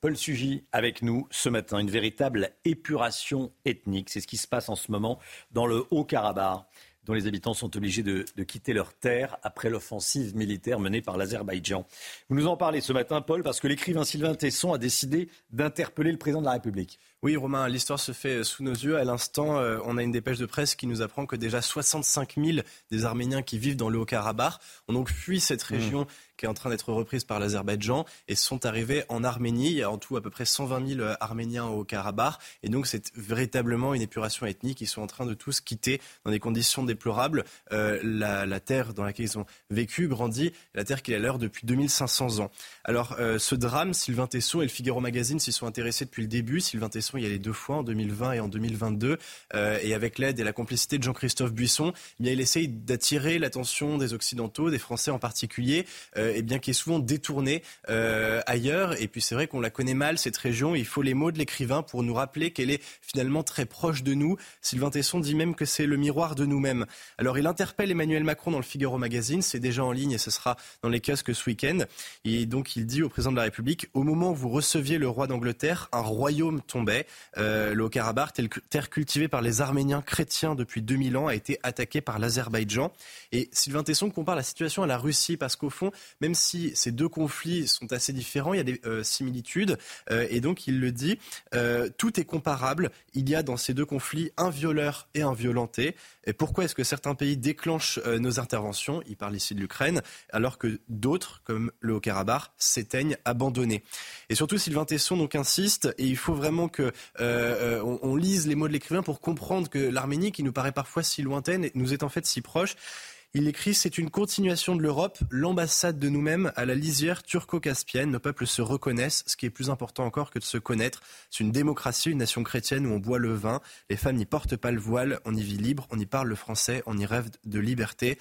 Speaker 1: Paul Sugy avec nous ce matin. Une véritable épuration ethnique. C'est ce qui se passe en ce moment dans le Haut-Karabakh dont les habitants sont obligés de, quitter leur terre après l'offensive militaire menée par l'Azerbaïdjan. Vous nous en parlez ce matin, Paul, parce que l'écrivain Sylvain Tesson a décidé d'interpeller le président de la République.
Speaker 41: Oui, Romain, l'histoire se fait sous nos yeux. À l'instant, euh, on a une dépêche de presse qui nous apprend que déjà 65 000 des Arméniens qui vivent dans le Haut-Karabakh ont donc fui cette mmh. région qui est en train d'être reprise par l'Azerbaïdjan et sont arrivés en Arménie. Il y a en tout à peu près 120 000 Arméniens au Karabakh. Et donc, c'est véritablement une épuration ethnique. Ils sont en train de tous quitter dans des conditions déplorables euh, la, terre dans laquelle ils ont vécu, grandi, la terre qui est à leur depuis 2500 ans. Alors, euh, ce drame, Sylvain Tesson et le Figaro Magazine s'y sont intéressés depuis le début. Sylvain Tesson il y a les deux fois, en 2020 et en 2022. Euh, et avec l'aide et la complicité de Jean-Christophe Buisson, eh il essaye d'attirer l'attention des Occidentaux, des Français en particulier, euh, bien qui est souvent détournée euh, ailleurs. Et puis c'est vrai qu'on la connaît mal, cette région. Il faut les mots de l'écrivain pour nous rappeler qu'elle est finalement très proche de nous. Sylvain Tesson dit même que c'est le miroir de nous-mêmes. Alors il interpelle Emmanuel Macron dans le Figaro Magazine, c'est déjà en ligne et ce sera dans les kiosques ce week-end. Et donc il dit au président de la République, au moment où vous receviez le roi d'Angleterre, un royaume tombait. Euh, le Haut-Karabakh, terre cultivée par les Arméniens chrétiens depuis 2000 ans, a été attaqué par l'Azerbaïdjan. Et Sylvain Tesson compare la situation à la Russie parce qu'au fond, même si ces deux conflits sont assez différents, il y a des euh, similitudes. Euh, et donc il le dit, tout est comparable. Il y a dans ces deux conflits un violeur et un violenté. Et pourquoi est-ce que certains pays déclenchent nos interventions? Il parle ici de l'Ukraine, alors que d'autres, comme le Haut-Karabakh, s'éteignent abandonnés. Et surtout, Sylvain Tesson donc insiste, et il faut vraiment que euh, on, on, lise les mots de l'écrivain pour comprendre que l'Arménie, qui nous paraît parfois si lointaine, nous est en fait si proche. Il écrit C'est une continuation de l'Europe, l'ambassade de nous-mêmes à la lisière turco-caspienne. Nos peuples se reconnaissent, ce qui est plus important encore que de se connaître. C'est une démocratie, une nation chrétienne où on boit le vin. Les femmes n'y portent pas le voile, on y vit libre, on y parle le français, on y rêve de liberté.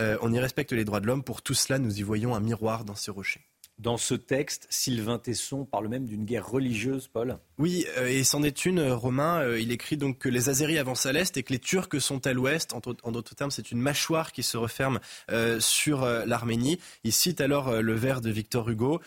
Speaker 41: Euh, on y respecte les droits de l'homme. Pour tout cela, nous y voyons un miroir dans ces rochers.
Speaker 1: Dans ce texte, Sylvain Tesson parle même d'une guerre religieuse, Paul.
Speaker 41: Oui, euh, et c'en est une, euh, Romain. Euh, il écrit donc que les Azéris avancent à l'est et que les Turcs sont à l'ouest. En, d'autres termes, c'est une mâchoire qui se referme sur l'Arménie. Il cite alors le vers de Victor Hugo.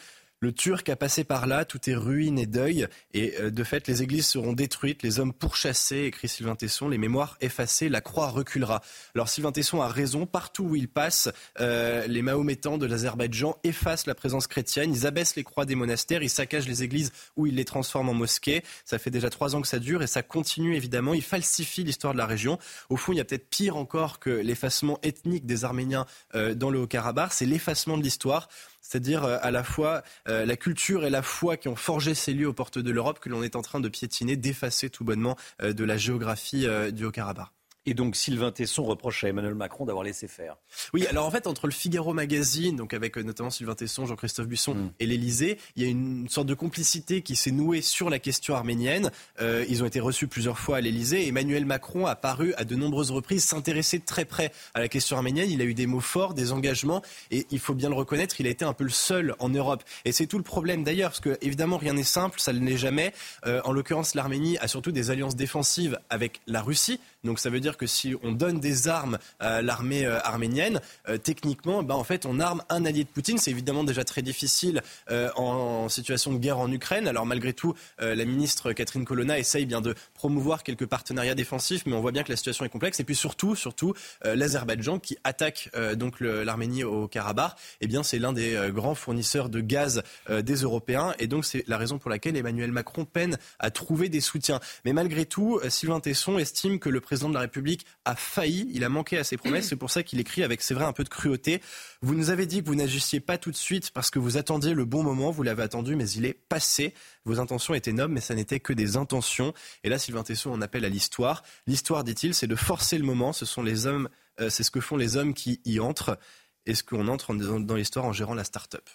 Speaker 41: Le Turc a passé par là, tout est ruine et deuil, et euh, de fait, les églises seront détruites, les hommes pourchassés, écrit Sylvain Tesson, les mémoires effacées, la croix reculera. Alors Sylvain Tesson a raison, partout où il passe, euh, les Mahométans de l'Azerbaïdjan effacent la présence chrétienne, ils abaissent les croix des monastères, ils saccagent les églises où ils les transforment en mosquées. Ça fait déjà trois ans que ça dure et ça continue évidemment. Ils falsifient l'histoire de la région. Au fond, il y a peut-être pire encore que l'effacement ethnique des Arméniens euh, dans le Haut-Karabakh, c'est l'effacement de l'histoire c'est-à-dire euh, à la fois euh, la culture et la foi qui ont forgé ces lieux aux portes de l'Europe que l'on est en train de piétiner, d'effacer tout bonnement euh, de la géographie du Haut-Karabakh.
Speaker 1: Et donc Sylvain Tesson reproche à Emmanuel Macron d'avoir laissé faire.
Speaker 41: Oui, alors en fait, entre le Figaro Magazine, donc avec euh, notamment Sylvain Tesson, Jean-Christophe Buisson mm. et l'Elysée, il y a une sorte de complicité qui s'est nouée sur la question arménienne. Euh, ils ont été reçus plusieurs fois à l'Elysée. Emmanuel Macron a paru à de nombreuses reprises s'intéresser très près à la question arménienne. Il a eu des mots forts, des engagements, et il faut bien le reconnaître, il a été un peu le seul en Europe. Et c'est tout le problème d'ailleurs, parce que évidemment rien n'est simple, ça ne l'est jamais. Euh, en l'occurrence, l'Arménie a surtout des alliances défensives avec la Russie. Donc ça veut dire que si on donne des armes à l'armée euh, arménienne, euh, techniquement, ben, en fait, on arme un allié de Poutine. C'est évidemment déjà très difficile euh, en, situation de guerre en Ukraine. Alors malgré tout, la ministre Catherine Colonna essaye bien de promouvoir quelques partenariats défensifs, mais on voit bien que la situation est complexe. Et puis surtout, surtout, l'Azerbaïdjan qui attaque donc l'Arménie au Karabakh, eh bien c'est l'un des grands fournisseurs de gaz des Européens. Et donc c'est la raison pour laquelle Emmanuel Macron peine à trouver des soutiens. Mais malgré tout, Sylvain Tesson estime que le président de la République a failli, il a manqué à ses promesses. C'est pour ça qu'il écrit avec, c'est vrai, un peu de cruauté. Vous nous avez dit que vous n'agissiez pas tout de suite parce que vous attendiez le bon moment. Vous l'avez attendu, mais il est passé. Vos intentions étaient nobles, mais ça n'était que des intentions. Et là, Sylvain Tesson en appelle à l'histoire. L'histoire, dit-il, c'est de forcer le moment. Ce sont les hommes, euh, c'est ce que font les hommes qui y entrent. Est-ce qu'on entre dans, l'histoire en gérant la start-up?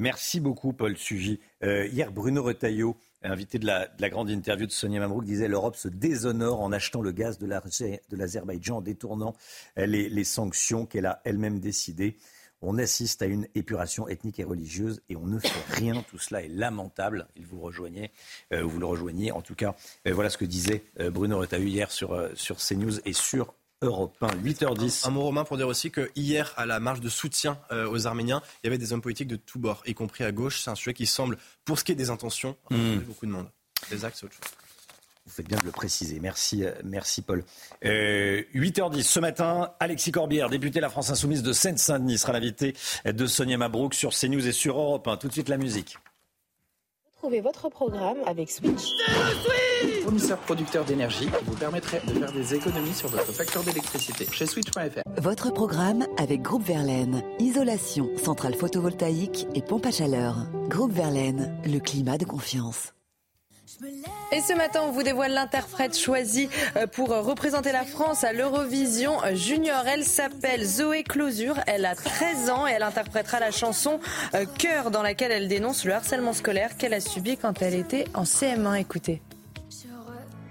Speaker 1: Merci beaucoup, Paul Sugy. Euh, hier, Bruno Retailleau invité de la, grande interview de Sonia Mabrouk, disait l'Europe se déshonore en achetant le gaz de l'Azerbaïdjan, en détournant les, sanctions qu'elle a elle-même décidées. On assiste à une épuration ethnique et religieuse et on ne fait rien. Tout cela est lamentable. Il vous rejoignez, euh, vous le rejoignez. En tout cas, euh, voilà ce que disait Bruno Retailleau hier sur, sur CNews et sur Europe 1, 8h10.
Speaker 41: Un, mot romain pour dire aussi que hier, à la marche de soutien aux Arméniens, il y avait des hommes politiques de tous bords, y compris à gauche. C'est un sujet qui semble, pour ce qui est des intentions, mmh. beaucoup de monde. Les actes, c'est autre chose.
Speaker 1: Vous faites bien de le préciser. Merci, euh, merci Paul. 8h10 euh, ce matin, Alexis Corbière, député de la France Insoumise de Seine-Saint-Denis, sera l'invité de Sonia Mabrouk sur CNews et sur Europe 1. Tout de suite la musique.
Speaker 42: Retrouvez votre programme avec Switch.
Speaker 43: Fournisseur producteur d'énergie qui vous permettrait de faire des économies sur votre facture d'électricité chez Switch.fr.
Speaker 19: Votre programme avec Groupe Verlaine. Isolation, centrale photovoltaïque et pompe à chaleur. Groupe Verlaine, le climat de confiance.
Speaker 2: Et ce matin, on vous dévoile l'interprète choisie euh, pour représenter la France à l'Eurovision Junior. Elle s'appelle Zoé Closure. Elle a 13 ans et elle interprétera la chanson euh, Cœur dans laquelle elle dénonce le harcèlement scolaire qu'elle a subi quand elle était en CM1. Écoutez.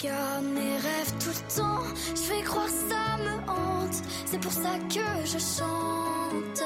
Speaker 44: Mes rêves tout le temps. Je vais croire ça me hante. C'est pour ça que je chante.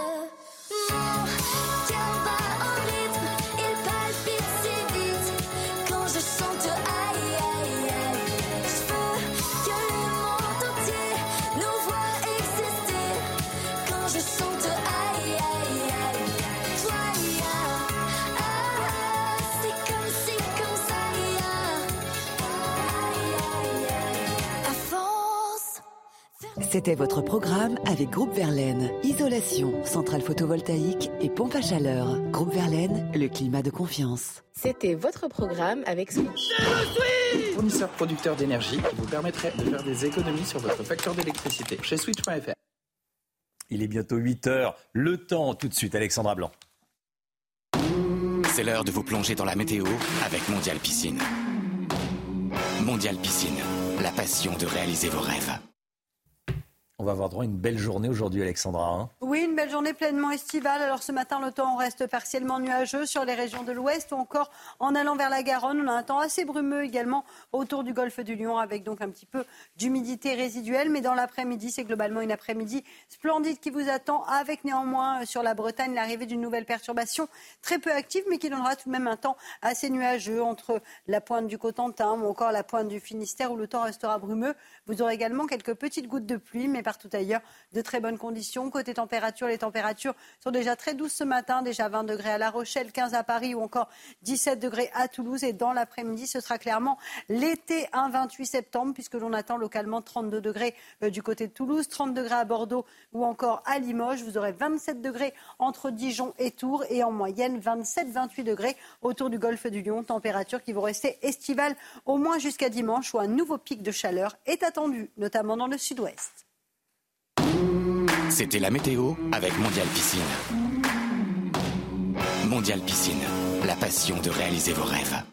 Speaker 19: C'était votre programme avec Groupe Verlaine. Isolation, centrale photovoltaïque et pompe à chaleur. Groupe Verlaine, le climat de confiance.
Speaker 42: C'était votre programme avec Switch.
Speaker 43: Fournisseur producteur d'énergie qui vous permettrait de faire des économies sur votre facture d'électricité chez Switch.fr.
Speaker 1: Il est bientôt 8 heures. Le temps, tout de suite, Alexandra Blanc.
Speaker 22: C'est l'heure de vous plonger dans la météo avec Mondial Piscine. Mondial Piscine, la passion de réaliser vos rêves.
Speaker 1: On va avoir droit à une belle journée aujourd'hui, Alexandra. Hein.
Speaker 23: oui, une belle journée pleinement estivale. Alors ce matin, le temps reste partiellement nuageux sur les régions de l'ouest ou encore en allant vers la Garonne. On a un temps assez brumeux également autour du golfe du Lion avec donc un petit peu d'humidité résiduelle. Mais dans l'après-midi, c'est globalement une après-midi splendide qui vous attend avec néanmoins euh, sur la Bretagne l'arrivée d'une nouvelle perturbation très peu active mais qui donnera tout de même un temps assez nuageux entre la pointe du Cotentin ou encore la pointe du Finistère où le temps restera brumeux. Vous aurez également quelques petites gouttes de pluie mais partout ailleurs de très bonnes conditions. Côté température, les températures sont déjà très douces ce matin, déjà 20 degrés à La Rochelle, 15 à Paris ou encore 17 degrés à Toulouse. Et dans l'après-midi, ce sera clairement l'été, un 28 septembre, puisque l'on attend localement 32 degrés euh, du côté de Toulouse, 30 degrés à Bordeaux ou encore à Limoges. Vous aurez 27 degrés entre Dijon et Tours et en moyenne 27-28 degrés autour du golfe du Lion. Température qui vont rester estivale au moins jusqu'à dimanche où un nouveau pic de chaleur est attendu, notamment dans le sud-ouest.
Speaker 22: C'était la météo avec Mondial Piscine. Mondial Piscine, la passion de réaliser vos rêves.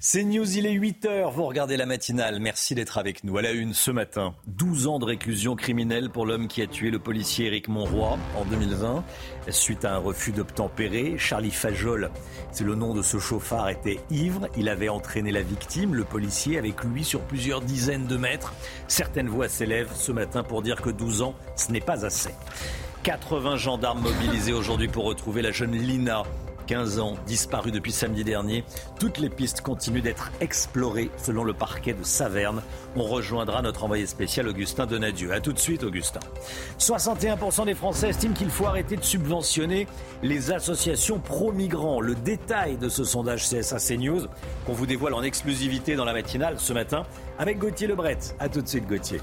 Speaker 1: C'est News, il est 8h, vous regardez la matinale, merci d'être avec nous. À la une ce matin, 12 ans de réclusion criminelle pour l'homme qui a tué le policier Éric Monroy en 2020. Suite à un refus d'obtempérer, Charlie Fajol, c'est le nom de ce chauffard, était ivre. Il avait entraîné la victime, le policier, avec lui sur plusieurs dizaines de mètres. Certaines voix s'élèvent ce matin pour dire que 12 ans, ce n'est pas assez. 80 gendarmes mobilisés aujourd'hui pour retrouver la jeune Lina 15 ans, disparu depuis samedi dernier. Toutes les pistes continuent d'être explorées selon le parquet de Saverne. On rejoindra notre envoyé spécial Augustin Donadieu. A tout de suite, Augustin. 61% des Français estiment qu'il faut arrêter de subventionner les associations pro-migrants. Le détail de ce sondage CSA CNews qu'on vous dévoile en exclusivité dans la matinale ce matin avec Gauthier Lebret. A tout de suite, Gauthier.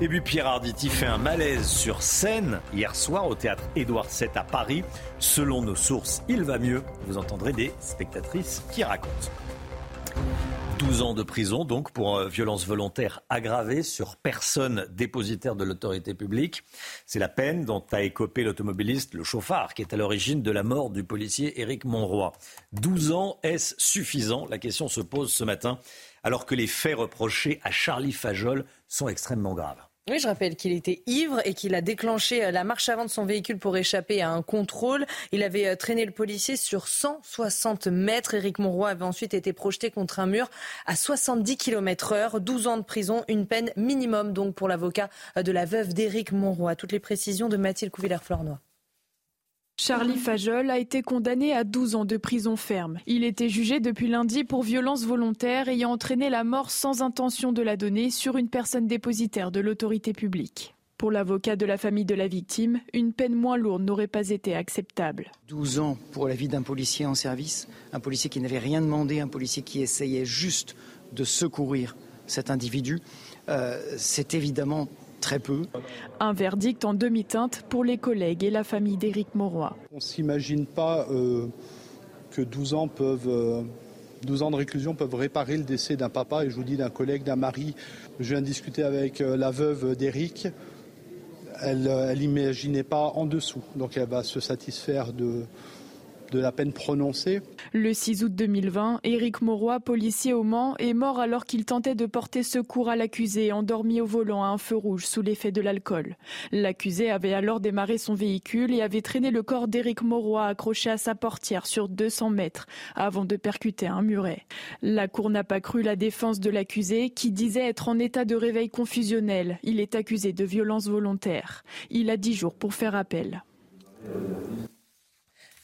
Speaker 1: Et puis Pierre Arditi fait un malaise sur scène hier soir au théâtre Édouard VII à Paris. Selon nos sources, il va mieux. Vous entendrez des spectatrices qui racontent. 12 ans de prison donc pour euh, violence volontaire aggravée sur personne dépositaire de l'autorité publique. C'est la peine dont a écopé l'automobiliste, le chauffard, qui est à l'origine de la mort du policier Éric Monroy. 12 ans, est-ce suffisant? La question se pose ce matin alors que les faits reprochés à Charlie Fajol sont extrêmement graves.
Speaker 2: Oui, je rappelle qu'il était ivre et qu'il a déclenché euh, la marche avant de son véhicule pour échapper à un contrôle. Il avait euh, traîné le policier sur 160 mètres. Éric Monroy avait ensuite été projeté contre un mur à 70 km heure. 12 ans de prison, une peine minimum donc pour l'avocat euh, de la veuve d'Éric Monroy. Toutes les précisions de Mathilde Couvillère-Flornois.
Speaker 3: Charlie Fajol a été condamné à 12 ans de prison ferme. Il était jugé depuis lundi pour violence volontaire ayant entraîné la mort sans intention de la donner sur une personne dépositaire de l'autorité publique. Pour l'avocat de la famille de la victime, une peine moins lourde n'aurait pas été acceptable.
Speaker 45: 12 ans pour la vie d'un policier en service, un policier qui n'avait rien demandé, un policier qui essayait juste de secourir cet individu, euh, c'est évidemment très peu.
Speaker 3: Un verdict en demi-teinte pour les collègues et la famille d'Éric Mauroy.
Speaker 46: On ne s'imagine pas euh, que 12 ans peuvent... 12 euh, ans de réclusion peuvent réparer le décès d'un papa et je vous dis d'un collègue, d'un mari. Je viens de discuter avec euh, la veuve d'Éric. Elle n'imaginait pas en dessous. Donc elle va se satisfaire de, de la peine prononcée.
Speaker 3: Le 6 août 2020, Éric Mauroy, policier au Mans, est mort alors qu'il tentait de porter secours à l'accusé endormi au volant à un feu rouge sous l'effet de l'alcool. L'accusé avait alors démarré son véhicule et avait traîné le corps d'Éric Mauroy accroché à sa portière sur 200 mètres avant de percuter un muret. La cour n'a pas cru la défense de l'accusé qui disait être en état de réveil confusionnel. Il est accusé de violence volontaire. Il a 10 jours pour faire appel.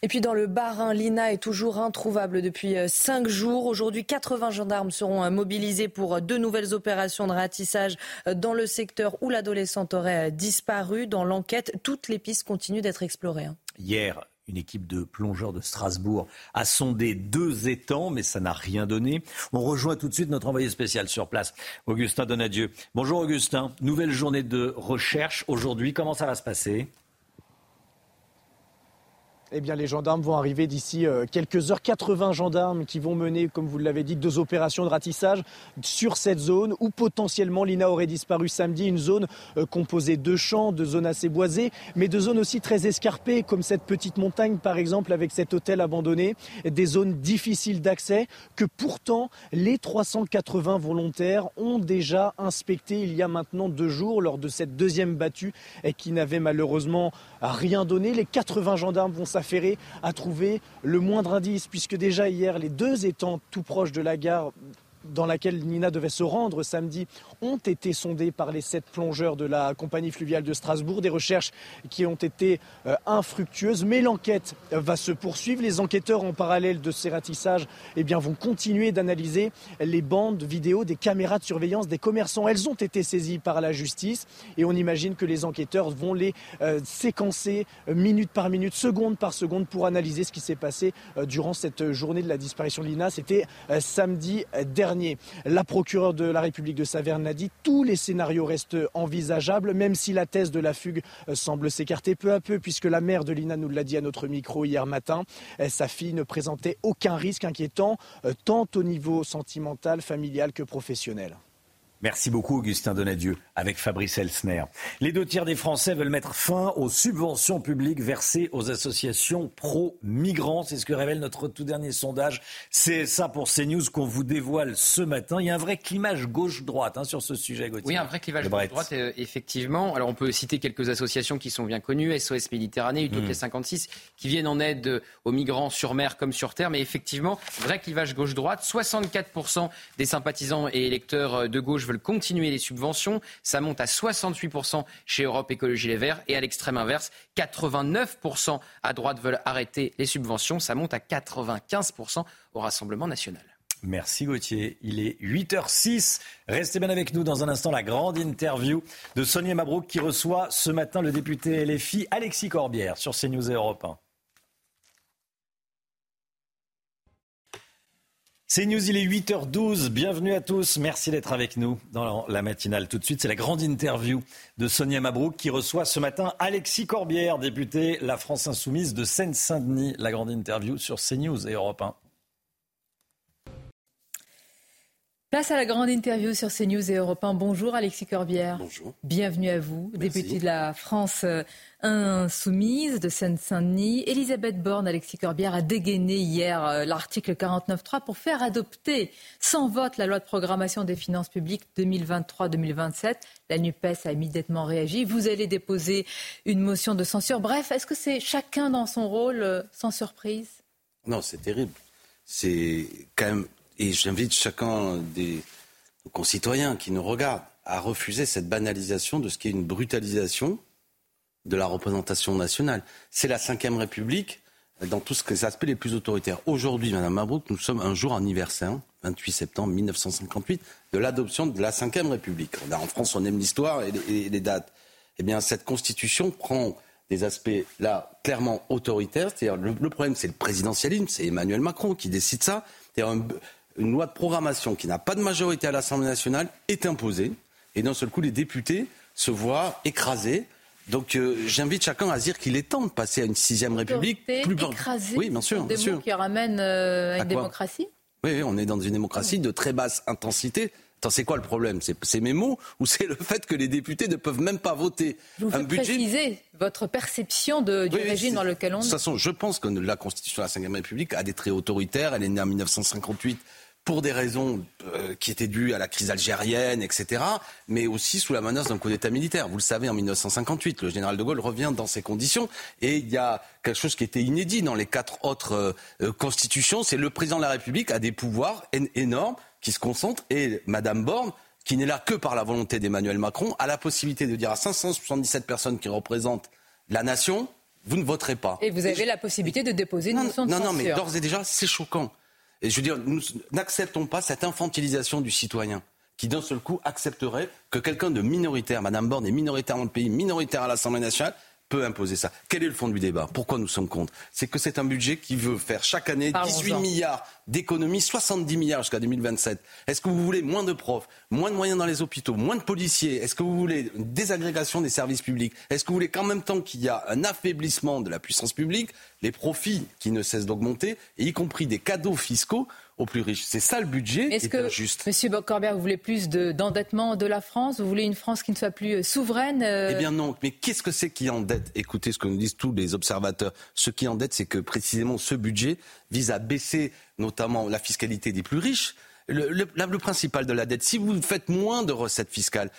Speaker 2: Et puis dans le Bas-Rhin, l'INA est toujours introuvable depuis euh, cinq jours. Aujourd'hui, 80 gendarmes seront euh, mobilisés pour euh, deux nouvelles opérations de ratissage dans le secteur où l'adolescente aurait disparu. Dans l'enquête, toutes les pistes continuent d'être explorées. Hein.
Speaker 1: Hier, une équipe de plongeurs de Strasbourg a sondé deux étangs, mais ça n'a rien donné. On rejoint tout de suite notre envoyé spécial sur place, Augustin Donadieu. Bonjour Augustin, nouvelle journée de recherche aujourd'hui. Comment ça va se passer?
Speaker 6: Eh bien, les gendarmes vont arriver d'ici euh, quelques heures. 80 gendarmes qui vont mener, comme vous l'avez dit, deux opérations de ratissage sur cette zone où potentiellement l'INA aurait disparu samedi. Une zone euh, composée de champs, de zones assez boisées, mais de zones aussi très escarpées, comme cette petite montagne par exemple avec cet hôtel abandonné. Des zones difficiles d'accès que pourtant les 380 volontaires ont déjà inspecté il y a maintenant deux jours lors de cette deuxième battue et qui n'avait malheureusement rien donné. Les 80 gendarmes vont s'affairer à trouver le moindre indice, puisque déjà hier, les deux étant tout proches de la gare dans laquelle Nina devait se rendre samedi ont été sondés par les sept plongeurs de la compagnie fluviale de Strasbourg. Des recherches qui ont été euh, infructueuses, mais l'enquête va se poursuivre. Les enquêteurs, en parallèle de ces ratissages, eh bien, vont continuer d'analyser les bandes vidéo des caméras de surveillance des commerçants. Elles ont été saisies par la justice et on imagine que les enquêteurs vont les euh, séquencer euh, minute par minute, seconde par seconde pour analyser ce qui s'est passé durant cette journée de la disparition de Lina. C'était samedi dernier. La procureure de la République de Saverne dit, tous les scénarios restent envisageables, même si la thèse de la fugue euh, semble s'écarter peu à peu, puisque la mère de Lina nous l'a dit à notre micro hier matin. Euh, sa fille ne présentait aucun risque inquiétant, euh, tant au niveau sentimental, familial que professionnel.
Speaker 1: Merci beaucoup, Augustin Donadieu, avec Fabrice Elsner. Les deux tiers des Français veulent mettre fin aux subventions publiques versées aux associations pro-migrants. C'est ce que révèle notre tout dernier sondage. C'est ça pour CNews qu'on vous dévoile ce matin. Il y a un vrai clivage gauche-droite hein, sur ce sujet, Gauthier.
Speaker 7: Oui, un vrai clivage gauche-droite, euh, effectivement. Alors, on peut citer quelques associations qui sont bien connues, SOS Méditerranée, Utopia 56, hmm. qui viennent en aide aux migrants sur mer comme sur terre. Mais effectivement, vrai clivage gauche-droite. 64% des sympathisants et électeurs de gauche veulent continuer les subventions. Ça monte à 68% chez Europe Écologie Les Verts. Et à l'extrême inverse, 89% à droite veulent arrêter les subventions. Ça monte à 95% au Rassemblement national.
Speaker 1: Merci Gauthier. Il est 8h06. Restez bien avec nous dans un instant la grande interview de Sonia Mabrouk qui reçoit ce matin le député LFI Alexis Corbière sur CNews et Europe 1. C'est News, il est 8h12. Bienvenue à tous. Merci d'être avec nous dans la matinale. Tout de suite, c'est la grande interview de Sonia Mabrouk qui reçoit ce matin Alexis Corbière, député La France Insoumise de Seine-Saint-Denis. La grande interview sur CNews et Europe 1.
Speaker 47: Place à la grande interview sur CNews et Europe 1. Bonjour Alexis Corbière.
Speaker 48: Bonjour.
Speaker 47: Bienvenue à vous, député de la France euh, insoumise de Seine-Saint-Denis. Elisabeth Borne, Alexis Corbière a dégainé hier euh, l'article 49.3 pour faire adopter sans vote la loi de programmation des finances publiques 2023-2027. La NUPES a immédiatement réagi. Vous allez déposer une motion de censure. Bref, est-ce que c'est chacun dans son rôle, euh, sans surprise?
Speaker 48: Non, c'est terrible. C'est quand même et j'invite chacun des concitoyens qui nous regardent à refuser cette banalisation de ce qui est une brutalisation de la représentation nationale. C'est la Ve République dans tous les aspects les plus autoritaires. Aujourd'hui, Madame Mabrouk, nous sommes un jour anniversaire, 28 septembre 1958, de l'adoption de la Ve République. En France, on aime l'histoire et, les dates. Eh bien, cette constitution prend des aspects là clairement autoritaires. C'est-à-dire le, problème, c'est le présidentialisme, c'est Emmanuel Macron qui décide ça. Une loi de programmation qui n'a pas de majorité à l'Assemblée nationale est imposée. Et d'un seul coup, les députés se voient écrasés. Donc euh, j'invite chacun à dire qu'il est temps de passer à une sixième république.
Speaker 47: Plus écrasée,
Speaker 48: oui, bien sûr.
Speaker 47: Des
Speaker 48: bien
Speaker 47: mots qui ramènent euh, à une démocratie
Speaker 48: oui, on est dans une démocratie de très basse intensité. Attends, c'est quoi le problème? C'est mes mots ou c'est le fait que les députés ne peuvent même pas voter
Speaker 47: Je vous
Speaker 48: un budget
Speaker 47: préciser votre perception de, du
Speaker 48: Oui,
Speaker 47: régime dans lequel on
Speaker 48: De toute
Speaker 47: est.
Speaker 48: façon, je pense que la Constitution de la Ve République a des traits autoritaires. Elle est née en 1958 pour des raisons euh, qui étaient dues à la crise algérienne, etc., mais aussi sous la menace d'un coup d'État militaire. Vous le savez, en 1958, le général de Gaulle revient dans ces conditions, et il y a quelque chose qui était inédit dans les quatre autres euh, euh, constitutions, c'est le président de la République a des pouvoirs én- énormes qui se concentrent, et Madame Borne, qui n'est là que par la volonté d'Emmanuel Macron, a la possibilité de dire à 577 personnes qui représentent la nation, vous ne voterez pas.
Speaker 47: Et vous avez la possibilité de déposer une motion de
Speaker 48: Non, non, mais
Speaker 47: censure.
Speaker 48: d'ores et déjà, c'est choquant. Et je veux dire, nous n'acceptons pas cette infantilisation du citoyen qui d'un seul coup accepterait que quelqu'un de minoritaire, Madame Borne est minoritaire dans le pays, minoritaire à l'Assemblée nationale, peut imposer ça. Quel est le fond du débat? Pourquoi nous sommes contre? C'est que c'est un budget qui veut faire chaque année
Speaker 47: Parlons-en.
Speaker 48: 18 milliards d'économies, 70 milliards jusqu'à 2027. Est-ce que vous voulez moins de profs, moins de moyens dans les hôpitaux, moins de policiers? Est-ce que vous voulez une désagrégation des services publics? Est-ce que vous voulez qu'en même temps qu'il y a un affaiblissement de la puissance publique, les profits qui ne cessent d'augmenter, et y compris des cadeaux fiscaux aux plus riches C'est ça le budget
Speaker 47: Est-ce
Speaker 48: est
Speaker 47: que,
Speaker 48: injuste.
Speaker 47: Monsieur Corbert, vous voulez plus de- d'endettement de, la France? Vous voulez une France qui ne soit plus euh, souveraine euh,
Speaker 48: Eh bien non, mais qu'est-ce que c'est qui endette? Écoutez ce que nous disent tous les observateurs. Ce qui endette, c'est que précisément ce budget vise à baisser notamment la fiscalité des plus riches. Le, le- la- le principal de la dette, si vous faites moins de recettes fiscales,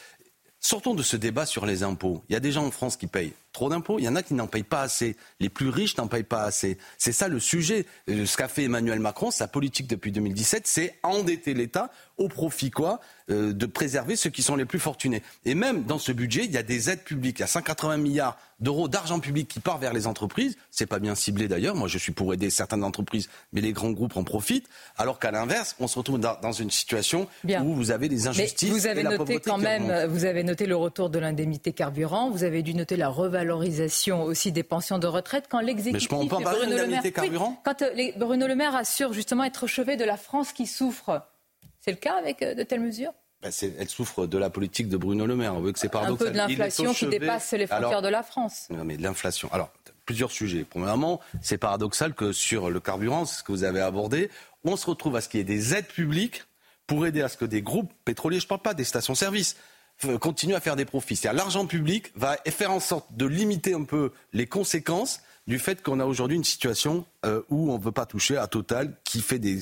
Speaker 48: sortons de ce débat sur les impôts. Il y a des gens en France qui payent trop d'impôts, il y en a qui n'en payent pas assez. Les plus riches n'en payent pas assez. C'est ça le sujet. Ce qu'a fait Emmanuel Macron, sa politique depuis 2017, c'est endetter l'État au profit quoi Euh, de préserver ceux qui sont les plus fortunés. Et même dans ce budget, il y a des aides publiques. Il y a 180 milliards d'euros d'argent public qui part vers les entreprises. C'est pas bien ciblé d'ailleurs. Moi, je suis pour aider certaines entreprises, mais les grands groupes en profitent. Alors qu'à l'inverse, on se retrouve dans, une situation
Speaker 47: Bien.
Speaker 48: où vous avez des
Speaker 47: Mais
Speaker 48: injustices
Speaker 47: vous avez
Speaker 48: et
Speaker 47: noté quand même, vous avez noté le retour de l'indemnité carburant, vous avez dû noter la revalorisation aussi des pensions de retraite quand l'exécutif Bruno Le Maire, Oui, quand euh, les- Bruno Le Maire assure justement être au chevet de la France qui souffre, c'est le cas avec euh, de telles mesures?
Speaker 48: Ben, c'est- elle souffre de la politique de Bruno Le Maire. On veut que c'est
Speaker 47: Un
Speaker 48: paradoxal.
Speaker 47: peu de l'inflation qui dépasse les frontières
Speaker 48: Alors,
Speaker 47: de la France.
Speaker 48: Non, mais de l'inflation. Alors, plusieurs sujets. Premièrement, c'est paradoxal que sur le carburant, c'est ce que vous avez abordé, on se retrouve à ce qu'il y ait des aides publiques pour aider à ce que des groupes pétroliers, je ne parle pas des stations-service, f- continuent à faire des profits. C'est-à-dire l'argent public va faire en sorte de limiter un peu les conséquences du fait qu'on a aujourd'hui une situation euh, où on ne veut pas toucher à Total qui fait des,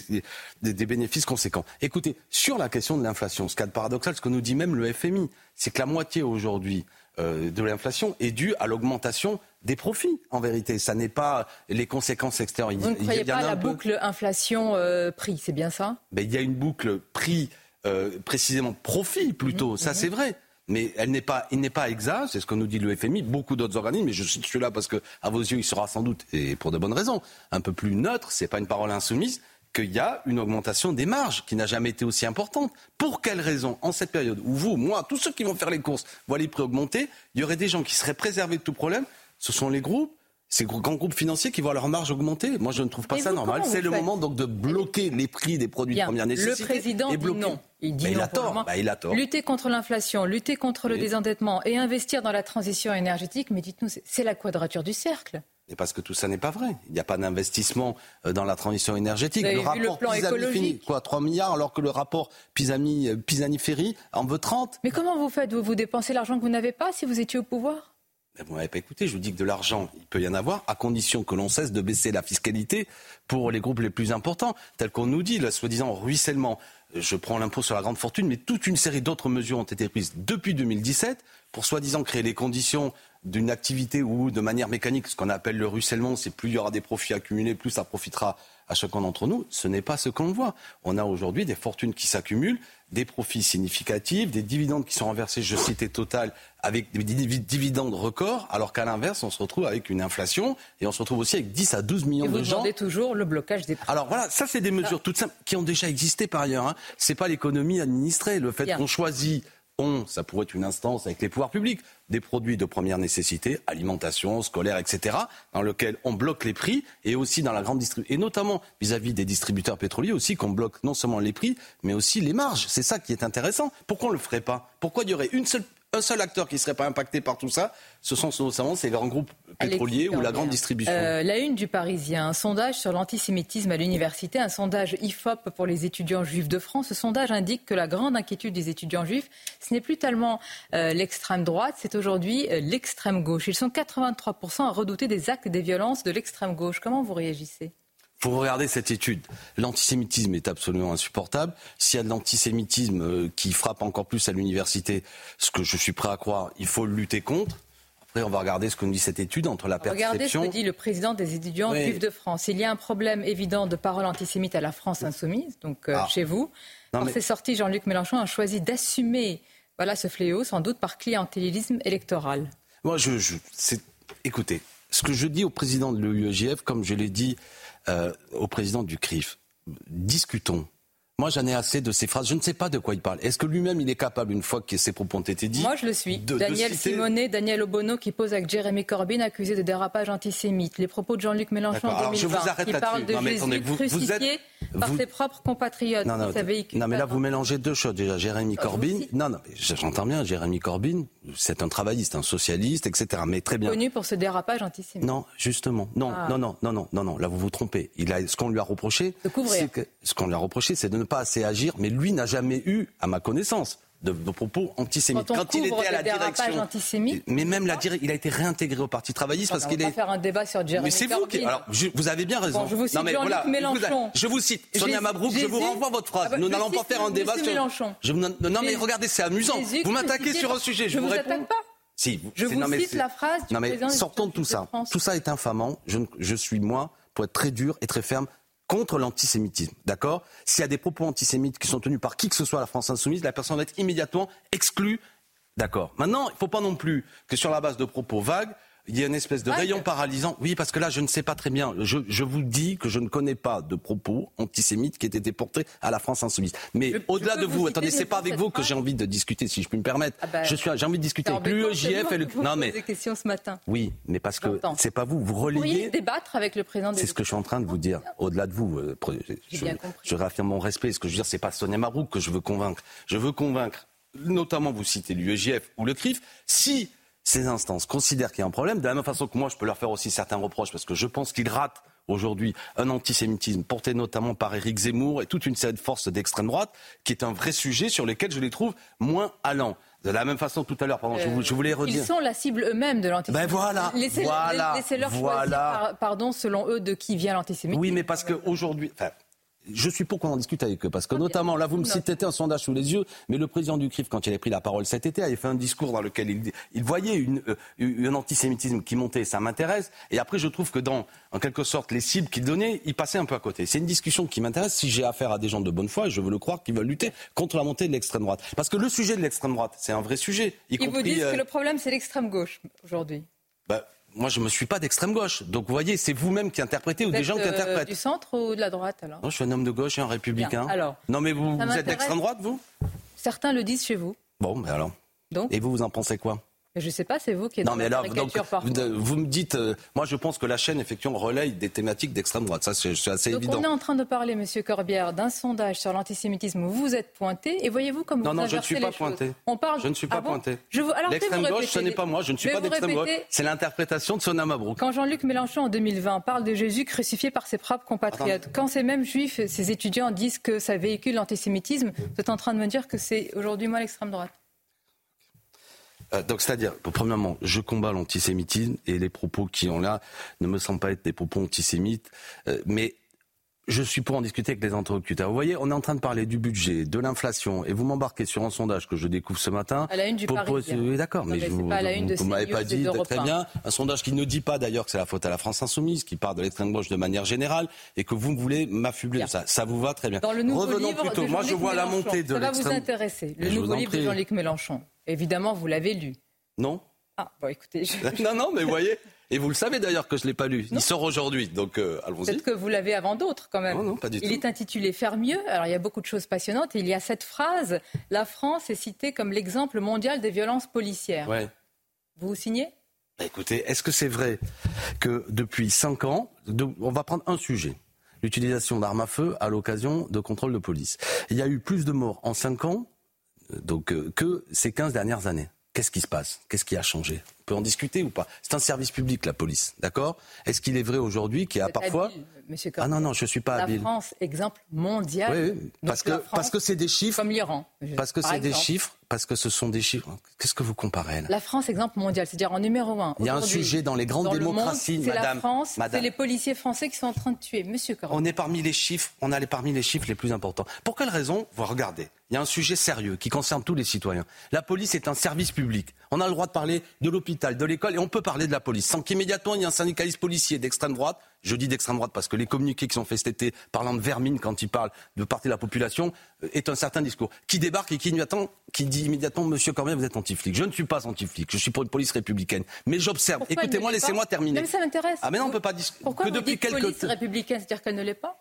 Speaker 48: des- des bénéfices conséquents. Écoutez, sur la question de l'inflation, ce qui est paradoxal, ce que nous dit même le FMI, c'est que la moitié aujourd'hui euh, de l'inflation est due à l'augmentation des profits, en vérité. Ça n'est pas les conséquences extérieures.
Speaker 47: Vous ne
Speaker 48: il y
Speaker 47: croyez pas à la boucle inflation-prix, c'est bien ça?
Speaker 48: Ben, il y a une boucle prix, euh, précisément profit plutôt, ça c'est vrai. Mais elle n'est pas, il n'est pas exact, c'est ce que nous dit le FMI, beaucoup d'autres organismes, mais je cite celui-là parce que, à vos yeux, il sera sans doute, et pour de bonnes raisons, un peu plus neutre, c'est pas une parole insoumise, qu'il y a une augmentation des marges qui n'a jamais été aussi importante. Pour quelle raison En cette période où vous, moi, tous ceux qui vont faire les courses voient les prix augmenter, il y aurait des gens qui seraient préservés de tout problème. Ce sont les groupes, ces grands groupes financiers qui voient leurs marges augmenter. Moi, je ne trouve pas
Speaker 47: Et
Speaker 48: ça normal. C'est le moment donc de bloquer les prix des produits
Speaker 47: Bien.
Speaker 48: de première nécessité.
Speaker 47: Le président
Speaker 48: et
Speaker 47: dit non. Il dit non
Speaker 48: a tort. Ben, il a tort.
Speaker 47: Lutter contre l'inflation, lutter contre le désendettement et investir dans la transition énergétique, mais dites-nous, c'est- la quadrature du cercle.
Speaker 48: Et parce que tout ça n'est pas vrai. Il n'y a pas d'investissement euh, dans la transition énergétique.
Speaker 47: Vous avez
Speaker 48: le
Speaker 47: vu
Speaker 48: rapport
Speaker 47: le plan
Speaker 48: Pisani-Ferry,
Speaker 47: écologique
Speaker 48: quoi, 3 milliards, alors que le rapport Pisani- euh, Pisani-Ferry en veut 30.
Speaker 47: Mais comment vous faites vous, vous dépensez l'argent que vous n'avez pas si vous étiez au pouvoir?
Speaker 48: Vous m'avez pas écouté, je vous dis que de l'argent, il peut y en avoir, à condition que l'on cesse de baisser la fiscalité pour les groupes les plus importants, tel qu'on nous dit, le soi-disant ruissellement. Je prends l'impôt sur la grande fortune, mais toute une série d'autres mesures ont été prises depuis 2017 pour soi-disant créer les conditions d'une activité où, de manière mécanique, ce qu'on appelle le ruissellement, c'est plus il y aura des profits accumulés, plus ça profitera à chacun d'entre nous. Ce n'est pas ce qu'on voit. On a aujourd'hui des fortunes qui s'accumulent, des profits significatifs, des dividendes qui sont renversés, je citais Total, avec des divi- dividendes records, alors qu'à l'inverse, on se retrouve avec une inflation et on se retrouve aussi avec 10 à 12 millions
Speaker 47: Et vous
Speaker 48: de gens.
Speaker 47: demandez toujours le blocage des prix.
Speaker 48: Alors voilà, ça c'est des mesures toutes simples qui ont déjà existé par ailleurs. Hein. C'est pas l'économie administrée. Le fait qu'on choisit, on, ça pourrait être une instance avec les pouvoirs publics, des produits de première nécessité, alimentation, scolaire, etc., dans lequel on bloque les prix et aussi dans la grande distribution, et notamment vis-à-vis des distributeurs pétroliers aussi, qu'on bloque non seulement les prix, mais aussi les marges. C'est ça qui est intéressant. Pourquoi on le ferait pas? Pourquoi il y aurait une seule un seul acteur qui ne serait pas impacté par tout ça, ce sont notamment ces grands groupes pétroliers ou la grande distribution.
Speaker 47: Euh, la une du Parisien, un sondage sur l'antisémitisme à l'université, un sondage IFOP pour les étudiants juifs de France. Ce sondage indique que la grande inquiétude des étudiants juifs, ce n'est plus tellement euh, l'extrême droite, c'est aujourd'hui euh, l'extrême gauche. Ils sont 83% à redouter des actes et des violences de l'extrême gauche. Comment vous réagissez?
Speaker 48: Faut regarder cette étude. L'antisémitisme est absolument insupportable. S'il y a de l'antisémitisme euh, qui frappe encore plus à l'université, ce que je suis prêt à croire, il faut le lutter contre. Après, on va regarder ce que nous dit cette étude entre la
Speaker 47: Regardez ce
Speaker 48: perception.
Speaker 47: que dit le président des étudiants
Speaker 48: Oui.
Speaker 47: juifs de France. Il y a un problème évident de parole antisémite à la France insoumise, donc euh,
Speaker 48: Ah.
Speaker 47: chez vous. Par
Speaker 48: mais-
Speaker 47: ses sorties, Jean-Luc Mélenchon a choisi d'assumer voilà, ce fléau, sans doute par clientélisme électoral.
Speaker 48: Moi, je, je- c'est- écoutez, ce que je dis au président de l'UEJF, comme je l'ai dit euh, au président du CRIF, discutons. Moi, j'en ai assez de ces phrases. Je ne sais pas de quoi il parle. Est-ce que lui-même, il est capable, une fois que ces propos ont été dits
Speaker 47: Moi, je le suis.
Speaker 48: de- de
Speaker 47: Daniel
Speaker 48: citer-
Speaker 47: Simonet, Daniel Obono qui pose avec Jérémy Corbyn, accusé de dérapage antisémite. Les propos de Jean-Luc Mélenchon en
Speaker 48: Alors, je
Speaker 47: 2020,
Speaker 48: vous arrête
Speaker 47: qui parle de
Speaker 48: Non,
Speaker 47: Jésus
Speaker 48: attendez, vous- vous
Speaker 47: crucifié
Speaker 48: êtes-
Speaker 47: par
Speaker 48: vous-
Speaker 47: ses propres compatriotes.
Speaker 48: Non, non, non, mais là, vous mélangez deux choses déjà. Jérémy
Speaker 47: Ah, vous
Speaker 48: Corbyn. Non, non, j'entends bien. Jérémy Corbyn, c'est un travailliste, un socialiste, etc. Mais très bien.
Speaker 47: connu pour ce dérapage antisémite.
Speaker 48: Non, justement. Non,
Speaker 47: Ah.
Speaker 48: non, non, non, non, non, non. Là, vous vous trompez. Il a, ce qu'on lui a reproché, c'est que, ce qu'on lui a reproché, c'est de ne pas assez agir. Mais lui n'a jamais eu, à ma connaissance, de, de propos antisémites.
Speaker 47: Quand on
Speaker 48: il était à la direction,
Speaker 47: antisémite,
Speaker 48: mais même la direc- il a été réintégré au Parti travailliste parce qu'il est.
Speaker 47: faire un débat sur Jérémy
Speaker 48: Mais c'est vous qui. Alors, je- vous avez bien raison.
Speaker 47: Bon, je vous cite
Speaker 48: non, mais voilà,
Speaker 47: Mélenchon.
Speaker 48: Je vous cite Sonia Mabrouk. Je vous renvoie votre phrase.
Speaker 47: Ah bah,
Speaker 48: Nous n'allons pas faire un débat sur.
Speaker 47: Mélenchon.
Speaker 48: Je non, mais regardez, c'est amusant. Vous m'attaquez sur un sujet. Je, vous réponds.
Speaker 47: attaque pas.
Speaker 48: Si,
Speaker 47: Je vous
Speaker 48: non,
Speaker 47: cite la phrase du
Speaker 48: Non, mais sortons de tout ça. Tout ça est infamant. Je suis, moi, pour être très dur et très ferme, contre l'antisémitisme. D'accord? S'il y a des propos antisémites qui sont tenus par qui que ce soit la France insoumise, la personne va être immédiatement exclue. D'accord? Maintenant, il ne faut pas non plus que sur la base de propos vagues, il y ait une espèce de rayon paralysant. Oui, parce que là, je ne sais pas très bien. Je, je vous dis que je ne connais pas de propos antisémites qui aient été portés à la France insoumise. Mais au-delà de
Speaker 47: vous
Speaker 48: vous, attendez, c'est pas avec vous que j'ai envie de discuter, si je puis me permettre.
Speaker 47: Ah bah,
Speaker 48: je suis, j'ai envie de discuter avec l'UEJF et le.
Speaker 47: Vous
Speaker 48: Non, mais
Speaker 47: des questions ce matin.
Speaker 48: oui, mais parce que c'est pas vous. Vous
Speaker 47: Vous pourriez
Speaker 48: relayez.
Speaker 47: débattre avec le président
Speaker 48: C'est ce que je suis en train de vous dire. Au-delà de vous, euh, je, réaffirme mon respect. Ce que je veux dire, c'est pas Sonia Mabrouk que je veux convaincre. Je veux convaincre, notamment vous citez l'UEJF ou le CRIF, si ces instances considèrent qu'il y a un problème, de la même façon que moi, je peux leur faire aussi certains reproches, parce que je pense qu'ils ratent aujourd'hui un antisémitisme porté notamment par Éric Zemmour et toute une série de forces d'extrême droite, qui est un vrai sujet sur lequel je les trouve moins allants. De la même façon, tout à l'heure, pardon, je, vous- je voulais
Speaker 47: Euh,
Speaker 48: redire.
Speaker 47: Ils sont la cible eux-mêmes de l'antisémitisme.
Speaker 48: Ben voilà,
Speaker 47: Laissez,
Speaker 48: voilà,
Speaker 47: Laissez-leur
Speaker 48: voilà.
Speaker 47: choisir, par- pardon, selon eux, de qui vient l'antisémitisme.
Speaker 48: Oui, mais parce qu'aujourd'hui, enfin, je suis pour qu'on en discute avec eux. Parce que notamment, là, vous me citez un sondage sous les yeux, mais le président du CRIF, quand il a pris la parole cet été, avait fait un discours dans lequel il, il voyait une, euh, un antisémitisme qui montait, ça m'intéresse. Et après, je trouve que dans, en quelque sorte, les cibles qu'il donnait, il passait un peu à côté. C'est une discussion qui m'intéresse si j'ai affaire à des gens de bonne foi, et je veux le croire, qui veulent lutter contre la montée de l'extrême droite. Parce que le sujet de l'extrême droite, c'est un vrai sujet. Y
Speaker 47: Ils vous disent
Speaker 48: euh,
Speaker 47: que le problème, c'est l'extrême gauche aujourd'hui.
Speaker 48: bah, moi, je ne me suis pas d'extrême gauche. Donc, vous voyez, c'est vous-même qui interprétez ou
Speaker 47: Vous
Speaker 48: des gens qui
Speaker 47: euh,
Speaker 48: interprètent.
Speaker 47: Du centre ou de la droite, alors
Speaker 48: Non, je suis un homme de gauche et un républicain.
Speaker 47: Bien, alors,
Speaker 48: non, mais vous, êtes d'extrême droite, vous?
Speaker 47: Certains le disent chez vous.
Speaker 48: Bon, mais alors.
Speaker 47: Donc?
Speaker 48: Et vous, vous en pensez quoi?
Speaker 47: Je ne sais pas, c'est vous qui êtes
Speaker 48: Non,
Speaker 47: dans
Speaker 48: mais
Speaker 47: la
Speaker 48: alors, donc, vous, vous me dites, euh, moi je pense que la chaîne, effectivement, relaye des thématiques d'extrême droite. Ça, c'est assez
Speaker 47: Donc
Speaker 48: évident.
Speaker 47: on est en train de parler, Monsieur Corbière, d'un sondage sur l'antisémitisme où vous êtes pointé. Et voyez-vous comme
Speaker 48: Non,
Speaker 47: vous
Speaker 48: non, je ne suis pas pointé.
Speaker 47: On parle...
Speaker 48: Je ne suis pas
Speaker 47: Ah bon
Speaker 48: pointé.
Speaker 47: Je vous... Alors,
Speaker 48: L'extrême gauche, ce n'est pas moi. Je ne suis pas d'extrême gauche. C'est l'interprétation de Sona Mabrouk.
Speaker 47: Quand Jean-Luc Mélenchon en 2020 parle de Jésus crucifié par ses propres compatriotes, quand ces mêmes juifs, ces étudiants disent que ça véhicule l'antisémitisme, vous êtes en train de me dire que c'est aujourd'hui moi l'extrême droite.
Speaker 48: Euh, donc, c'est-à-dire, premièrement, je combats l'antisémitisme et les propos qui ont là ne me semblent pas être des propos antisémites, euh, mais je suis pour en discuter avec les interlocuteurs. Vous voyez, on est en train de parler du budget, de l'inflation, et vous m'embarquez sur un sondage que je découvre ce matin.
Speaker 47: À la une du Parisien.
Speaker 48: Oui, d'accord, mais,
Speaker 47: mais
Speaker 48: je vous,
Speaker 47: la
Speaker 48: vous m'avez pas dit très bien. Un sondage qui ne dit pas d'ailleurs que c'est la faute à la France insoumise, qui parle de l'extrême gauche de manière générale, et que vous voulez m'affubler de ça. Ça vous va très bien.
Speaker 47: Dans le nouveau
Speaker 48: Revenons
Speaker 47: livre
Speaker 48: plutôt.
Speaker 47: de
Speaker 48: Moi, je vois la
Speaker 47: Mélenchon.
Speaker 48: montée de
Speaker 47: Ça va vous
Speaker 48: l'extrême.
Speaker 47: intéresser. Le
Speaker 48: vous
Speaker 47: nouveau livre de. Jean-Luc Mélenchon. Évidemment, vous l'avez lu.
Speaker 48: Non
Speaker 47: Ah, bon, écoutez, je- *laughs*
Speaker 48: non, non, mais vous voyez. Et vous le savez d'ailleurs que je ne l'ai pas lu. Il sort aujourd'hui, donc euh, allons-y.
Speaker 47: Peut-être que vous l'avez avant d'autres quand même.
Speaker 48: Non, non, pas du
Speaker 47: il
Speaker 48: tout.
Speaker 47: est intitulé Faire mieux. Alors il y a beaucoup de choses passionnantes. Et il y a cette phrase La France est citée comme l'exemple mondial des violences policières.
Speaker 48: Ouais.
Speaker 47: Vous signez?
Speaker 48: Bah, écoutez, est-ce que c'est vrai que depuis cinq ans, de- on va prendre un sujet, l'utilisation d'armes à feu à l'occasion de contrôles de police. Il y a eu plus de morts en cinq ans donc, euh, que ces 15 dernières années. Qu'est-ce qui se passe? Qu'est-ce qui a changé? On peut en discuter ou pas? C'est un service public, la police, d'accord? Est-ce qu'il est vrai aujourd'hui qu'il y a parfois...
Speaker 47: Monsieur
Speaker 48: Ah non, non, je ne suis pas
Speaker 47: La
Speaker 48: habile.
Speaker 47: France, exemple mondial.
Speaker 48: Oui, oui, parce que
Speaker 47: la France,
Speaker 48: parce que c'est des chiffres.
Speaker 47: Comme l'Iran.
Speaker 48: Parce que
Speaker 47: par
Speaker 48: c'est des chiffres. Parce que ce sont des chiffres. Qu'est-ce que vous comparez là?
Speaker 47: La France, exemple mondial, c'est-à-dire en numéro un.
Speaker 48: Il y a un sujet dans les grandes
Speaker 47: dans le
Speaker 48: démocraties,
Speaker 47: monde, C'est la
Speaker 48: madame,
Speaker 47: France, c'est
Speaker 48: madame.
Speaker 47: les policiers français qui sont en train de tuer. Monsieur Corot.
Speaker 48: On est parmi les chiffres, on a les, parmi les chiffres les plus importants. Pour quelle raison Vous regardez, il y a un sujet sérieux qui concerne tous les citoyens. La police est un service public. On a le droit de parler de l'hôpital, de l'école, et on peut parler de la police sans qu'immédiatement il y ait un syndicaliste policier d'extrême droite. Je dis d'extrême droite parce que les communiqués qui sont faits cet été parlant de vermine quand ils parlent de partie de la population euh, est un certain discours. Qui débarque et qui, immédiatement- qui dit immédiatement Monsieur Cormier, vous êtes anti-flic. Je ne suis pas anti-flic, je suis pour une police républicaine. Mais j'observe. Écoutez-moi, laissez-moi terminer.
Speaker 47: Mais ça m'intéresse.
Speaker 48: Ah mais non, on peut pas discuter.
Speaker 47: Pourquoi
Speaker 48: que
Speaker 47: vous
Speaker 48: depuis
Speaker 47: dites
Speaker 48: quelques
Speaker 47: police républicaine, c'est-à-dire qu'elle ne l'est pas?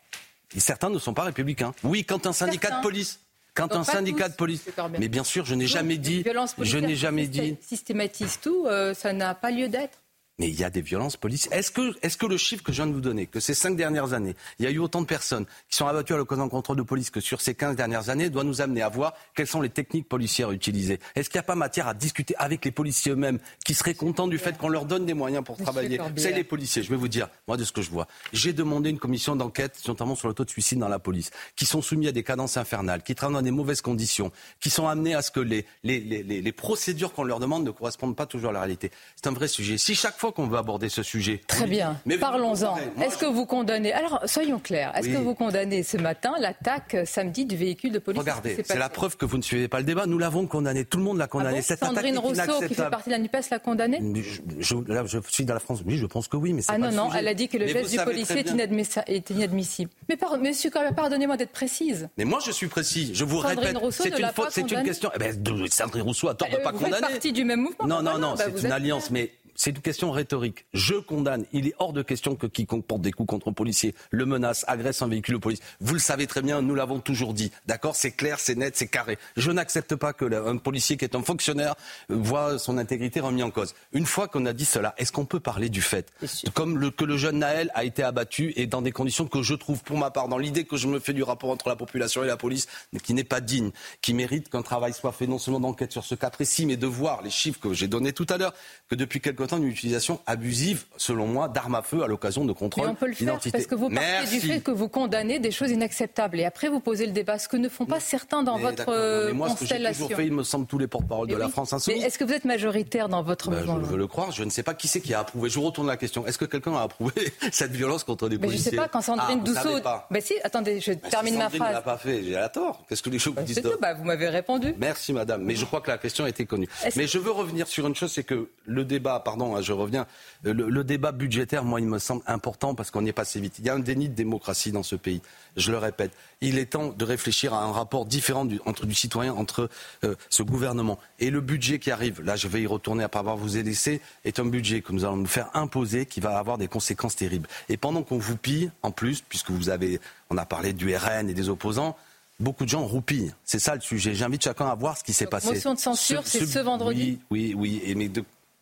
Speaker 48: Et certains ne sont pas républicains. Oui, quand un syndicat
Speaker 47: Certains.
Speaker 48: de police. Quand
Speaker 47: Donc
Speaker 48: un syndicat
Speaker 47: tous,
Speaker 48: de police. Mais bien sûr, je n'ai jamais dit. Je n'ai jamais dit.
Speaker 47: Systématisent tout, euh, ça n'a pas lieu d'être.
Speaker 48: Mais il y a des violences policières. Est-ce que, est-ce que le chiffre que je viens de vous donner, que ces cinq dernières années, il y a eu autant de personnes qui sont abattues à l'occasion d'un contrôle de police que sur ces 15 dernières années, doit nous amener à voir quelles sont les techniques policières utilisées? Est-ce qu'il n'y a pas matière à discuter avec les policiers eux-mêmes, qui seraient contents du fait qu'on leur donne des moyens pour travailler? C'est les policiers, je vais vous dire, moi de ce que je vois. J'ai demandé une commission d'enquête, notamment sur le taux de suicide dans la police, qui sont soumis à des cadences infernales, qui travaillent dans des mauvaises conditions, qui sont amenés à ce que les, les, les, les- les procédures qu'on leur demande ne correspondent pas toujours à la réalité. C'est un vrai sujet. Si chaque fois qu'on veut aborder ce sujet...
Speaker 47: Très bien. Parlons-en. Est-ce que vous condamnez Alors, soyons clairs. Est-ce
Speaker 48: Oui.
Speaker 47: que vous condamnez ce matin l'attaque samedi du véhicule de police?
Speaker 48: Regardez, c'est la preuve que vous ne suivez pas le débat. Nous l'avons condamné. Tout le monde l'a
Speaker 47: Ah
Speaker 48: condamné.
Speaker 47: bon?
Speaker 48: Cette
Speaker 47: Sandrine Rousseau, qui fait partie de la NUPES, l'a condamnée?
Speaker 48: Je, je- là, je suis dans la France. Oui, je pense que oui, mais c'est
Speaker 47: Ah
Speaker 48: pas
Speaker 47: non, non,
Speaker 48: sujet.
Speaker 47: elle a dit que le
Speaker 48: Mais
Speaker 47: geste du policier est, inadmissible. Mais par, monsieur pardonnez-moi d'être précise.
Speaker 48: Mais moi, je suis précis. Je vous
Speaker 47: Sandrine
Speaker 48: répète,
Speaker 47: Rousseau
Speaker 48: c'est
Speaker 47: ne
Speaker 48: une faute, c'est question. Eh ben, Sandrine Rousseau a tort de pas
Speaker 47: vous faites
Speaker 48: condamner.
Speaker 47: partie du même mouvement
Speaker 48: Non, non, non,
Speaker 47: bah
Speaker 48: c'est une alliance, mais c'est une question rhétorique. Je condamne. Il est hors de question que quiconque porte des coups contre un policier le menace, agresse un véhicule de police. Vous le savez très bien, nous l'avons toujours dit. D'accord? C'est clair, c'est net, c'est carré. Je n'accepte pas que un policier qui est un fonctionnaire voit son intégrité remis en cause. Une fois qu'on a dit cela, est-ce qu'on peut parler du fait Comme le- que le jeune Naël a été abattu et dans des conditions que je trouve, pour ma part, dans l'idée que je me fais du rapport entre la population et la police, mais qui n'est pas digne, qui mérite qu'un travail soit fait non seulement d'enquête sur ce cas précis, mais de voir les chiffres que j'ai donnés tout à l'heure, que depuis quelque temps, une utilisation abusive, selon moi, d'armes à feu à l'occasion de
Speaker 47: Mais
Speaker 48: contrôles
Speaker 47: on peut le faire parce que vous partez
Speaker 48: Merci.
Speaker 47: du fait que vous condamnez des choses inacceptables. Et après, vous posez le débat, ce que ne font pas certains dans
Speaker 48: Mais
Speaker 47: votre euh,
Speaker 48: mais moi, ce que j'ai
Speaker 47: constellation.
Speaker 48: toujours fait, il me semble, tous les porte-parole de
Speaker 47: Mais
Speaker 48: la
Speaker 47: oui.
Speaker 48: France
Speaker 47: Mais
Speaker 48: insoumise.
Speaker 47: est-ce que vous êtes majoritaire dans votre
Speaker 48: Ben, je
Speaker 47: mouvement
Speaker 48: veux le croire. Je ne sais pas qui c'est qui a approuvé. Je vous retourne la question. Est-ce que quelqu'un a approuvé *laughs* cette violence contre des
Speaker 47: Mais je
Speaker 48: policiers
Speaker 47: sais pas, quand Sandrine
Speaker 48: ah,
Speaker 47: Dousseau. Ben si, attendez, je
Speaker 48: Ben, si
Speaker 47: termine ma
Speaker 48: Sandrine ne
Speaker 47: phrase.
Speaker 48: l'a pas fait. J'ai à tort. Qu'est-ce que les choses vous disent
Speaker 47: C'est tout, bah, vous m'avez répondu.
Speaker 48: Merci madame, mais je crois que la question a été connue. Mais je veux revenir sur une chose, c'est que le débat, pardon, hein, je reviens, euh, le, le débat budgétaire, moi, il me semble important parce qu'on y est passé vite. Il y a un déni de démocratie dans ce pays. Je le répète. Il est temps de réfléchir à un rapport différent du, entre du citoyen, entre euh, ce gouvernement et le budget qui arrive. Là, je vais y retourner après avoir vous laissé. Est un budget que nous allons nous faire imposer, qui va avoir des conséquences terribles. Et pendant qu'on vous pille, en plus, puisque vous avez, on a parlé du RN et des opposants. beaucoup de gens roupillent. C'est ça le sujet. J'invite chacun à voir ce qui s'est passé.
Speaker 47: Motion de censure, c'est ce vendredi
Speaker 48: Oui, oui, oui. mais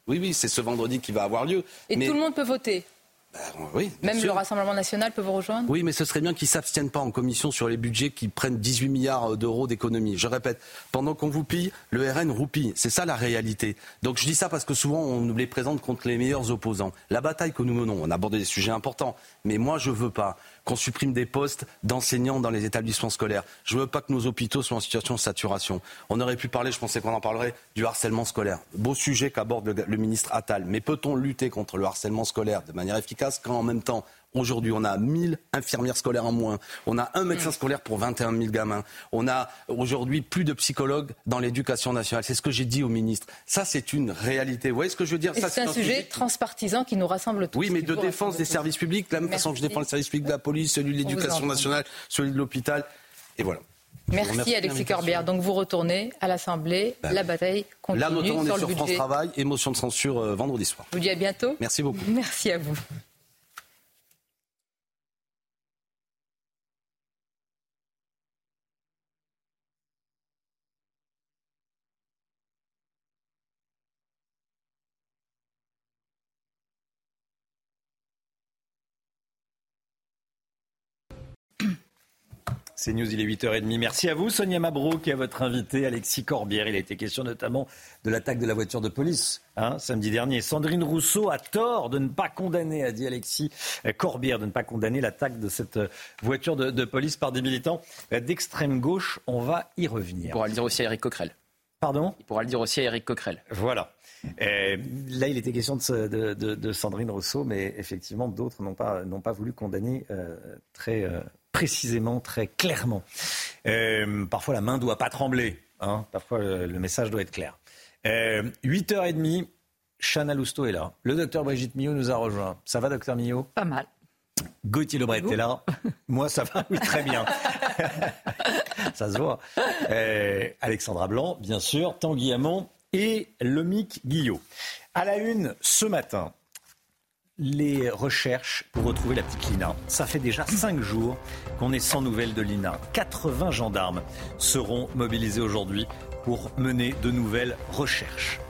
Speaker 48: oui, oui, c'est ce vendredi qui va avoir lieu.
Speaker 47: Et tout le monde peut voter
Speaker 48: ben, oui,
Speaker 47: Même le Rassemblement national peut vous rejoindre
Speaker 48: Oui, mais ce serait bien qu'ils ne s'abstiennent pas en commission sur les budgets qui prennent 18 milliards d'euros d'économie. Je répète, pendant qu'on vous pille, le RN roupille. C'est ça la réalité. Donc je dis ça parce que souvent on nous les présente contre les meilleurs opposants. La bataille que nous menons, on a abordé des sujets importants, mais moi je veux pas qu'on supprime des postes d'enseignants dans les établissements scolaires. Je ne veux pas que nos hôpitaux soient en situation de saturation. On aurait pu parler, je pensais qu'on en parlerait, du harcèlement scolaire. Beau sujet qu'aborde le, ministre Attal. Mais peut-on lutter contre le harcèlement scolaire de manière efficace quand en même temps Aujourd'hui, on a 1000 infirmières scolaires en moins. On a un médecin scolaire pour 21 000 gamins. On a aujourd'hui plus de psychologues dans l'éducation nationale. C'est ce que j'ai dit au ministre. Ça, c'est une réalité. Vous voyez ce que je veux dire
Speaker 47: C'est un, sujet transpartisan qui nous rassemble tous.
Speaker 48: Oui, mais de défense des services publics, de la même façon que je défends le service public de la police, celui de l'éducation nationale, celui de l'hôpital. Et voilà.
Speaker 47: Merci Alexis Corbière. Donc vous retournez à l'Assemblée, ben la bataille continue.
Speaker 48: Là, notamment,
Speaker 47: on
Speaker 48: est sur France Travail et motion de censure euh, vendredi soir.
Speaker 47: Je vous dis à bientôt.
Speaker 48: Merci beaucoup.
Speaker 47: Merci à vous.
Speaker 1: C'est News, il est 8h30. Merci à vous, Sonia Mabrouk, et à votre invité, Alexis Corbière. Il a été question notamment de l'attaque de la voiture de police hein, samedi dernier. Sandrine Rousseau a tort de ne pas condamner, a dit Alexis Corbière, de ne pas condamner l'attaque de cette voiture de, police par des militants d'extrême gauche. On va y revenir.
Speaker 7: Il pourra le dire aussi à Eric Coquerel.
Speaker 1: Pardon?
Speaker 7: Il pourra le dire aussi à Eric Coquerel.
Speaker 1: Voilà. là, il était question de, Sandrine Rousseau, mais effectivement, d'autres n'ont pas, pas voulu condamner euh, très. Euh, précisément, très clairement. Euh, parfois, la main ne doit pas trembler. Hein. parfois, le, message doit être clair. 8h30, euh, Chana Lousteau est là. Le docteur Brigitte Millot nous a rejoint. Ça va, docteur Millot?
Speaker 47: Pas mal.
Speaker 1: Gauthier Lebret est là. Moi, ça va, oui, très bien. *laughs* ça se voit. Euh, Alexandra Blanc, bien sûr, Tanguy Hamon et Lomic Guillot. À la une, ce matin, les recherches pour retrouver la petite Lina. Ça fait déjà cinq jours qu'on est sans nouvelles de Lina. 80 gendarmes seront mobilisés aujourd'hui pour mener de nouvelles recherches.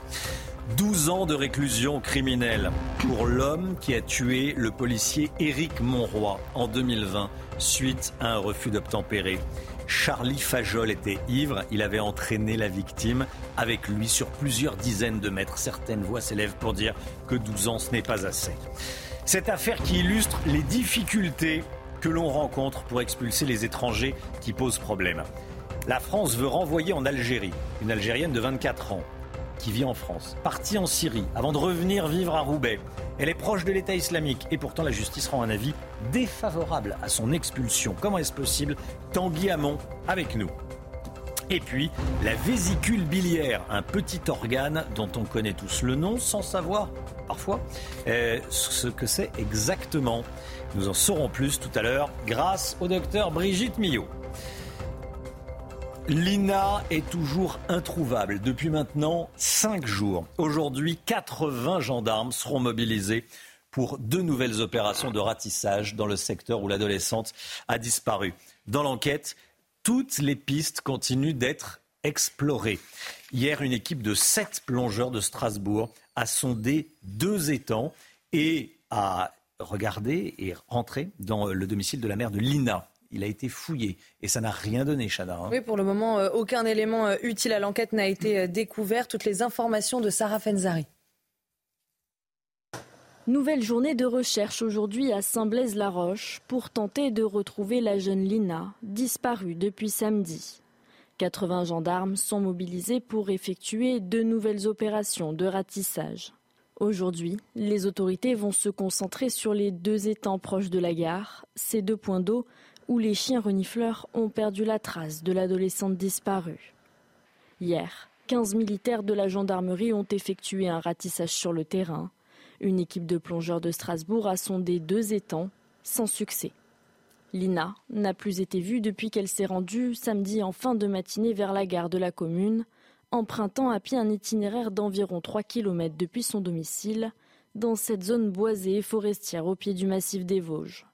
Speaker 1: 12 ans de réclusion criminelle pour l'homme qui a tué le policier Éric Monroy en 2020 suite à un refus d'obtempérer. Charlie Fajol était ivre. Il avait entraîné la victime avec lui sur plusieurs dizaines de mètres. Certaines voix s'élèvent pour dire que 12 ans, ce n'est pas assez. Cette affaire qui illustre les difficultés que l'on rencontre pour expulser les étrangers qui posent problème. La France veut renvoyer en Algérie une Algérienne de 24 ans qui vit en France, partie en Syrie avant de revenir vivre à Roubaix. Elle est proche de l'État islamique et pourtant la justice rend un avis défavorable à son expulsion. Comment est-ce possible Tanguy Hamon avec nous. Et puis, la vésicule biliaire, un petit organe dont on connaît tous le nom sans savoir parfois euh, ce que c'est exactement. Nous en saurons plus tout à l'heure grâce au docteur Brigitte Millot. Lina est toujours introuvable depuis maintenant 5 jours. Aujourd'hui, 80 gendarmes seront mobilisés pour deux nouvelles opérations de ratissage dans le secteur où l'adolescente a disparu. Dans l'enquête, toutes les pistes continuent d'être explorées. Hier, une équipe de sept plongeurs de Strasbourg a sondé deux étangs et a regardé et rentré dans le domicile de la mère de Lina il a été fouillé. Et ça n'a rien donné, Chana. Hein.
Speaker 2: Oui, pour le moment, euh, aucun élément euh, utile à l'enquête n'a été euh, découvert. Toutes les informations de Sarah Fenzari.
Speaker 24: Nouvelle journée de recherche aujourd'hui à Saint-Blaise-la-Roche pour tenter de retrouver la jeune Lina, disparue depuis samedi. 80 gendarmes sont mobilisés pour effectuer de nouvelles opérations de ratissage. Aujourd'hui, les autorités vont se concentrer sur les deux étangs proches de la gare. Ces deux points d'eau où les chiens renifleurs ont perdu la trace de l'adolescente disparue. Hier, 15 militaires de la gendarmerie ont effectué un ratissage sur le terrain. Une équipe de plongeurs de Strasbourg a sondé deux étangs sans succès. Lina n'a plus été vue depuis qu'elle s'est rendue samedi en fin de matinée vers la gare de la commune, empruntant à pied un itinéraire d'environ 3 km depuis son domicile, dans cette zone boisée et forestière au pied du massif des Vosges.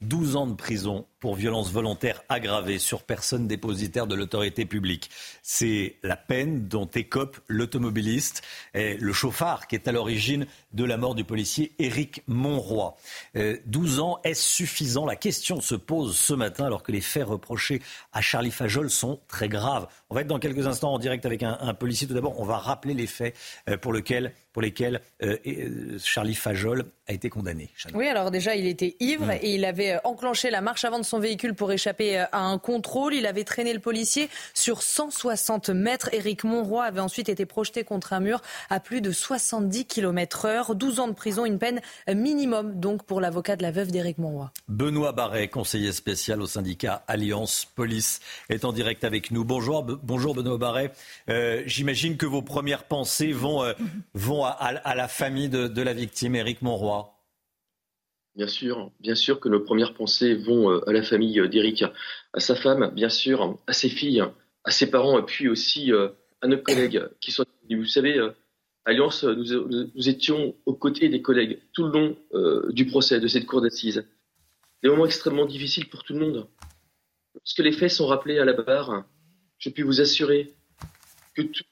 Speaker 1: 12 ans de prison pour violence volontaire aggravée sur personne dépositaire de l'autorité publique. C'est la peine dont écope l'automobiliste et le chauffard qui est à l'origine de la mort du policier Éric Monroy. 12 euh, ans, est-ce suffisant? La question se pose ce matin alors que les faits reprochés à Charlie Fajol sont très graves. On va être dans quelques instants en direct avec un, policier. Tout d'abord, on va rappeler les faits euh, pour, lequel, pour lesquels euh, Charlie Fajol a été condamné.
Speaker 2: Oui, alors déjà, il était ivre mm. et il avait enclenché la marche avant de son véhicule pour échapper euh, à un contrôle. Il avait traîné le policier sur 160 mètres. Éric Monroy avait ensuite été projeté contre un mur à plus de 70 km heure. 12 ans de prison, une peine minimum donc pour l'avocat de la veuve d'Éric Monroy.
Speaker 1: Benoît Barret, conseiller spécial au syndicat Alliance Police, est en direct avec nous. Bonjour, bonjour Benoît Barret. Euh, j'imagine que vos premières pensées vont, euh, vont *laughs* à, la famille de, la victime, Éric Monroy.
Speaker 49: Bien sûr, bien sûr que nos premières pensées vont euh, à la famille d'Éric, à sa femme, bien sûr, à ses filles, à ses parents, puis aussi euh, à nos collègues qui sont. Vous savez, euh, Alliance, nous, étions aux côtés des collègues tout le long du procès, de cette cour d'assises. Des moments extrêmement difficiles pour tout le monde. Lorsque les faits sont rappelés à la barre, je puis vous assurer que tout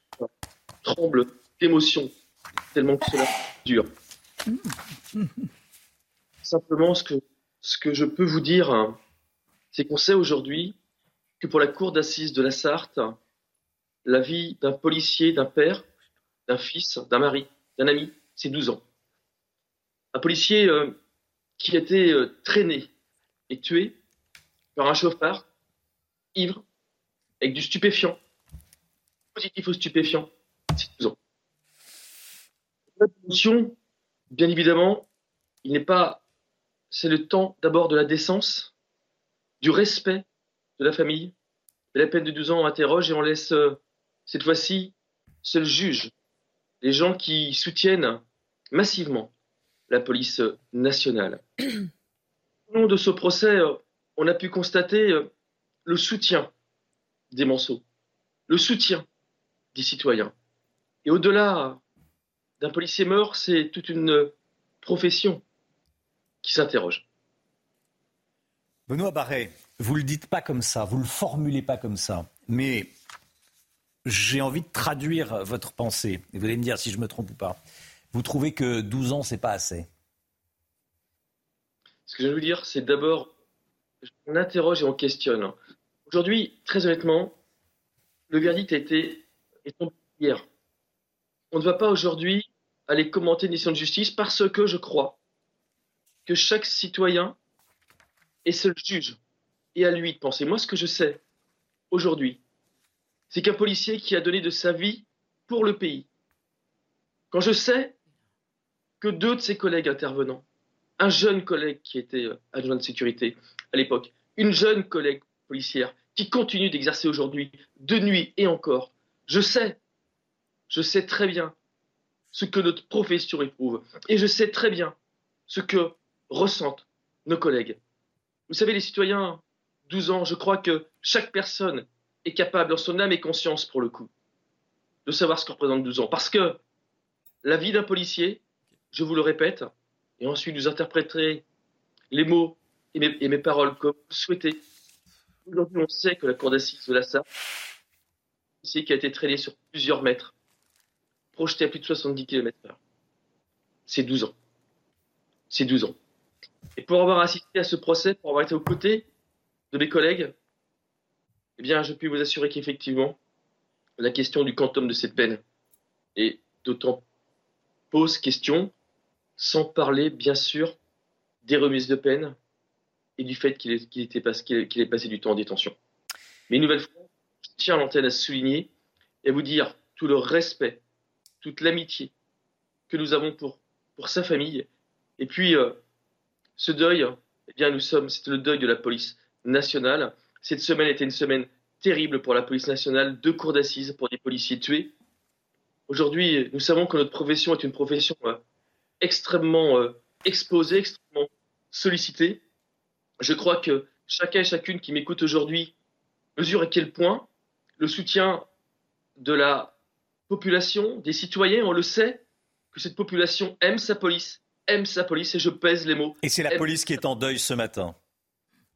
Speaker 49: tremble d'émotion, que cela dure. Simplement, ce que, ce que je peux vous dire, hein, c'est qu'on sait aujourd'hui que pour la cour d'assises de la Sarthe, la vie d'un policier, d'un père, d'un fils, d'un mari, d'un ami, c'est 12 ans. Un policier euh, qui a été euh, traîné et tué par un chauffard ivre avec du stupéfiant, positif au stupéfiant, c'est 12 ans. Bien évidemment, il n'est pas c'est le temps d'abord de la décence, du respect de la famille. la peine de 12 ans, on interroge et on laisse euh, cette fois-ci seul juge les gens qui soutiennent massivement la police nationale. Au long de ce procès, euh, on a pu constater euh, le soutien des Manceaux, le soutien des citoyens. Et au-delà d'un policier mort, c'est toute une profession qui s'interroge.
Speaker 1: Benoît Barret, vous ne le dites pas comme ça, vous ne le formulez pas comme ça, mais j'ai envie de traduire votre pensée. Et vous allez me dire si je me trompe ou pas. Vous trouvez que 12 ans, c'est pas assez
Speaker 49: Ce que je veux dire, c'est d'abord, on interroge et on questionne. Aujourd'hui, très honnêtement, le verdict a été est tombé hier. On ne va pas aujourd'hui aller commenter une décision de justice parce que je crois que chaque citoyen est seul juge et à lui de penser. Moi, ce que je sais aujourd'hui, c'est qu'un policier qui a donné de sa vie pour le pays, quand je sais que deux de ses collègues intervenants, un jeune collègue qui était euh, adjoint de sécurité à l'époque, une jeune collègue policière qui continue d'exercer aujourd'hui de nuit et encore, je sais, je sais très bien ce que notre profession éprouve et je sais très bien ce que ressentent nos collègues. Vous savez, les citoyens, 12 ans, je crois que chaque personne est capable, en son âme et conscience pour le coup, de savoir ce que représente 12 ans. Parce que la vie d'un policier, je vous le répète, et ensuite vous interpréterez les mots et mes, paroles comme vous souhaitez. Aujourd'hui, on sait que la cour d'assises de la Sarthe, qui a été traîné sur plusieurs mètres, projeté à plus de 70 km/h, c'est 12 ans. C'est 12 ans. Et pour avoir assisté à ce procès, pour avoir été aux côtés de mes collègues, eh bien, je puis vous assurer qu'effectivement, la question du quantum de cette peine est d'autant pose question, sans parler, bien sûr, des remises de peine et du fait qu'il ait, passé du temps en détention. Mais une nouvelle fois, je tiens l'antenne à souligner et à vous dire tout le respect, toute l'amitié que nous avons pour, pour sa famille. Et puis, euh, ce deuil, eh bien, nous sommes, c'est le deuil de la police nationale. Cette semaine était une semaine terrible pour la police nationale, deux cours d'assises pour des policiers tués. Aujourd'hui, nous savons que notre profession est une profession euh, extrêmement euh, exposée, extrêmement sollicitée. Je crois que chacun et chacune qui m'écoute aujourd'hui mesure à quel point le soutien de la population, des citoyens, on le sait, que cette population aime sa police, aime sa police et je pèse les mots.
Speaker 1: Et c'est la police qui est en deuil ce matin.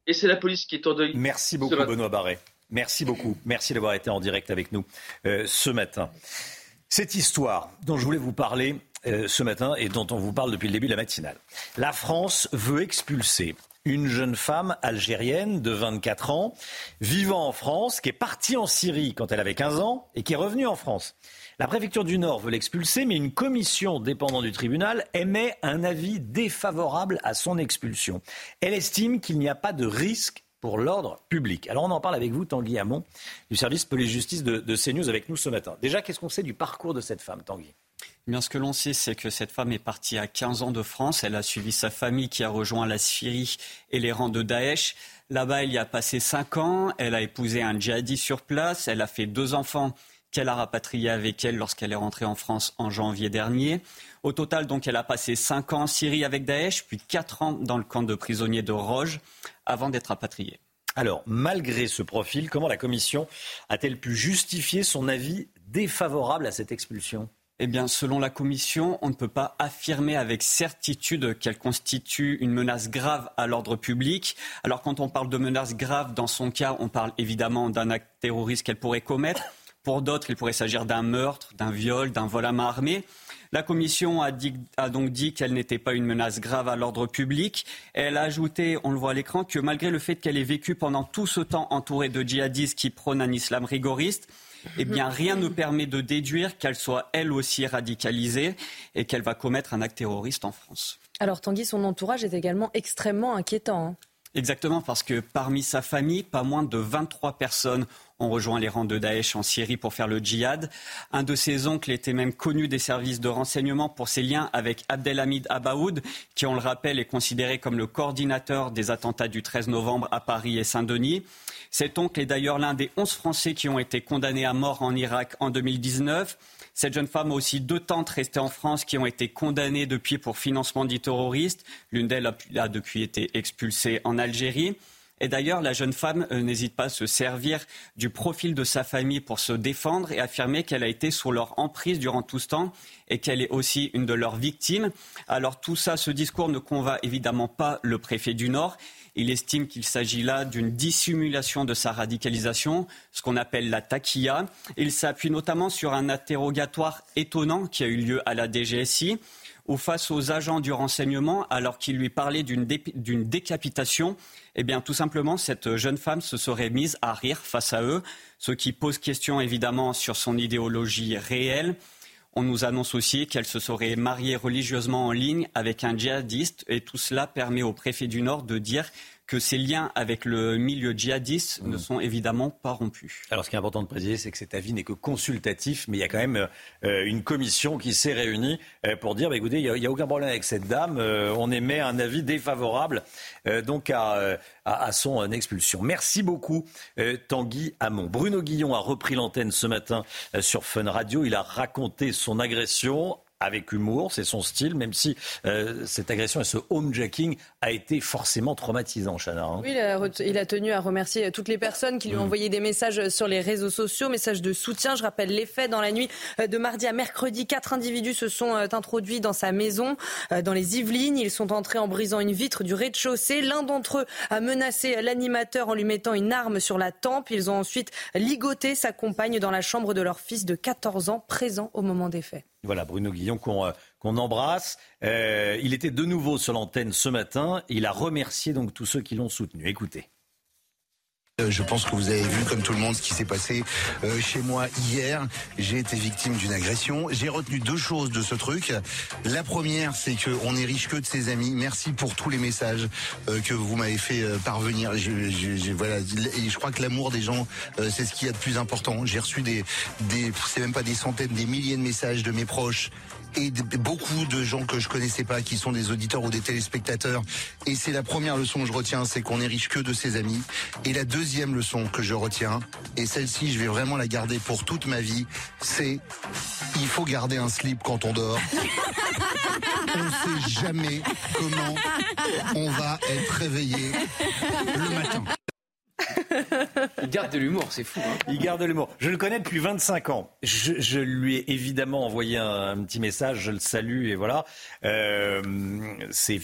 Speaker 49: Et c'est la police qui est en deuil.
Speaker 1: Merci beaucoup, Benoît Barret. Merci beaucoup. Merci d'avoir été en direct avec nous euh, ce matin. Cette histoire dont je voulais vous parler euh, ce matin et dont on vous parle depuis le début de la matinale. La France veut expulser une jeune femme algérienne de 24 ans, vivant en France, qui est partie en Syrie quand elle avait 15 ans et qui est revenue en France. La préfecture du Nord veut l'expulser, mais une commission dépendant du tribunal émet un avis défavorable à son expulsion. Elle estime qu'il n'y a pas de risque pour l'ordre public. Alors on en parle avec vous, Tanguy Hamon, du service police-justice de, de CNews avec nous ce matin. Déjà, qu'est-ce qu'on sait du parcours de cette femme, Tanguy?
Speaker 17: Eh Bien, ce que l'on sait, c'est que cette femme est partie à 15 ans de France. Elle a suivi sa famille qui a rejoint la Syrie et les rangs de Daesh. Là-bas, il y a passé 5 ans. Elle a épousé un djihadi sur place. Elle a fait deux enfants qu'elle a rapatriés avec elle lorsqu'elle est rentrée en France en janvier dernier. Au total, donc, elle a passé 5 ans en Syrie avec Daesh, puis 4 ans dans le camp de prisonniers de Roge avant d'être rapatriée.
Speaker 1: Alors, malgré ce profil, comment la Commission a-t-elle pu justifier son avis défavorable à cette expulsion?
Speaker 17: Eh bien, selon la Commission, on ne peut pas affirmer avec certitude qu'elle constitue une menace grave à l'ordre public. Alors, quand on parle de menace grave, dans son cas, on parle évidemment d'un acte terroriste qu'elle pourrait commettre. Pour d'autres, il pourrait s'agir d'un meurtre, d'un viol, d'un vol à main armée. La Commission a, a donc dit qu'elle n'était pas une menace grave à l'ordre public. Elle a ajouté, on le voit à l'écran, que malgré le fait qu'elle ait vécu pendant tout ce temps entourée de djihadistes qui prônent un islam rigoriste, eh bien, rien ne permet de déduire qu'elle soit elle aussi radicalisée et qu'elle va commettre un acte terroriste en France.
Speaker 2: Alors, Tanguy, son entourage est également extrêmement inquiétant. Hein.
Speaker 17: Exactement, parce que parmi sa famille, pas moins de 23 personnes ont rejoint les rangs de Daesh en Syrie pour faire le djihad. Un de ses oncles était même connu des services de renseignement pour ses liens avec Abdelhamid Abaoud, qui, on le rappelle, est considéré comme le coordinateur des attentats du 13 novembre à Paris et Saint-Denis. Cet oncle est d'ailleurs l'un des 11 Français qui ont été condamnés à mort en Irak en 2019. Cette jeune femme a aussi deux tantes restées en France qui ont été condamnées depuis pour financement dit terroriste. L'une d'elles a depuis été expulsée en Algérie. Et d'ailleurs, la jeune femme euh, n'hésite pas à se servir du profil de sa famille pour se défendre et affirmer qu'elle a été sous leur emprise durant tout ce temps et qu'elle est aussi une de leurs victimes. Alors tout ça, ce discours ne convainc évidemment pas le préfet du Nord. Il estime qu'il s'agit là d'une dissimulation de sa radicalisation, ce qu'on appelle la taquilla. Il s'appuie notamment sur un interrogatoire étonnant qui a eu lieu à la DGSI ou face aux agents du renseignement alors qu'il lui parlait d'une décapitation, eh bien tout simplement cette jeune femme se serait mise à rire face à eux, ce qui pose question évidemment sur son idéologie réelle. On nous annonce aussi qu'elle se serait mariée religieusement en ligne avec un djihadiste et tout cela permet au préfet du Nord de dire que ces liens avec le milieu djihadiste ne mmh. sont évidemment pas rompus.
Speaker 1: Alors ce qui est important de préciser, c'est que cet avis n'est que consultatif, mais il y a quand même euh, une commission qui s'est réunie euh, pour dire, bah, écoutez, il n'y a, aucun problème avec cette dame, euh, on émet un avis défavorable donc à, à, son expulsion. Merci beaucoup Tanguy Hamon. Bruno Guillon a repris l'antenne ce matin sur Fun Radio, il a raconté son agression avec humour, c'est son style, même si euh, cette agression et ce homejacking a été forcément traumatisant, Chana. Hein.
Speaker 2: Oui, il a, tenu à remercier toutes les personnes qui lui ont mm. envoyé des messages sur les réseaux sociaux, messages de soutien. Je rappelle les faits. Dans la nuit euh, de mardi à mercredi, quatre individus se sont euh, introduits dans sa maison, dans les Yvelines. Ils sont entrés en brisant une vitre du rez-de-chaussée. L'un d'entre eux a menacé l'animateur en lui mettant une arme sur la tempe. Ils ont ensuite ligoté sa compagne dans la chambre de leur fils de 14 ans, présent au moment des faits.
Speaker 1: Voilà, Bruno Guillon qu'on euh, embrasse. Euh, il était de nouveau sur l'antenne ce matin. Il a remercié donc tous ceux qui l'ont soutenu. Écoutez.
Speaker 50: Euh, je pense que vous avez vu, comme tout le monde, ce qui s'est passé chez moi hier. J'ai été victime d'une agression. J'ai retenu deux choses de ce truc. La première, c'est qu'on est riche que de ses amis. Merci pour tous les messages que vous m'avez fait parvenir. Je, voilà, et je crois que l'amour des gens, c'est ce qu'il y a de plus important. J'ai reçu des, des c'est même pas des centaines, des milliers de messages de mes proches et beaucoup de gens que je connaissais pas qui sont des auditeurs ou des téléspectateurs. Et c'est la première leçon que je retiens, c'est qu'on est riche que de ses amis. Et la deuxième leçon que je retiens, et celle-ci je vais vraiment la garder pour toute ma vie, c'est il faut garder un slip quand on dort. *laughs* on ne sait jamais comment on va être réveillé le matin.
Speaker 7: Il garde de l'humour, c'est fou. Hein.
Speaker 1: Il garde de l'humour. Je le connais depuis 25 ans. Je, lui ai évidemment envoyé un, petit message, je le salue et voilà. Euh, c'est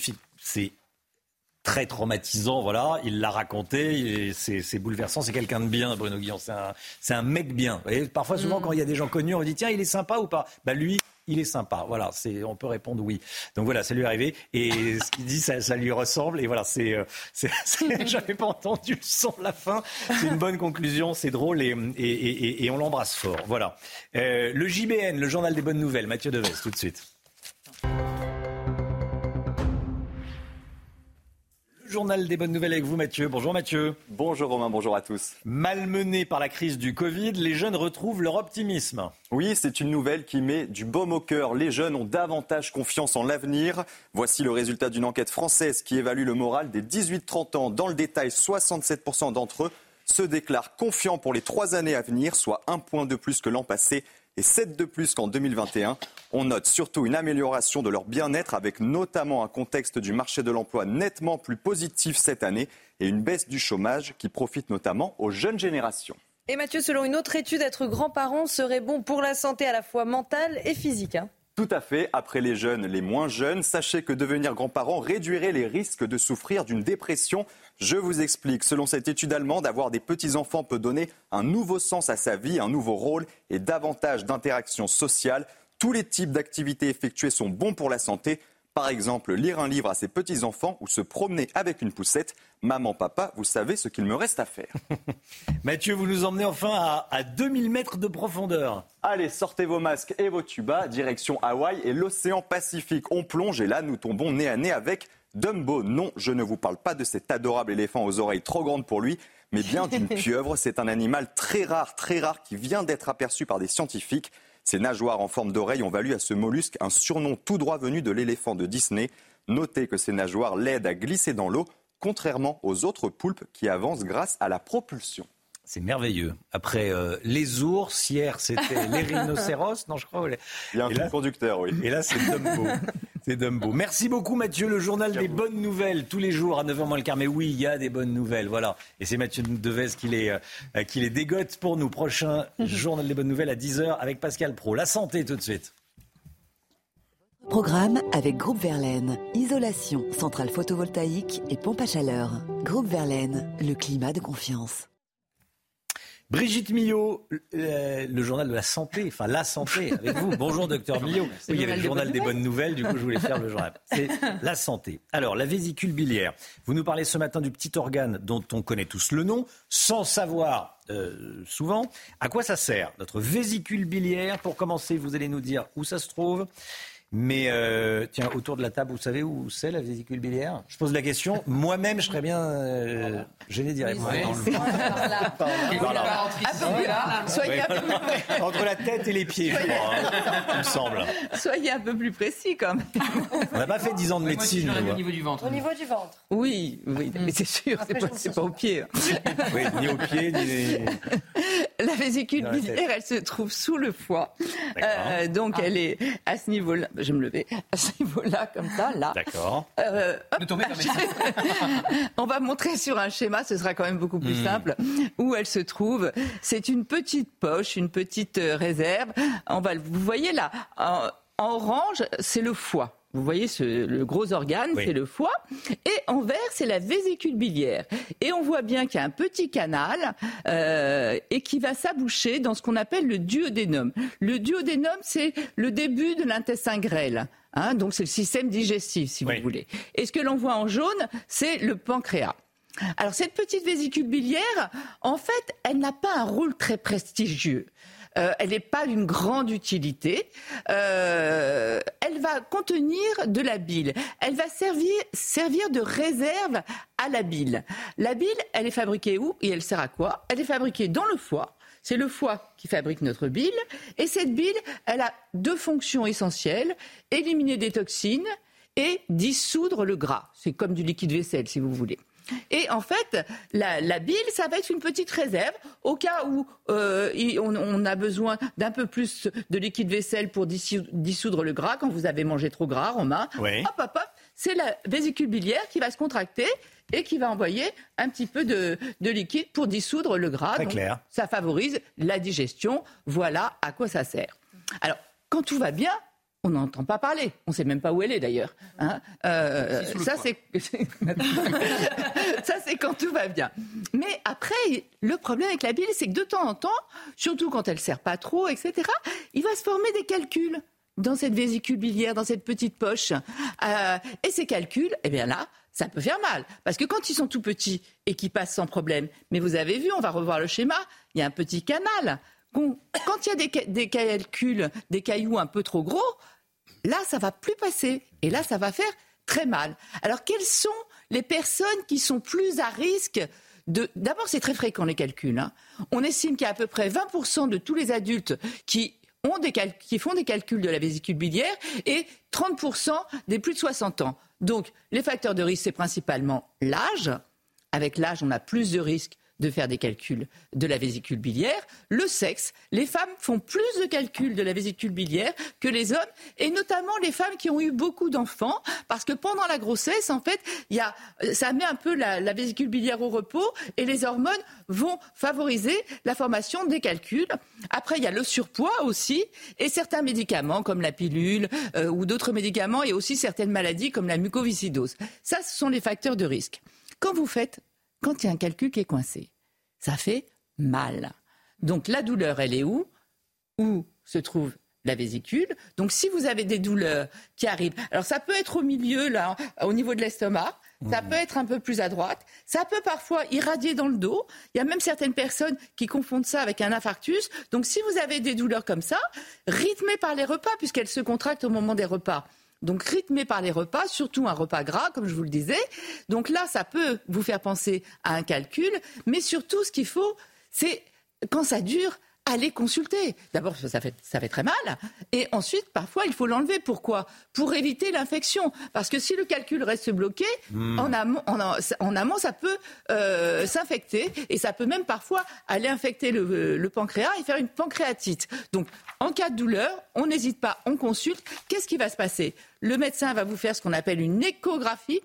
Speaker 1: très traumatisant, voilà. Il l'a raconté, c'est bouleversant. C'est quelqu'un de bien, Bruno Guillon. C'est un, un, mec bien. Et parfois, souvent, mm. quand il y a des gens connus, on dit tiens, il est sympa ou pas? Bah lui, il est sympa. Voilà, c'est, on peut répondre oui. Donc voilà, ça lui est arrivé. Et ce qu'il dit, ça, ça, lui ressemble. Et voilà, c'est, euh, *laughs* j'avais pas entendu le son de la fin. C'est une bonne conclusion, c'est drôle et, et, et, on l'embrasse fort. Voilà. Euh, le JBN, le journal des bonnes nouvelles. Mathieu Deves, tout de suite. Journal des bonnes nouvelles avec vous Mathieu. Bonjour Mathieu.
Speaker 51: Bonjour Romain, bonjour à tous.
Speaker 1: Malmenés par la crise du Covid, les jeunes retrouvent leur optimisme.
Speaker 51: Oui, c'est une nouvelle qui met du baume au cœur. Les jeunes ont davantage confiance en l'avenir. Voici le résultat d'une enquête française qui évalue le moral des 18-30 ans. Dans le détail, 67% d'entre eux se déclarent confiants pour les trois années à venir, soit un point de plus que l'an passé et 7 de plus qu'en 2021. On note surtout une amélioration de leur bien-être avec notamment un contexte du marché de l'emploi nettement plus positif cette année et une baisse du chômage qui profite notamment aux jeunes générations.
Speaker 52: Et Mathieu, selon une autre étude, être grand-parent serait bon pour la santé à la fois mentale et physique. Hein.
Speaker 51: Tout à fait. Après les jeunes, les moins jeunes, sachez que devenir grand-parent réduirait les risques de souffrir d'une dépression. Je vous explique. Selon cette étude allemande, avoir des petits-enfants peut donner un nouveau sens à sa vie, un nouveau rôle et davantage d'interactions sociales. Tous les types d'activités effectuées sont bons pour la santé. Par exemple, lire un livre à ses petits-enfants ou se promener avec une poussette. Maman, papa, vous savez ce qu'il me reste à faire. *laughs*
Speaker 1: Mathieu, vous nous emmenez enfin à, à 2000 mètres de profondeur.
Speaker 51: Allez, sortez vos masques et vos tubas, direction Hawaï et l'océan Pacifique. On plonge et là, nous tombons nez à nez avec Dumbo. Non, je ne vous parle pas de cet adorable éléphant aux oreilles trop grandes pour lui, mais bien d'une *laughs* pieuvre. C'est un animal très rare, très rare qui vient d'être aperçu par des scientifiques. Ces nageoires en forme d'oreille ont valu à ce mollusque un surnom tout droit venu de l'éléphant de Disney. Notez que ces nageoires l'aident à glisser dans l'eau, contrairement aux autres poulpes qui avancent grâce à la propulsion.
Speaker 1: C'est merveilleux. Après euh, les ours, hier c'était les rhinocéros, non je crois.
Speaker 51: Il y a un fil conducteur, oui.
Speaker 1: Et là c'est Dumbo. c'est Dumbo. Merci beaucoup Mathieu, le journal des bonnes nouvelles tous les jours à 9h moins le quart. Mais oui, il y a des bonnes nouvelles, voilà. Et c'est Mathieu Devez qui les, euh, qui les dégote pour nous. Prochain journal des bonnes nouvelles à 10h avec Pascal Pro. La santé tout de suite.
Speaker 19: Programme avec Groupe Verlaine. Isolation, centrale photovoltaïque et pompe à chaleur. Groupe Verlaine, le climat de confiance.
Speaker 1: Brigitte Millot, euh, le journal de la santé, enfin la santé avec vous. *laughs* Bonjour docteur Millot. Oui, il y avait le journal des bonnes nouvelles, du coup je voulais faire le journal. *laughs* C'est la santé. Alors la vésicule biliaire. Vous nous parlez ce matin du petit organe dont on connaît tous le nom, sans savoir euh, souvent à quoi ça sert. Notre vésicule biliaire, pour commencer, vous allez nous dire où ça se trouve, mais euh, tiens, autour de la table, vous savez où c'est la vésicule biliaire? Je pose la question. Moi-même, je serais bien euh, gêné d'y répondre.
Speaker 52: Soyez
Speaker 1: Entre la tête et les pieds, je crois, hein, il me semble.
Speaker 52: Soyez un peu plus précis quand même.
Speaker 1: On n'a pas fait 10 ans de médecine.
Speaker 7: au niveau du ventre.
Speaker 53: Au niveau du ventre.
Speaker 52: Oui, oui mais c'est sûr, c'est pas, pas au pied.
Speaker 1: oui, ni au pied, ni. *laughs*
Speaker 52: La vésicule biliaire, elle se trouve sous le foie. Euh, donc, elle est à ce niveau-là je me lever à ce niveau-là, comme ça, là.
Speaker 1: D'accord.
Speaker 52: Euh, *laughs* on va montrer sur un schéma, ce sera quand même beaucoup plus hmm. simple, où elle se trouve. C'est une petite poche, une petite euh, réserve. On va, vous voyez là, en orange, c'est le foie. Vous voyez, ce, le gros organe, c'est le foie. Et en vert, c'est la vésicule biliaire. Et on voit bien qu'il y a un petit canal euh, et qui va s'aboucher dans ce qu'on appelle le duodénum. Le duodénum, c'est le début de l'intestin grêle. Hein, donc c'est le système digestif, si vous voulez. Et ce que l'on voit en jaune, c'est le pancréas. Alors cette petite vésicule biliaire, en fait, elle n'a pas un rôle très prestigieux. Euh, elle n'est pas d'une grande utilité. Euh, elle va contenir de la bile. Elle va servir, servir de réserve à la bile. La bile, elle est fabriquée où et elle sert à quoi? Elle est fabriquée dans le foie. C'est le foie qui fabrique notre bile. Et cette bile, elle a deux fonctions essentielles. Éliminer des toxines et dissoudre le gras. C'est comme du liquide vaisselle, si vous voulez. Et en fait, la, bile, ça va être une petite réserve au cas où euh, on, a besoin d'un peu plus de liquide vaisselle pour dissoudre le gras quand vous avez mangé trop gras, Romain.
Speaker 1: Oui.
Speaker 52: Hop, hop, hop, c'est la vésicule biliaire qui va se contracter et qui va envoyer un petit peu de, liquide pour dissoudre le gras.
Speaker 1: Très clair.
Speaker 52: Ça favorise la digestion. Voilà à quoi ça sert. Alors, quand tout va bien, on n'entend pas parler. On ne sait même pas où elle est d'ailleurs. Hein. Euh, ça, c'est *laughs* ça, c'est quand tout va bien. Mais après, le problème avec la bile, c'est que de temps en temps, surtout quand elle ne sert pas trop, etc., il va se former des calculs dans cette vésicule biliaire, dans cette petite poche. Euh, et ces calculs, eh bien là, ça peut faire mal. Parce que quand ils sont tout petits et qu'ils passent sans problème, mais vous avez vu, on va revoir le schéma, il y a un petit canal. Quand il y a des, calculs, des cailloux un peu trop gros, là, ça va plus passer. Et là, ça va faire très mal. Alors, quelles sont les personnes qui sont plus à risque. D'abord, c'est très fréquent les calculs. Hein. On estime qu'il y a à peu près 20% de tous les adultes qui ont des qui font des calculs de la vésicule biliaire et 30% des plus de 60 ans. Donc, les facteurs de risque, c'est principalement l'âge. Avec l'âge, on a plus de risques de faire des calculs de la vésicule biliaire. Le sexe, les femmes font plus de calculs de la vésicule biliaire que les hommes, et notamment les femmes qui ont eu beaucoup d'enfants, parce que pendant la grossesse, en fait, y a, ça met un peu la, vésicule biliaire au repos, et les hormones vont favoriser la formation des calculs. Après, il y a le surpoids aussi, et certains médicaments comme la pilule euh, ou d'autres médicaments, et aussi certaines maladies comme la mucoviscidose. Ça, ce sont les facteurs de risque. Quand vous faites quand il y a un calcul qui est coincé, ça fait mal. Donc la douleur, elle est où? Où se trouve la vésicule? Donc si vous avez des douleurs qui arrivent, alors ça peut être au milieu, là, au niveau de l'estomac, ça mmh. peut être un peu plus à droite, ça peut parfois irradier dans le dos. Il y a même certaines personnes qui confondent ça avec un infarctus. Donc si vous avez des douleurs comme ça, rythmées par les repas, puisqu'elles se contractent au moment des repas, donc rythmé par les repas, surtout un repas gras, comme je vous le disais. Donc là, ça peut vous faire penser à un calcul, mais surtout, ce qu'il faut, c'est quand ça dure, aller consulter. D'abord, ça fait, ça fait très mal. Et ensuite, parfois, il faut l'enlever. Pourquoi? Pour éviter l'infection. Parce que si le calcul reste bloqué, hmm. en, amont, en, amont, ça peut euh, s'infecter. Et ça peut même parfois aller infecter le, le, pancréas et faire une pancréatite. Donc, en cas de douleur, on n'hésite pas, on consulte. Qu'est-ce qui va se passer? Le médecin va vous faire ce qu'on appelle une échographie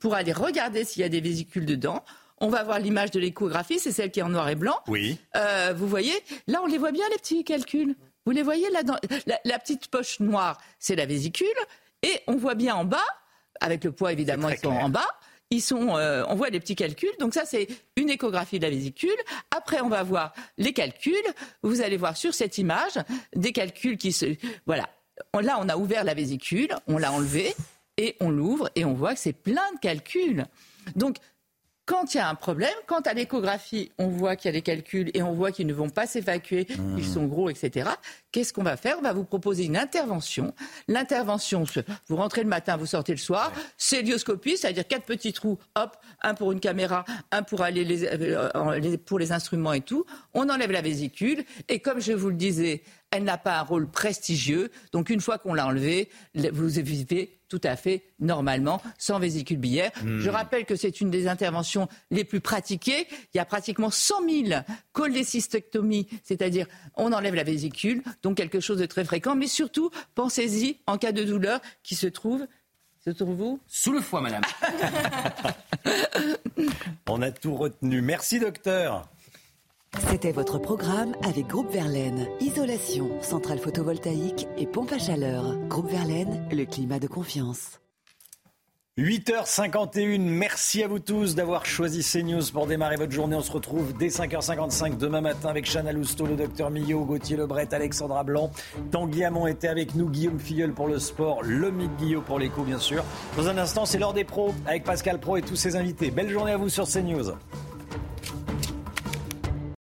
Speaker 52: pour aller regarder s'il y a des vésicules dedans. On va voir l'image de l'échographie, c'est celle qui est en noir et blanc.
Speaker 1: Oui.
Speaker 52: Euh, vous voyez, là, on les voit bien, les petits calculs. Vous les voyez là dans la, petite poche noire, c'est la vésicule. Et on voit bien en bas, avec le poids évidemment, ils sont en bas. Ils sont, euh, on voit les petits calculs. Donc ça, c'est une échographie de la vésicule. Après, on va voir les calculs. Vous allez voir sur cette image des calculs qui se, voilà. Là, on a ouvert la vésicule, on l'a enlevée et on l'ouvre et on voit que c'est plein de calculs. Donc quand il y a un problème, quand à l'échographie, on voit qu'il y a des calculs et on voit qu'ils ne vont pas s'évacuer, mmh. ils sont gros, etc., qu'est-ce qu'on va faire? On va vous proposer une intervention. L'intervention, vous rentrez le matin, vous sortez le soir, c'est lioscopie, c'est-à-dire quatre petits trous, hop, un pour une caméra, un pour aller euh, les, pour les instruments et tout. On enlève la vésicule et comme je vous le disais, elle n'a pas un rôle prestigieux. Donc une fois qu'on l'a enlevée, vous vivez tout à fait normalement, sans vésicule biliaire. Hmm. Je rappelle que c'est une des interventions les plus pratiquées. Il y a pratiquement 100 000 cholécystectomies, c'est-à-dire on enlève la vésicule, donc quelque chose de très fréquent. Mais surtout, pensez-y en cas de douleur qui se trouve se trouve où?
Speaker 7: Sous le foie, madame. *laughs*
Speaker 1: On a tout retenu. Merci, docteur.
Speaker 19: C'était votre programme avec Groupe Verlaine. Isolation, centrale photovoltaïque et pompe à chaleur. Groupe Verlaine, le climat de confiance.
Speaker 1: 8h51, merci à vous tous d'avoir choisi CNews pour démarrer votre journée. On se retrouve dès 5h55 demain matin avec Chana Lousteau, le docteur Millot, Gauthier Lebret, Alexandra Blanc. Tanguy Hamon était avec nous, Guillaume Filleul pour le sport, le Guillaume pour l'écho bien sûr. Dans un instant, c'est l'heure des pros avec Pascal Pro et tous ses invités. Belle journée à vous sur CNews.